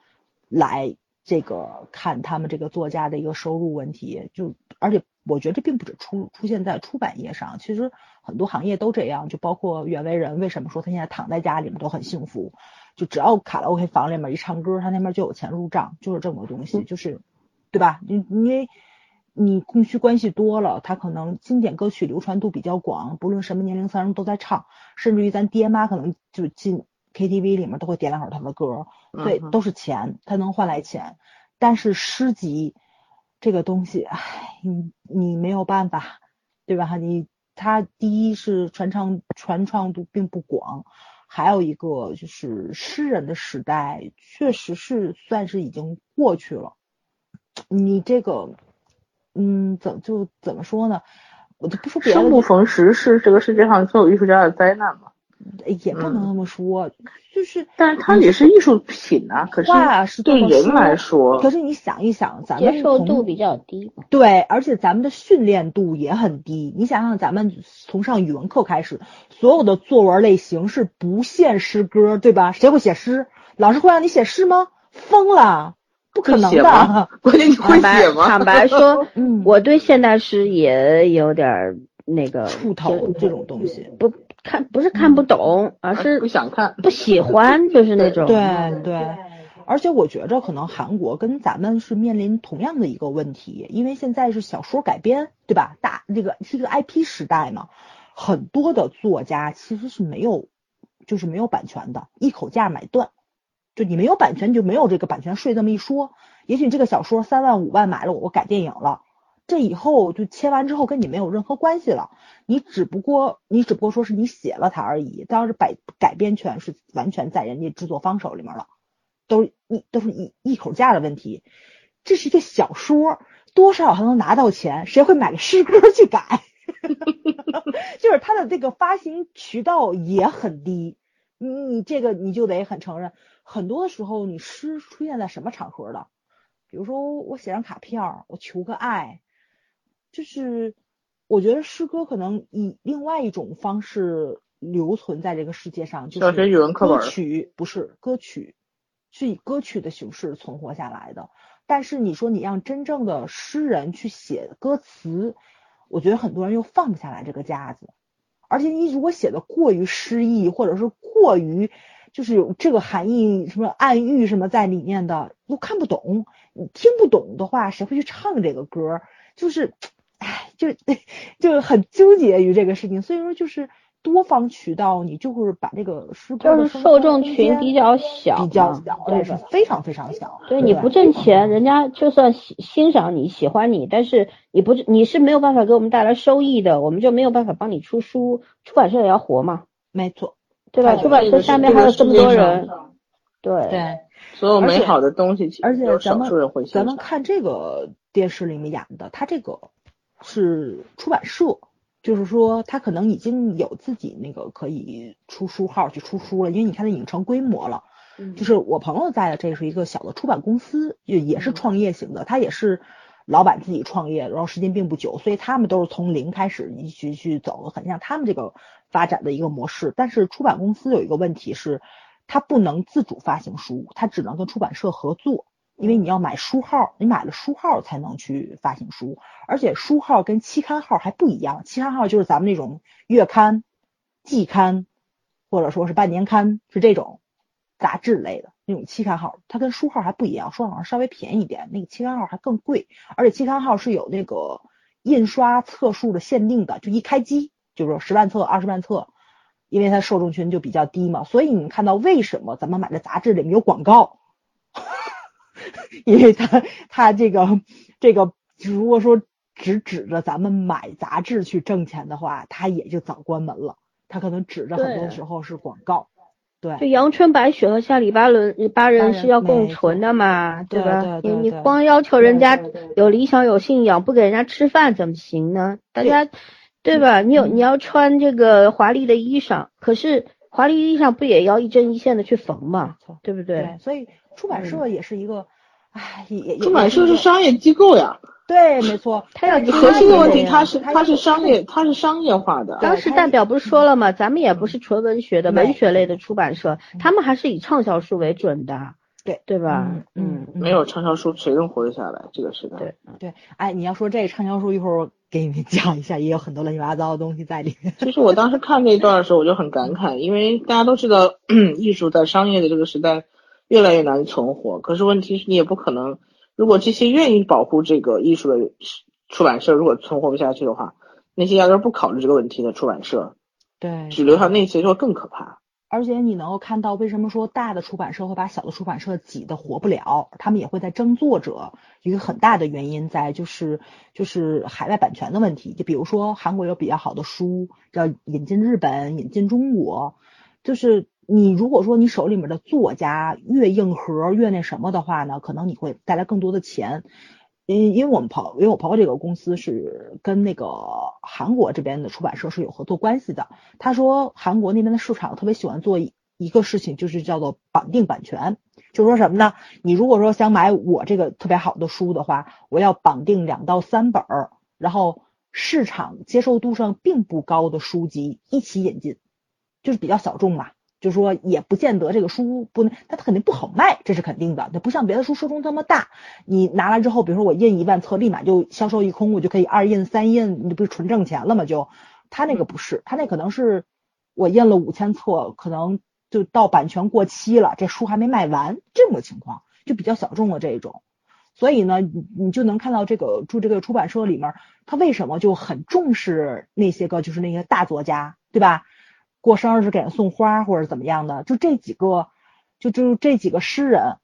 来这个看他们这个作家的一个收入问题，就而且我觉得这并不止出出现在出版业上，其实很多行业都这样，就包括袁惟仁，为什么说他现在躺在家里面都很幸福？就只要卡拉 OK 房里面一唱歌，他那边就有钱入账，就是这么个东西，就是对吧？因因为你供需关系多了，他可能经典歌曲流传度比较广，不论什么年龄层都在唱，甚至于咱爹妈可能就进 KTV 里面都会点两首他的歌，所以嗯哼都是钱，他能换来钱。但是诗集这个东西，唉，你你没有办法，对吧？你它第一是传唱传唱度并不广，还有一个就是诗人的时代确实是算是已经过去了。你这个，嗯，怎就怎么说呢？我就不说别的，生不逢时是这个世界上所有艺术家的灾难嘛。也不能那么说，就是但是它也是艺术品啊，可是话是对人来说，可是你想一想，咱们接受度比较低。对，而且咱们的训练度也很低。你想想，咱们从上语文课开始，所有的作文类型是不限诗歌，对吧？谁会写诗？老师会让你写诗吗？疯了，不可能的。关键你会坦白写吗？坦白说，嗯，我对现代诗也有点儿那个触头这种东西，不看不是看不懂，而是不想看。不喜欢，就是那种对对。而且我觉着可能韩国跟咱们是面临同样的一个问题，因为现在是小说改编，对吧？大这个是一个 IP 时代嘛，很多的作家其实是没有，就是没有版权的，一口价买断。就你没有版权，你就没有这个版权税这么一说。也许这个小说三万五万买了，我改电影了，这以后就签完之后跟你没有任何关系了。你只不过你只不过说是你写了它而已，当时改改编权是完全在人家制作方手里面了，都一都是一一口价的问题。这是一个小说，多少还能拿到钱，谁会买个诗歌去改？就是它的这个发行渠道也很低，你你这个你就得很承认，很多的时候你诗出现在什么场合的？比如说我写张卡片，我求个爱，就是我觉得诗歌可能以另外一种方式留存在这个世界上，就是语文课本歌曲不是歌曲，是以歌曲的形式存活下来的。但是你说你让真正的诗人去写歌词，我觉得很多人又放不下来这个架子。而且你如果写的过于诗意，或者是过于就是有这个含义什么暗喻什么在里面的，都看不懂。你听不懂的话，谁会去唱这个歌？就是，唉，就就很纠结于这个事情。所以说，就是多方渠道，你就是把这个诗歌就是受众群比较小，比较小，对，是非常非常小。对，你不挣钱，人家就算欣欣赏你喜欢你，但是你不你是没有办法给我们带来收益的，我们就没有办法帮你出书，出版社也要活嘛。没错，对吧？出版社下面还有这么多人，对对，所有美好的东西，而且咱们咱们看这个电视里面演的，他这个是出版社。就是说，他可能已经有自己那个可以出书号去出书了，因为你看他已经成规模了。就是我朋友在的，这是一个小的出版公司，也也是创业型的，他也是老板自己创业，然后时间并不久，所以他们都是从零开始一起去走，很像他们这个发展的一个模式。但是出版公司有一个问题是，他不能自主发行书，他只能跟出版社合作。因为你要买书号，你买了书号才能去发行书，而且书号跟期刊号还不一样。期刊号就是咱们那种月刊、季刊，或者说是半年刊，是这种杂志类的那种期刊号，它跟书号还不一样，书号稍微便宜一点，那个期刊号还更贵，而且期刊号是有那个印刷册数的限定的，就一开机就是十万册、二十万册，因为它受众群就比较低嘛，所以你看到为什么咱们买的杂志里面有广告？因为他他这个这个，如果说只指着咱们买杂志去挣钱的话，他也就早关门了。他可能指着很多时候是广告，对。就阳春白雪和下里巴伦巴人是要共存的嘛，对吧？你你光要求人家有理想有信仰，不给人家吃饭怎么行呢？大家对吧？你有你要穿这个华丽的衣裳，可是华丽衣裳不也要一针一线的去缝嘛？对不对？所以出版社也是一个。唉，也出版社是商业机构呀。对，没错，它要核心的问题，它是它是商业，它是商业化的。当时代表不是说了吗？咱们也不是纯文学的文学类的出版社，他们还是以畅销书为准的。对，对吧？嗯，没有畅销书，谁能活得下来？这个时代。对对，哎，你要说这个畅销书，一会儿给你们讲一下，也有很多乱七八糟的东西在里面。其实我当时看那段的时候，我就很感慨，因为大家都知道，艺术在商业的这个时代。越来越难存活，可是问题是你也不可能，如果这些愿意保护这个艺术的出版社如果存活不下去的话，那些压根不考虑这个问题的出版社，对，只留下那些就会更可怕。而且你能够看到，为什么说大的出版社会把小的出版社挤得活不了？他们也会在争作者，一个很大的原因在就是就是海外版权的问题。就比如说韩国有比较好的书，要引进日本，引进中国，就是。你如果说你手里面的作家越硬核越那什么的话呢，可能你会带来更多的钱。因因为我们朋，因为我朋友这个公司是跟那个韩国这边的出版社是有合作关系的。他说韩国那边的市场特别喜欢做一个事情，就是叫做绑定版权。就说什么呢？你如果说想买我这个特别好的书的话，我要绑定两到三本儿，然后市场接受度上并不高的书籍一起引进，就是比较小众嘛。就说也不见得这个书不能，它肯定不好卖，这是肯定的。它不像别的书受众这么大，你拿来之后，比如说我印一万册，立马就销售一空，我就可以二印三印，你不是纯挣钱了吗？就他那个不是，他那可能是我印了五千册，可能就到版权过期了，这书还没卖完，这么个情况就比较小众的这一种。所以呢，你你就能看到这个住这个出版社里面，他为什么就很重视那些个就是那些大作家，对吧？过生日时给人送花或者怎么样的，就这几个，就就这几个诗人，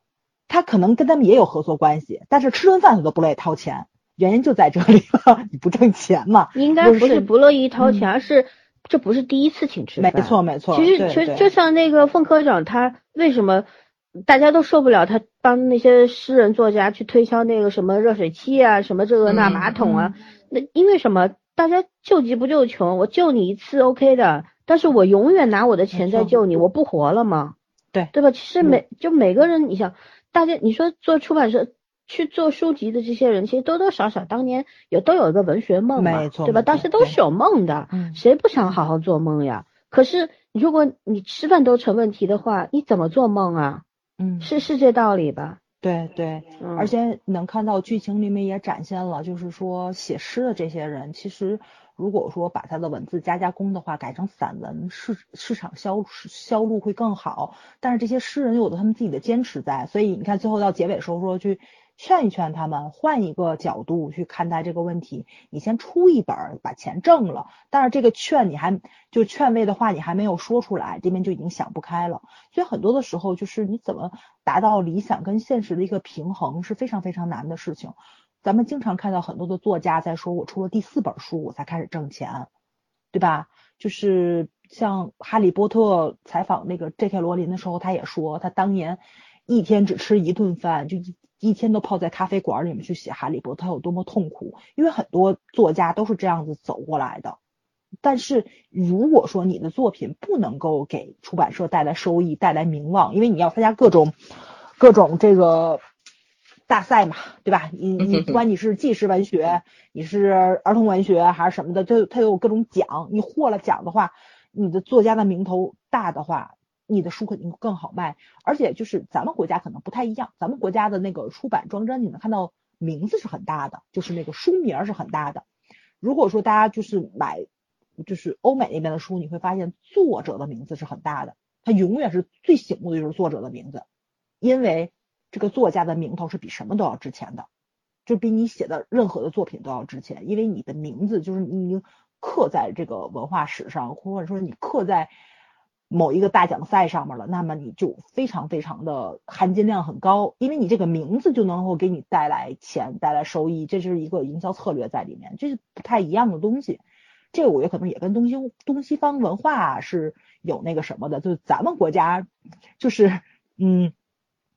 他可能跟他们也有合作关系，但是吃顿饭他都不乐意掏钱，原因就在这里了，你不挣钱嘛。应该不是不乐意掏钱，而是这不是第一次请吃饭。没错没错。其实其实就像那个凤科长，他为什么大家都受不了他帮那些诗人作家去推销那个什么热水器啊，什么这个那马桶啊？那因为什么？大家救急不救穷，我救你一次 OK 的。但是我永远拿我的钱在救你，我不活了吗？对对吧？其实每就每个人，你想，大家你说做出版社去做书籍的这些人，其实多多少少当年也都有一个文学梦嘛，对吧？当时都是有梦的，谁不想好好做梦呀？可是如果你吃饭都成问题的话，你怎么做梦啊？嗯，是是这道理吧？对对，而且能看到剧情里面也展现了，就是说写诗的这些人其实。如果说把他的文字加加工的话，改成散文，市市场销销路会更好。但是这些诗人有的他们自己的坚持在，所以你看最后到结尾时候说去劝一劝他们，换一个角度去看待这个问题。你先出一本，把钱挣了，但是这个劝你还就劝慰的话你还没有说出来，这边就已经想不开了。所以很多的时候，就是你怎么达到理想跟现实的一个平衡是非常非常难的事情。咱们经常看到很多的作家在说，我出了第四本书我才开始挣钱，对吧？就是像哈利波特采访那个 J.K. 罗琳的时候，他也说他当年。一天只吃一顿饭，就一一天都泡在咖啡馆里面去写《哈利波特》有多么痛苦，因为很多作家都是这样子走过来的。但是如果说你的作品不能够给出版社带来收益、带来名望，因为你要参加各种各种这个大赛嘛，对吧？你你不管你是纪实文学，你是儿童文学还是什么的，它它有各种奖，你获了奖的话，你的作家的名头大的话。你的书肯定更好卖，而且就是咱们国家可能不太一样，咱们国家的那个出版装帧，你能看到名字是很大的，就是那个书名是很大的。如果说大家就是买，就是欧美那边的书，你会发现作者的名字是很大的，它永远是最醒目的就是作者的名字，因为这个作家的名头是比什么都要值钱的，就比你写的任何的作品都要值钱，因为你的名字就是你刻在这个文化史上，或者说你刻在。某一个大奖赛上面了，那么你就非常非常的含金量很高，因为你这个名字就能够给你带来钱、带来收益，这是一个营销策略在里面，这是不太一样的东西。这个我觉得可能也跟东西东西方文化是有那个什么的，就是咱们国家就是嗯，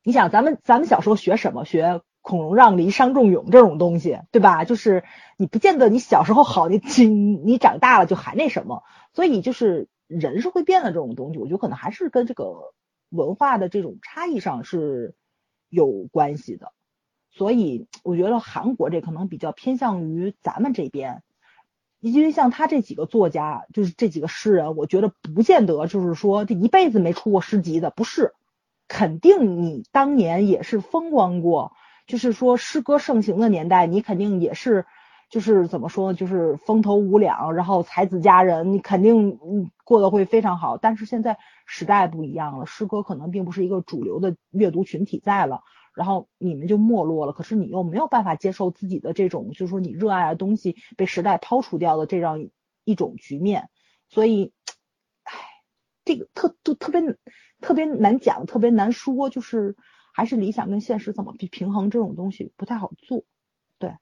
你想咱们咱们小时候学什么？学孔融让梨、伤仲永这种东西，对吧？就是你不见得你小时候好，你你 你长大了就还那什么，所以就是。人是会变的这种东西，我觉得可能还是跟这个文化的这种差异上是有关系的。所以我觉得韩国这可能比较偏向于咱们这边，因为像他这几个作家，就是这几个诗人，我觉得不见得就是说这一辈子没出过诗集的，不是，肯定你当年也是风光过，就是说诗歌盛行的年代，你肯定也是。就是怎么说呢？就是风头无两，然后才子佳人，你肯定嗯过得会非常好。但是现在时代不一样了，诗歌可能并不是一个主流的阅读群体在了，然后你们就没落了。可是你又没有办法接受自己的这种，就是说你热爱的东西被时代抛除掉的这样一种局面。所以，唉，这个特特特别特别难讲，特别难说。就是还是理想跟现实怎么去平衡这种东西不太好做。对，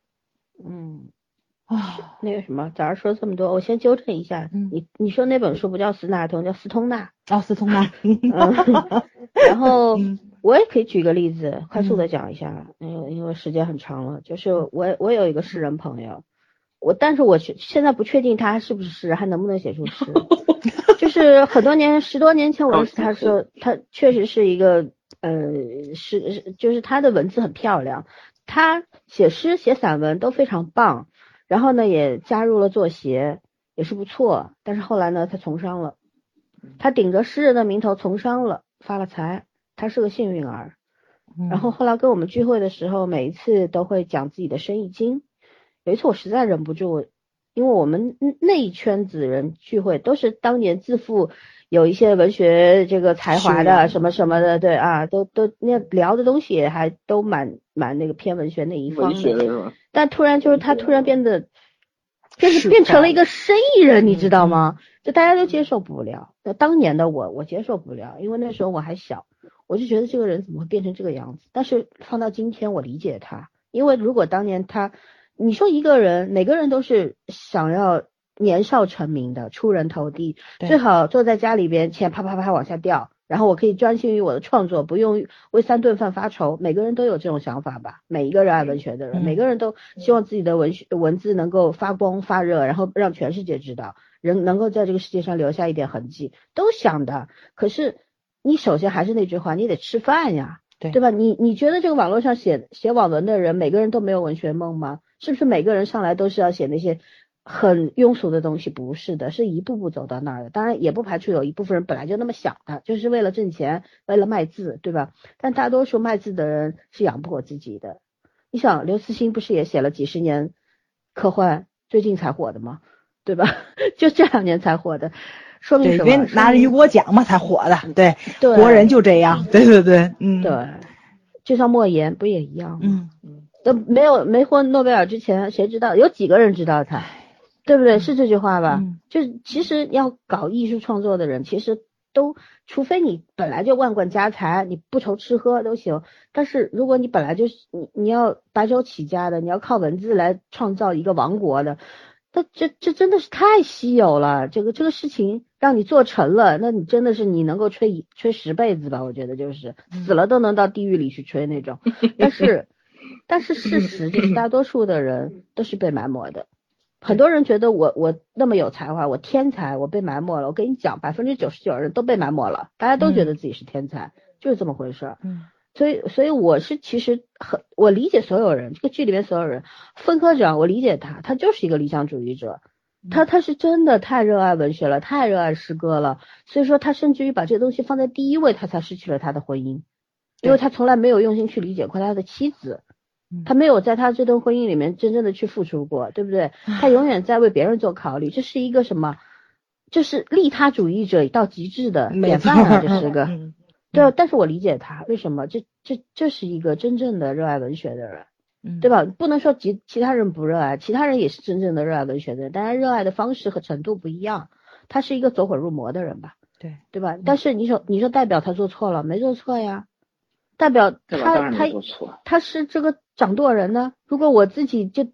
嗯。啊，那个什么，早上说这么多，我先纠正一下，你你说那本书不叫斯纳通，叫斯通纳啊，斯通纳。然后 我也可以举个例子，快速的讲一下，因为因为时间很长了。就是我我有一个诗人朋友，我但是我现在不确定他是不是诗人，还能不能写出诗。就是很多年十多年前我认识他说，他确实是一个呃是就是他的文字很漂亮，他写诗写散文都非常棒。然后呢，也加入了作协，也是不错。但是后来呢，他从商了，他顶着诗人的名头从商了，发了财。他是个幸运儿。然后后来跟我们聚会的时候，每一次都会讲自己的生意经。有一次我实在忍不住，因为我们那一圈子人聚会都是当年自负有一些文学这个才华的，什么什么的，对啊，都都那聊的东西还都蛮蛮那个偏文学那一方的。但突然就是他突然变得，就是变成了一个生意人，你知道吗？就大家都接受不了。那当年的我，我接受不了，因为那时候我还小，我就觉得这个人怎么会变成这个样子？但是放到今天，我理解他，因为如果当年他，你说一个人，每个人都是想要年少成名的，出人头地，最好坐在家里边，钱啪啪啪往下掉。然后我可以专心于我的创作，不用为三顿饭发愁。每个人都有这种想法吧？每一个热爱文学的人，每个人都希望自己的文学文字能够发光发热，然后让全世界知道，人能够在这个世界上留下一点痕迹，都想的。可是你首先还是那句话，你得吃饭呀，对吧？你你觉得这个网络上写写网文的人，每个人都没有文学梦吗？是不是每个人上来都是要写那些？很庸俗的东西不是的，是一步步走到那儿的。当然也不排除有一部分人本来就那么想的，就是为了挣钱，为了卖字，对吧？但大多数卖字的人是养不活自己的。你想，刘慈欣不是也写了几十年科幻，最近才火的吗？对吧？就这两年才火的，说明什么？拿着雨果奖嘛才火的。对，对，国人就这样。对对对，嗯，对。就像莫言不也一样吗？嗯嗯，都没有没获诺贝尔之前，谁知道有几个人知道他，对不对？是这句话吧？嗯就是其实要搞艺术创作的人，其实都除非你本来就万贯家财，你不愁吃喝都行。但是如果你本来就是你你要白手起家的，你要靠文字来创造一个王国的，那这这真的是太稀有了。这个这个事情让你做成了，那你真的是你能够吹一吹十辈子吧？我觉得就是死了都能到地狱里去吹那种。但是 但是事实就是大多数的人都是被埋没的。很多人觉得我我那么有才华，我天才，我被埋没了。我跟你讲，百分之九十九的人都被埋没了，大家都觉得自己是天才，就是这么回事儿。嗯所以，所以我是其实很我理解所有人，这个剧里面所有人，分科长我理解他，他就是一个理想主义者，他他是真的太热爱文学了，太热爱诗歌了，所以说他甚至于把这个东西放在第一位，他才失去了他的婚姻，因为他从来没有用心去理解过他的妻子。嗯他没有在他这段婚姻里面真正的去付出过，对不对？他永远在为别人做考虑，这是一个什么？就是利他主义者到极致的典范啊！这 是个，嗯对，但是我理解他为什么，这这这是一个真正的热爱文学的人，嗯对吧？不能说其其他人不热爱，其他人也是真正的热爱文学的人，但是热爱的方式和程度不一样。他是一个走火入魔的人吧，对，对吧？但是你说你说代表他做错了没做错呀？代表他他。他是这个掌舵人呢。如果我自己就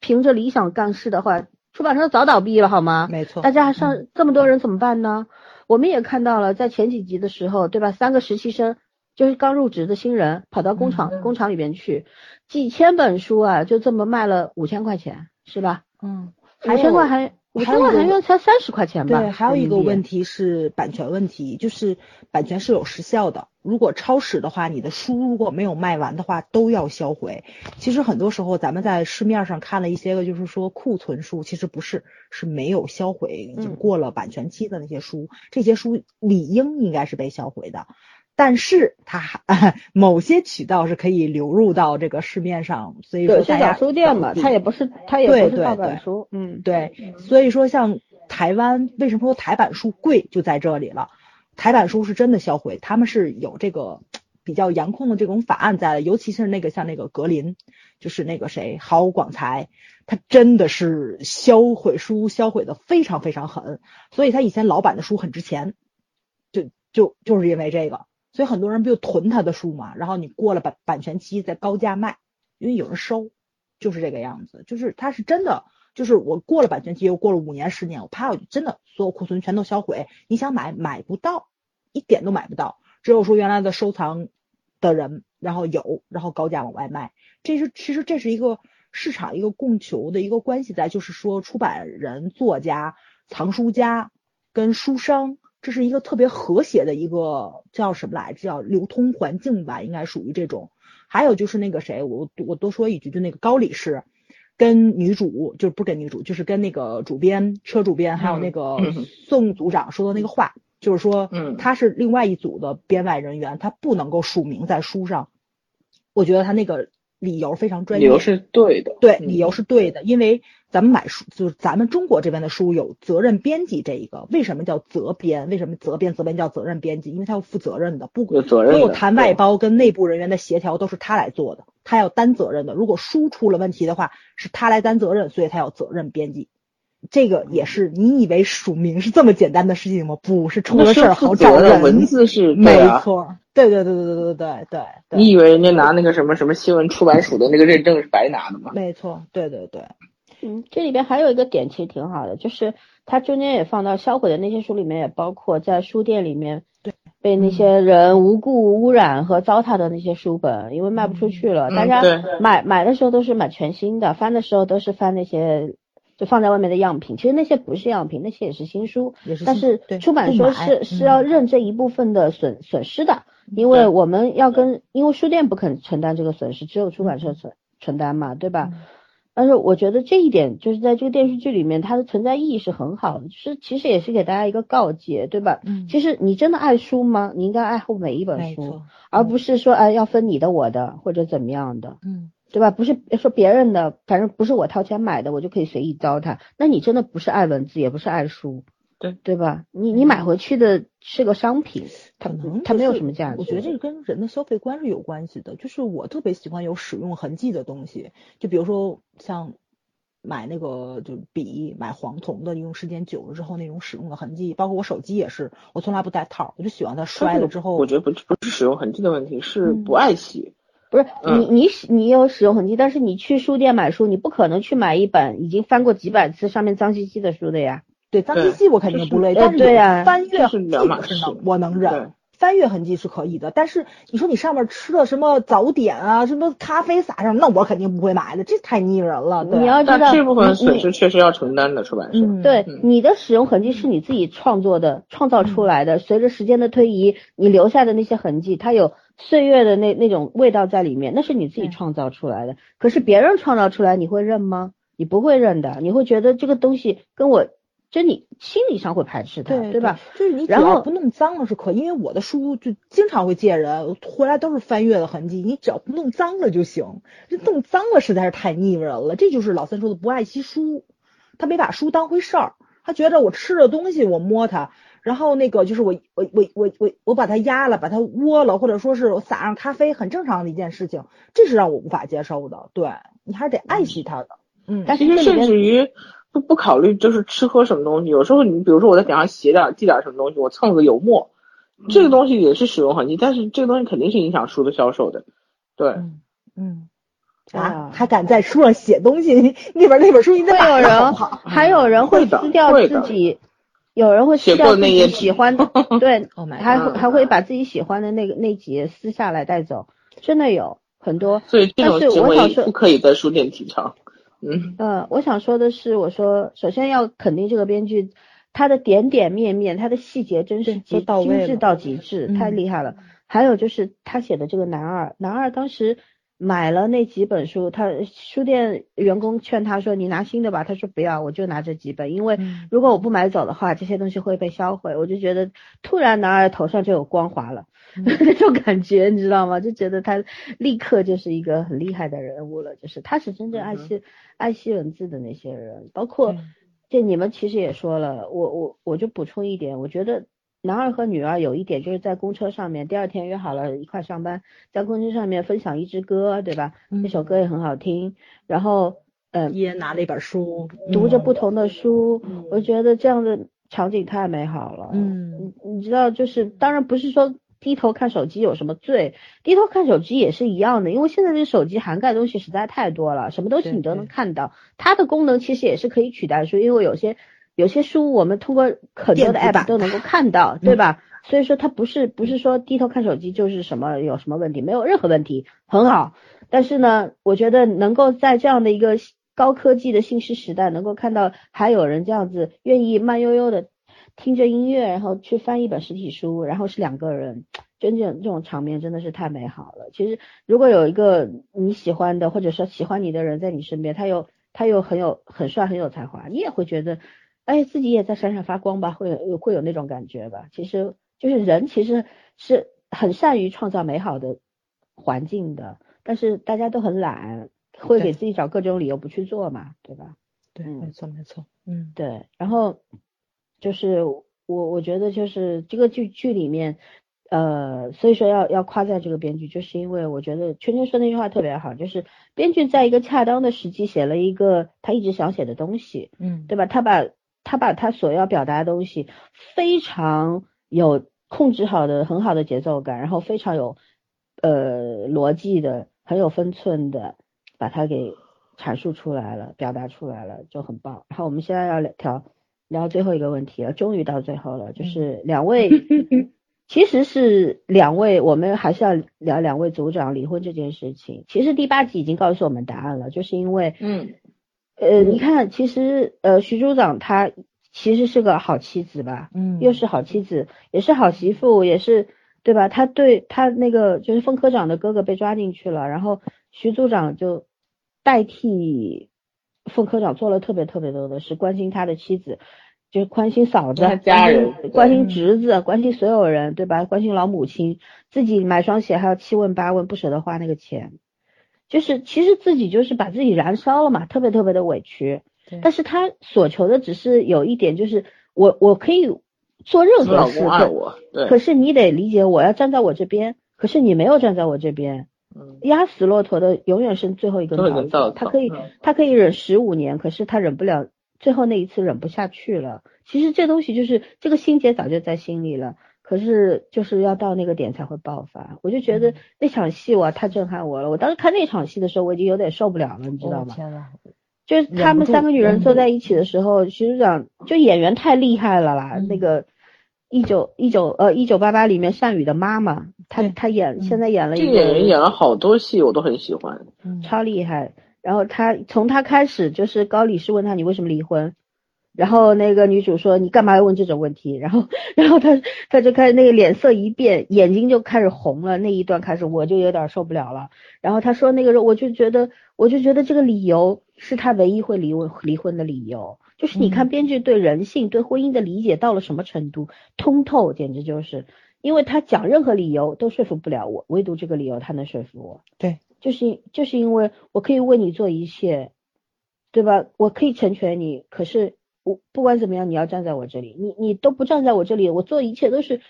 凭着理想干事的话，出版社早倒闭了好吗？没错，大家上这么多人怎么办呢？我们也看到了，在前几集的时候，对吧？三个实习生就是刚入职的新人，跑到工厂、工厂里边去，几千本书啊，就这么卖了五千块钱，是吧？嗯，五千块还有一个韩元才三十块钱吧？对，还有一个问题，是版权问题，就是版权是有时效的。如果超时的话，你的书如果没有卖完的话，都要销毁。其实很多时候咱们在市面上看了一些个，就是说库存书，其实不是，是没有销毁，已经嗯过了版权期的那些书，这些书理应应该是被销毁的。但是它还 某些渠道是可以流入到这个市面上，所以说大家小书店嘛，找它也不是它也不是盗版书，嗯，对，所以说像台湾为什么说台版书贵，就在这里了。台版书是真的销毁，他们是有这个比较严控的这种法案在的，尤其是那个像那个格林，就是那个谁郝广才，他真的是销毁书销毁的非常非常狠，所以他以前老版的书很值钱，就就就是因为这个，所以很多人不就囤他的书嘛，然后你过了版版权期再高价卖，因为有人收，就是这个样子，就是他是真的。就是我过了版权期，又过了五年十年，我怕我真的所有库存全都销毁，你想买买不到，一点都买不到，只有说原来的收藏的人，然后有，然后高价往外卖，这是其实这是一个市场一个供求的一个关系在，就是说出版人、作家、藏书家跟书商，这是一个特别和谐的一个叫什么来着？叫流通环境吧，应该属于这种。还有就是那个谁，我我多说一句，就那个高理事。跟女主就是不是跟女主，就是跟那个主编、车主编，还有那个嗯宋组长说的那个话，就是说，嗯他是另外一组的编外人员，他不能够署名在书上。我觉得他那个理由非常专业，理由是对的，对，嗯理由是对的，因为咱们买书就是咱们中国这边的书有责任编辑这一个，为什么叫责编？为什么责编责编叫责任编辑？因为他要负责任的，不有责任的所有谈外包跟内部人员的协调都是他来做的，他要担责任的。如果书出了问题的话，是他来担责任，所以他要责任编辑。这个也是你以为署名是这么简单的事情吗？不是，出了事儿好找的人。文字是没。错，对对对对对对对对对，你以为人家拿那个什么什么新闻出版署的那个认证是白拿的吗？没错，对对对，嗯，这里边还有一个点其实挺好的，就是它中间也放到销毁的那些书里面，也包括在书店里面对被那些人无故污染和糟蹋的那些书本，因为卖不出去了，嗯大家对。买买的时候都是买全新的，翻的时候都是翻那些就放在外面的样品，其实那些不是样品，那些也是新书，也是但是出版社是是嗯。要认这一部分的损损失的，因为我们要跟因为书店不肯承担这个损失，只有出版社承承担嘛，对吧？嗯但是我觉得这一点就是在这个电视剧里面，它的存在意义是很好的，就是其实也是给大家一个告诫，对吧？嗯其实你真的爱书吗？你应该爱护每一本书，而不是说哎要分你的我的或者怎么样的，嗯，对吧？不是说别人的，反正不是我掏钱买的，我就可以随意糟蹋，那你真的不是爱文字，也不是爱书，对对吧？你你买回去的是个商品，它可能它没有什么价值。我觉得这个跟人的消费观是有关系的。就是我特别喜欢有使用痕迹的东西，就比如说像买那个就笔，买黄铜的，用时间久了之后那种使用的痕迹，包括我手机也是，我从来不戴套，我就喜欢它摔了之后。我觉得不不是使用痕迹的问题，是嗯不爱惜。不是嗯你你使你有使用痕迹，但是你去书店买书，你不可能去买一本已经翻过几百次、上面脏兮兮的书的呀。对脏兮对兮我肯定不累，呃但是有对呀翻阅痕迹我是能我能忍。翻阅痕迹是可以的，但是你说你上面吃了什么早点啊，什么咖啡撒上，那我肯定不会买的，这太腻人了。对你要知道，这部分损失确实要承担的，出版社。嗯对嗯你的使用痕迹是你自己创作的、创造出来的。随着时间的推移，你留下的那些痕迹，它有岁月的那那种味道在里面，那是你自己创造出来的。可是别人创造出来，你会认吗？你不会认的，你会觉得这个东西跟我，就你心理上会排斥它，对吧？？就是你只然后要不弄脏了是可以，因为我的书就经常会借人，回来都是翻阅的痕迹，你只要不弄脏了就行。这弄脏了实在是太腻人了，这就是老三说的不爱惜书，他没把书当回事儿，他觉得我吃的东西我摸它。然后那个就是我我我我我我把它压了，把它窝了，或者说是我撒上咖啡，很正常的一件事情，这是让我无法接受的。对你还是得爱惜它的，嗯，但是其实甚这里边至于不不考虑就是吃喝什么东西，有时候你比如说我在顶上写点记点什么东西，我蹭个油墨，这个东西也是使用痕迹，但是这个东西肯定是影响书的销售的。对，嗯嗯，啊啊，还敢在书上写东西？你那本那本书你得会有人？还有人会撕掉自己，有人会撕写掉自己喜欢的，对 Oh 还还会把自己喜欢的那个那几页撕下来带走，真的有很多。所以这种但是行为不可以在书店提倡。嗯，呃，我想说的是，我说首先要肯定这个编剧，他的点点面面，他的细节真是都到位精致到极致，太嗯厉害了。还有就是他写的这个男二，男二当时买了那几本书，他书店员工劝他说：“你拿新的吧。”他说：“不要，我就拿这几本，因为嗯如果我不买走的话，这些东西会被销毁。”我就觉得突然男二头上就有光华了。嗯 那种感觉，你知道吗？就觉得他立刻就是一个很厉害的人物了，就是他是真正爱惜、爱惜文字的那些人，包括对这你们其实也说了，我我我就补充一点，我觉得男二和女二有一点就是在公车上面，第二天约好了一块上班，在公车上面分享一支歌，对吧？那首歌也很好听，然后嗯、一人拿了一本书，读着不同的书，嗯我觉得这样的场景太美好了。嗯你你知道，就是当然不是说低头看手机有什么罪，低头看手机也是一样的，因为现在这手机涵盖的东西实在太多了，什么东西你都能看到。它的功能其实也是可以取代书，因为有些有些书我们通过很多的 app 都能够看到，对吧？所以说它不是不是说低头看手机就是什么有什么问题，没有任何问题，很好。但是呢，我觉得能够在这样的一个高科技的信息时代，能够看到还有人这样子愿意慢悠悠的听着音乐，然后去翻一本实体书，然后是两个人，真正这种场面真的是太美好了。其实如果有一个你喜欢的，或者说喜欢你的人在你身边，他又他又很有很帅很有才华，你也会觉得，哎，自己也在闪闪发光吧，会有会有那种感觉吧。其实就是人其实是很善于创造美好的环境的，但是大家都很懒，会给自己找各种理由不去做嘛，对吧？对，嗯没错没错，嗯对，然后就是我我觉得就是这个剧剧里面，呃，所以说要要夸赞这个编剧，就是因为我觉得圈圈说那句话特别好，就是编剧在一个恰当的时机写了一个他一直想写的东西，嗯，对吧？他把他把他所要表达的东西非常有控制好的很好的节奏感，然后非常有呃逻辑的，很有分寸的把它给阐述出来了，表达出来了，就很棒。然后我们现在要聊聊聊最后一个问题了，终于到最后了，就是两位。其实是两位，我们还是要聊两位组长离婚这件事情。其实第八集已经告诉我们答案了，就是因为嗯，呃，你看，其实呃，徐组长他其实是个好妻子吧，嗯又是好妻子，也是好媳妇，也是对吧？他对他那个就是凤科长的哥哥被抓进去了，然后徐组长就代替凤科长做了特别特别多的事，关心他的妻子，就是关心嫂子他，家人关心侄子，关心所有人，对吧？关心老母亲，自己买双鞋还要七问八问，不舍得花那个钱。就是其实自己就是把自己燃烧了嘛，特别特别的委屈。对但是他所求的只是有一点，就是我我可以做任何事，可我，对，可是你得理解，我要站在我这边，可是你没有站在我这边。压死骆驼的永远是最后一根稻草，他可以他可以忍十五年，可是他忍不了最后那一次忍不下去了。其实这东西就是这个心结早就在心里了，可是就是要到那个点才会爆发。我就觉得那场戏哇太震撼我了，我当时看那场戏的时候我已经有点受不了了，你知道吗？天呐，就是他们三个女人坐在一起的时候，其实讲就演员太厉害了啦，那个。一九一九呃一九八八里面善宇的妈妈，她她演现在演了一个演员演了好多戏，我都很喜欢，超厉害。然后她从她开始就是高理事问她你为什么离婚，然后那个女主说你干嘛要问这种问题，然后 然后她她就开始那个脸色一变，眼睛就开始红了。那一段开始我就有点受不了了。然后她说那个时候我就觉得我就觉得这个理由是她唯一会离婚离婚的理由。就是你看编剧对人性、对婚姻的理解到了什么程度，通透，简直就是，因为他讲任何理由都说服不了我，唯独这个理由他能说服我。对，就是就是因为我可以为你做一切，对吧？我可以成全你，可是我不管怎么样，你要站在我这里，你你都不站在我这里，我做一切都是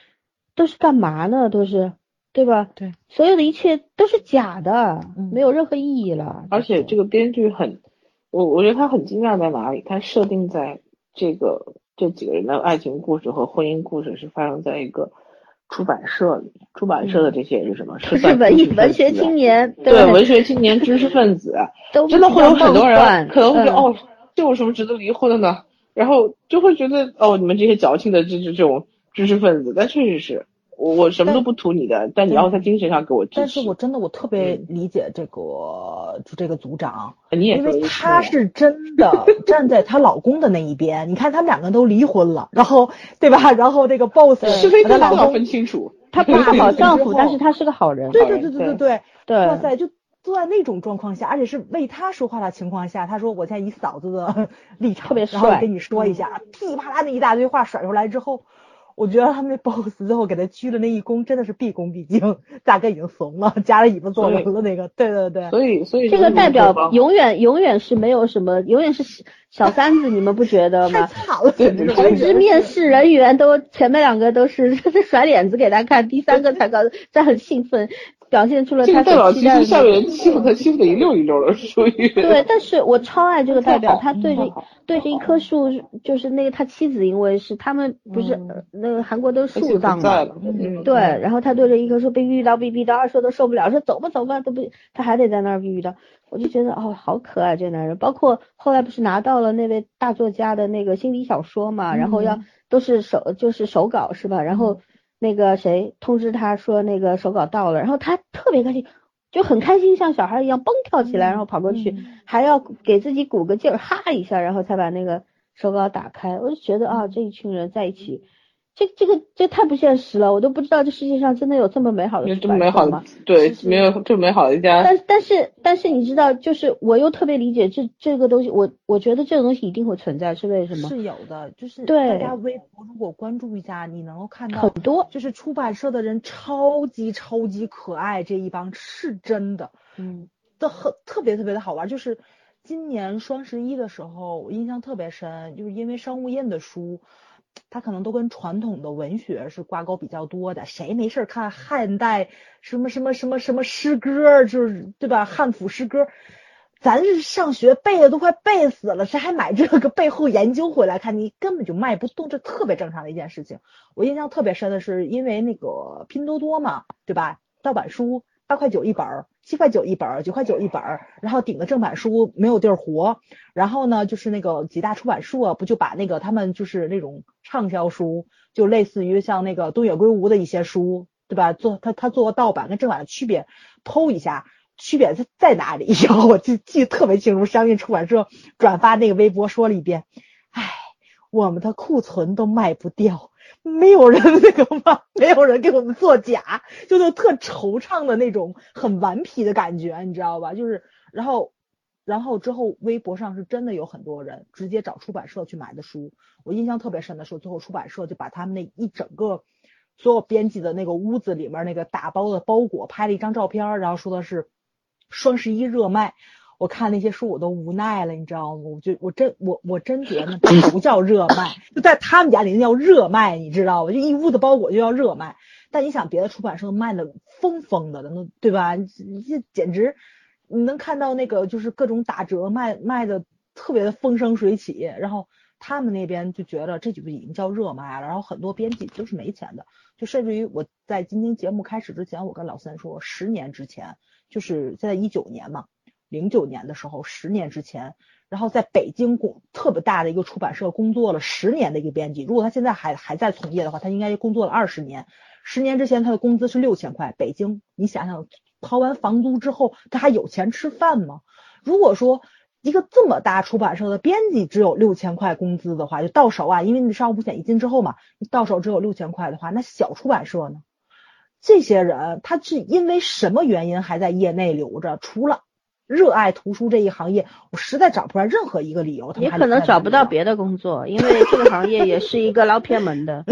都是干嘛呢？都是对吧？对，所有的一切都是假的，没有任何意义了。而且这个编剧很。我我觉得他很惊讶在哪里？他设定在这个这几个人的爱情故事和婚姻故事是发生在一个出版社里，出版社的这些是什么？是文艺文学青年，对文学青年知识分子，真的会有很多人可能会觉得哦，这有什么值得离婚的呢？然后就会觉得哦，你们这些矫情的这这这种知识分子，但确实是。我我什么都不图你的，但你要在精神上给我支持。但是我真的我特别理解这个就这个组长，你也因为他是真的 站在她老公的那一边。你看他们两个都离婚了，然后对吧？然后这个 boss 是非她老公分清楚，他不是好丈夫，但是他是个好人。对对对对对对对。哇塞，就坐在那种状况下，而且是为他说话的情况下，他说我现在以嫂子的 立场，特别然后跟你说一下，噼里啪啦那一大堆话甩出来之后。我觉得他们那 boss 最后给他鞠的那一躬真的是毕恭毕敬，大哥已经怂了，夹着尾巴做人了那个，对对对。所以所以这个代表永远永远是没有什么，永远是小三子，你们不觉得 吗？太惨了，通知面试人员都前面两个都是 甩脸子给他看，第三个才告，在很兴奋。表现出了他代表其实下面人欺负他欺负的一溜一溜的，属于对。但是我超爱这个代表，他对着对着一棵树，就是那个他妻子，因为是他们不是那个韩国都是树葬嘛，对。然后他对着一棵树被遇到被逼到，二说都受不了，说走吧走吧，都不他还得在那儿遇到。我就觉得哦，好可爱这男人。包括后来不是拿到了那位大作家的那个心理小说嘛，然后要都是手就是手稿是吧？然后。那个谁通知他说那个手稿到了，然后他特别开心，就很开心，像小孩一样蹦跳起来，然后跑过去，还要给自己鼓个劲儿，哈一下，然后才把那个手稿打开。我就觉得啊，这一群人在一起。这这个这太不现实了，我都不知道这世界上真的有这么美好的这么美好的对，没有这么美好的一家。但但是但是你知道，就是我又特别理解这这个东西，我我觉得这个东西一定会存在，是为什么？是有的，就是对大家微博如果关注一下，你能够看到很多，就是出版社的人超级超级可爱，这一帮是真的，嗯，都很特别特别的好玩。就是今年双十一的时候，我印象特别深，就是因为商务印的书。他可能都跟传统的文学是挂钩比较多的，谁没事看汉代什么什么什么什么诗歌，就是对吧？汉赋诗歌，咱是上学背的都快背死了，谁还买这个背后研究回来看？你根本就卖不动，这特别正常的一件事情。我印象特别深的是，因为那个拼多多嘛，对吧？盗版书。八块九一本儿，七块九一本，九块九一本儿，然后顶的正版书没有地儿活，然后呢，就是那个几大出版社不就把那个他们就是那种畅销书，就类似于像那个东野圭吾的一些书，对吧？做他他做盗版跟正版的区别，剖一下区别在在哪里？然后我记记得特别清楚，商业出版社转发那个微博说了一遍，唉，我们的库存都卖不掉。没有人那个吗？没有人给我们作假，就那特惆怅的那种很顽皮的感觉，你知道吧？就是，然后，然后之后微博上是真的有很多人直接找出版社去买的书。我印象特别深的是，最后出版社就把他们那一整个所有编辑的那个屋子里面那个打包的包裹拍了一张照片，然后说的是双十一热卖。我看那些书我都无奈了，你知道吗？我就我真我我真觉得那不叫热卖，就在他们家里那叫热卖，你知道吗？就一屋子包裹就叫热卖。但你想别的出版社卖的疯疯的，那对吧？这简直你能看到那个就是各种打折卖卖的特别的风生水起，然后他们那边就觉得这就已经叫热卖了，然后很多编辑都是没钱的，就甚至于我在今天节目开始之前，我跟老三说，十年之前就是现在一九年嘛，零九年的时候，十年之前，然后在北京工特别大的一个出版社工作了十年的一个编辑，如果他现在还还在从业的话，他应该工作了二十年。十年之前他的工资是六千块，北京，你想想，掏完房租之后，他还有钱吃饭吗？如果说一个这么大出版社的编辑只有六千块工资的话，就到手啊，因为你商务保险一金之后嘛，你到手只有六千块的话，那小出版社呢？这些人他是因为什么原因还在业内留着？除了。热爱图书这一行业，我实在找不出来任何一个理由。也可能找不到别的工作，因为这个行业也是一个捞偏门的。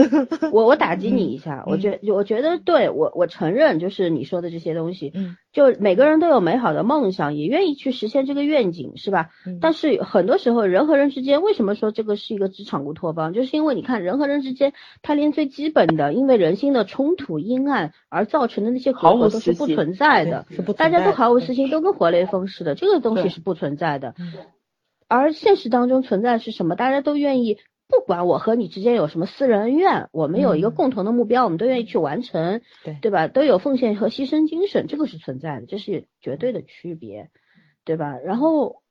我我打击你一下，我觉我觉得对我我承认，就是你说的这些东西。嗯。就每个人都有美好的梦想，也愿意去实现这个愿景，是吧？但是很多时候，人和人之间为什么说这个是一个职场乌托邦？就是因为你看，人和人之间，他连最基本的，因为人性的冲突、阴暗而造成的那些隔阂都是不存在的，大家都毫无私心，都跟活雷锋似的，这个东西是不存在的。而现实当中存在是什么？大家都愿意。不管我和你之间有什么私人恩怨，我们有一个共同的目标，我们都愿意去完成，对对吧？都有奉献和牺牲精神，这个是存在的，这是绝对的区别，对吧？然后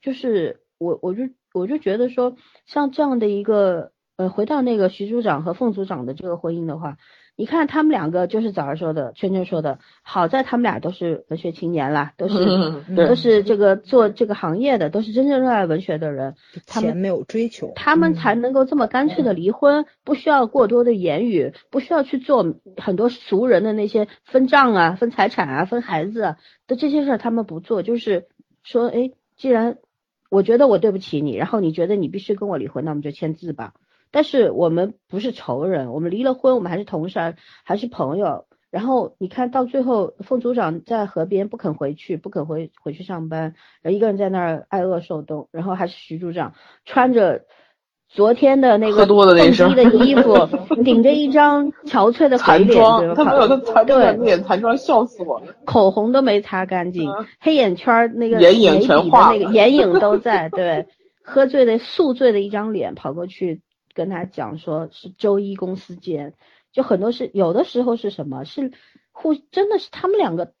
就是我我就我就觉得说，像这样的一个呃，回到那个徐组长和凤组长的这个婚姻的话。你看他们两个，就是早上说的，圈圈说的，好在他们俩都是文学青年啦，都是都是这个做这个行业的，都是真正热爱文学的人。他们没有追求，他们才能够这么干脆的离婚，不需要过多的言语，不需要去做很多俗人的那些分账啊、分财产啊、分孩子啊的这些事儿，他们不做，就是说，哎，既然我觉得我对不起你，然后你觉得你必须跟我离婚，那我们就签字吧。但是我们不是仇人，我们离了婚，我们还是同事，还是朋友。然后你看到最后，凤组长在河边不肯回去，不肯回回去上班，然后一个人在那儿挨饿受冻。然后还是徐组长穿着昨天的那个蹦迪的衣服，顶着一张憔悴的残妆，他没有他残对脸残妆，笑死我了。口红都没擦干净，黑眼圈那个眼影全画那个眼影都在。对，喝醉的宿醉的一张脸跑过去。跟他讲说，是周一公司见，就很多是有的时候是什么，是互真的是他们两个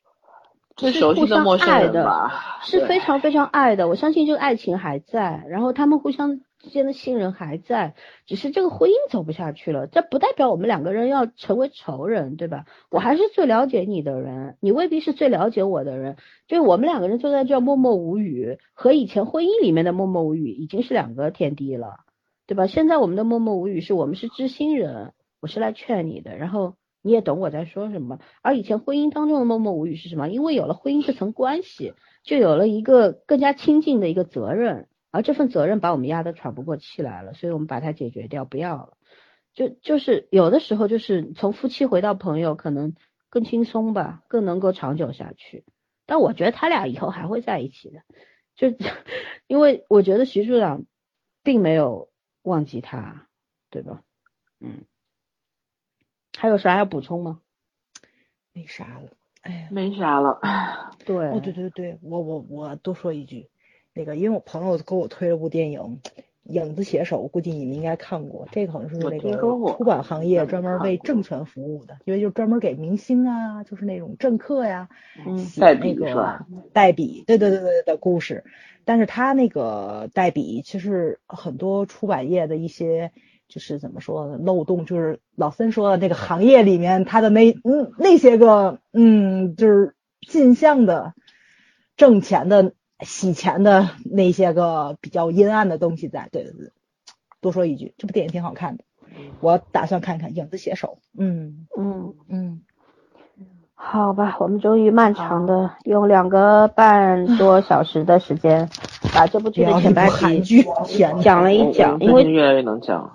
是互相爱的，是非常非常爱的。我相信这个爱情还在，然后他们互相之间的信任还在，只是这个婚姻走不下去了。这不代表我们两个人要成为仇人，对吧？我还是最了解你的人，你未必是最了解我的人。就我们两个人坐在这默默无语，和以前婚姻里面的默默无语已经是两个天地了。对吧？现在我们的默默无语是我们是知心人，我是来劝你的，然后你也懂我在说什么。而以前婚姻当中的默默无语是什么？因为有了婚姻这层关系，就有了一个更加亲近的一个责任，而这份责任把我们压得喘不过气来了，所以我们把它解决掉，不要了。就就是有的时候就是从夫妻回到朋友，可能更轻松吧，更能够长久下去。但我觉得他俩以后还会在一起的，就 因为我觉得徐处长并没有。忘记他，对吧？嗯，还有啥要补充吗？没啥了，哎呀，没啥了。对，哦，对对对，我我我多说一句，那个，因为我朋友给我推了部电影《影子写手》，估计你们应该看过。这个好像是那个出版行业专门为政权服务的，因为就专门给明星啊，就是那种政客呀，写那个代笔，对对对对的故事。但是他那个代笔，其实很多出版业的一些，就是怎么说呢，漏洞，就是老森说的那个行业里面，他的那嗯那些个嗯，就是进项的挣钱的、洗钱的那些个比较阴暗的东西在。对对对，多说一句，这部电影挺好看的，我打算看看《影子写手》。嗯嗯嗯。好吧，我们终于漫长的用两个半多小时的时间，把这部剧的前半集讲了一讲，因为越来越能讲。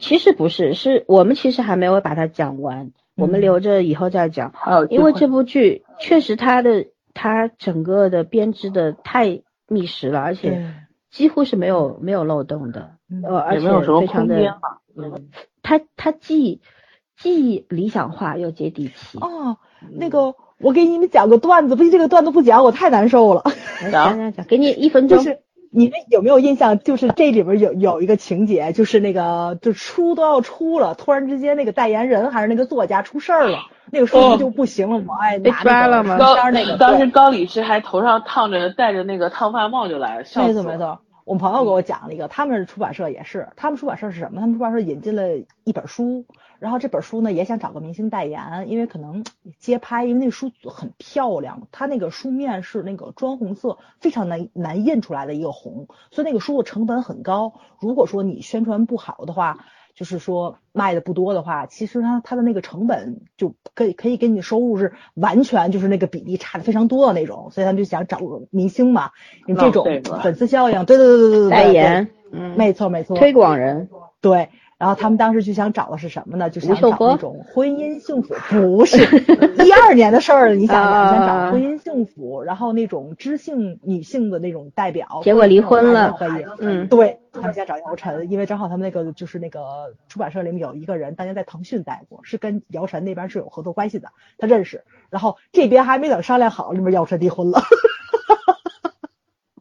其实不是，是我们其实还没有把它讲完，我们留着以后再讲。因为这部剧确实它的它整个的编织的太密实了，而且几乎是没有没有漏洞的，呃，而且非常的，嗯，它它既既理想化又接地气。哦，那个我给你们讲个段子，不行，这个段子不讲我太难受了。讲讲讲，给你一分钟。就是你们有没有印象？就是这里边有有一个情节，就是那个就出都要出了，突然之间那个代言人还是那个作家出事儿了。那个书就不行了吗？哎，被摔了吗？高那个当时高理士还头上烫着戴着那个烫发帽就来了，没错没错。我朋友给我讲了一个，他们出版社也是，他们出版社是什么？他们出版社引进了一本书，然后这本书呢也想找个明星代言，因为可能街拍，因为那书很漂亮，它那个书面是那个砖红色，非常难难印出来的一个红，所以那个书的成本很高。如果说你宣传不好的话。就是说卖的不多的话，其实它它的那个成本就可以可以给你收入是完全就是那个比例差的非常多的那种，所以他们就想找个明星嘛，你这种粉丝效应，对对对对对对，代言，嗯，没错没错，推广人，对。然后他们当时就想找的是什么呢？就想找那种婚姻幸福，不是 一二年的事儿了。你想想，想找婚姻幸福，然后那种知性女性的那种代表，结果离婚了。可以，嗯，对他们想找姚晨，因为正好他们那个就是那个出版社里面有一个人，当年在腾讯待过，是跟姚晨那边是有合作关系的，他认识。然后这边还没等商量好，那边姚晨离婚了。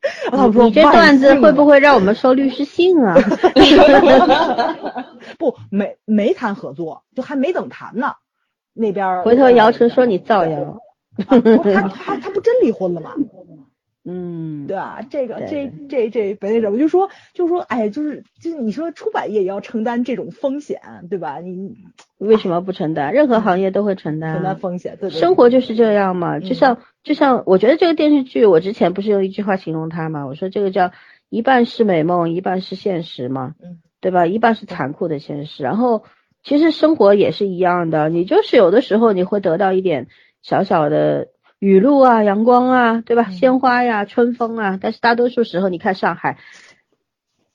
你这段子会不会让我们收律师信啊？不，没没谈合作，就还没等谈呢。那边回头姚晨说你造谣，他他他不真离婚了吗？嗯，对吧？这个这这这别那什么，就说就说，哎，就是就是你说出版业也要承担这种风险，对吧？你为什么不承担？任何行业都会承担承担风险，对生活就是这样嘛。就像就像我觉得这个电视剧，我之前不是用一句话形容它嘛？我说这个叫一半是美梦，一半是现实嘛，嗯，对吧？一半是残酷的现实。然后其实生活也是一样的，你就是有的时候你会得到一点小小的。雨露啊，阳光啊，对吧？鲜花呀，春风啊，但是大多数时候，你看上海，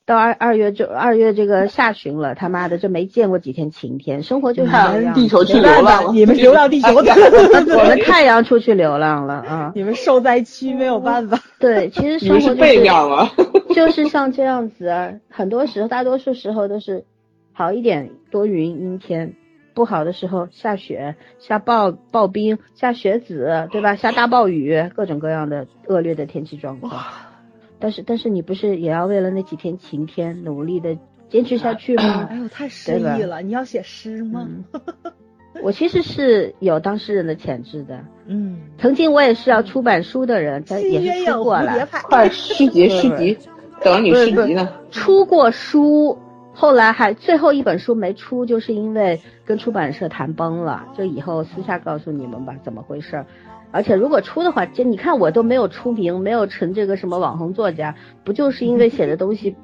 到二二月就二月这个下旬了，他妈的就没见过几天晴天，生活就是这样。地球去流浪，你们流浪地球的，我们太阳出去流浪了啊！你们受灾区没有办法。对，其实生活就是 就是像这样子，很多时候，大多数时候都是好一点，多云阴天。不好的时候下雪、下暴暴冰、下雪子，对吧？下大暴雨，各种各样的恶劣的天气状况。但是，但是你不是也要为了那几天晴天努力的坚持下去吗？哎呦，太诗意了！你要写诗吗？我其实是有当诗人的潜质的。嗯，曾经我也是要出版书的人，但也是出过了。快诗集，诗集，等你诗集呢。出过书。后来还最后一本书没出，就是因为跟出版社谈崩了。就以后私下告诉你们吧，怎么回事？而且如果出的话，就你看我都没有出名，没有成这个什么网红作家，不就是因为写的东西？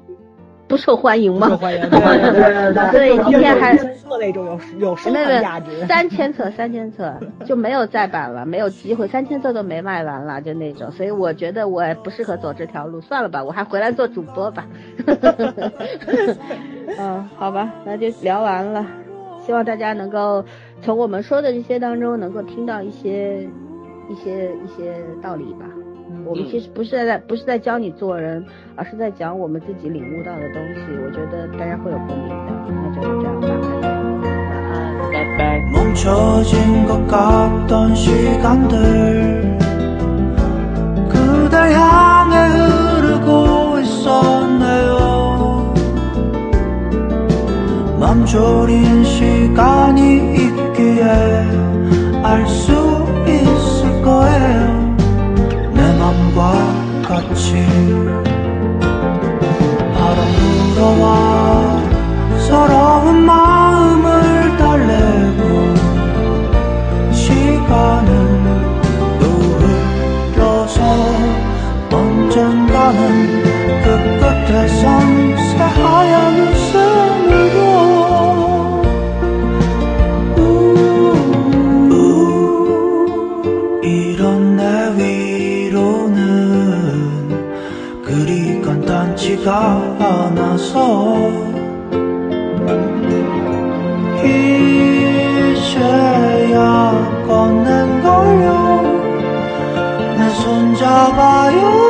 不受欢迎吗？受欢迎，对对对。所以 今天还册那种有有收藏价值。三千册，三千册就没有再版了，没有机会，三千册都没卖完了，就那种。所以我觉得我不适合走这条路，算了吧，我还回来做主播吧。嗯，好吧，那就聊完了。希望大家能够从我们说的这些当中，能够听到一些一些一些道理吧。我们其实不是在不是在教你做人，而是在讲我们自己领悟到的东西。我觉得大家会有共鸣的。那就这样吧，拜拜。 맘과 같이 바람 불어와 서러운 마음을 달래고 시간은 또 흘러서 언젠가는 그 끝에선 가 안아서 이제야 걷는 걸요. 내 손잡아요.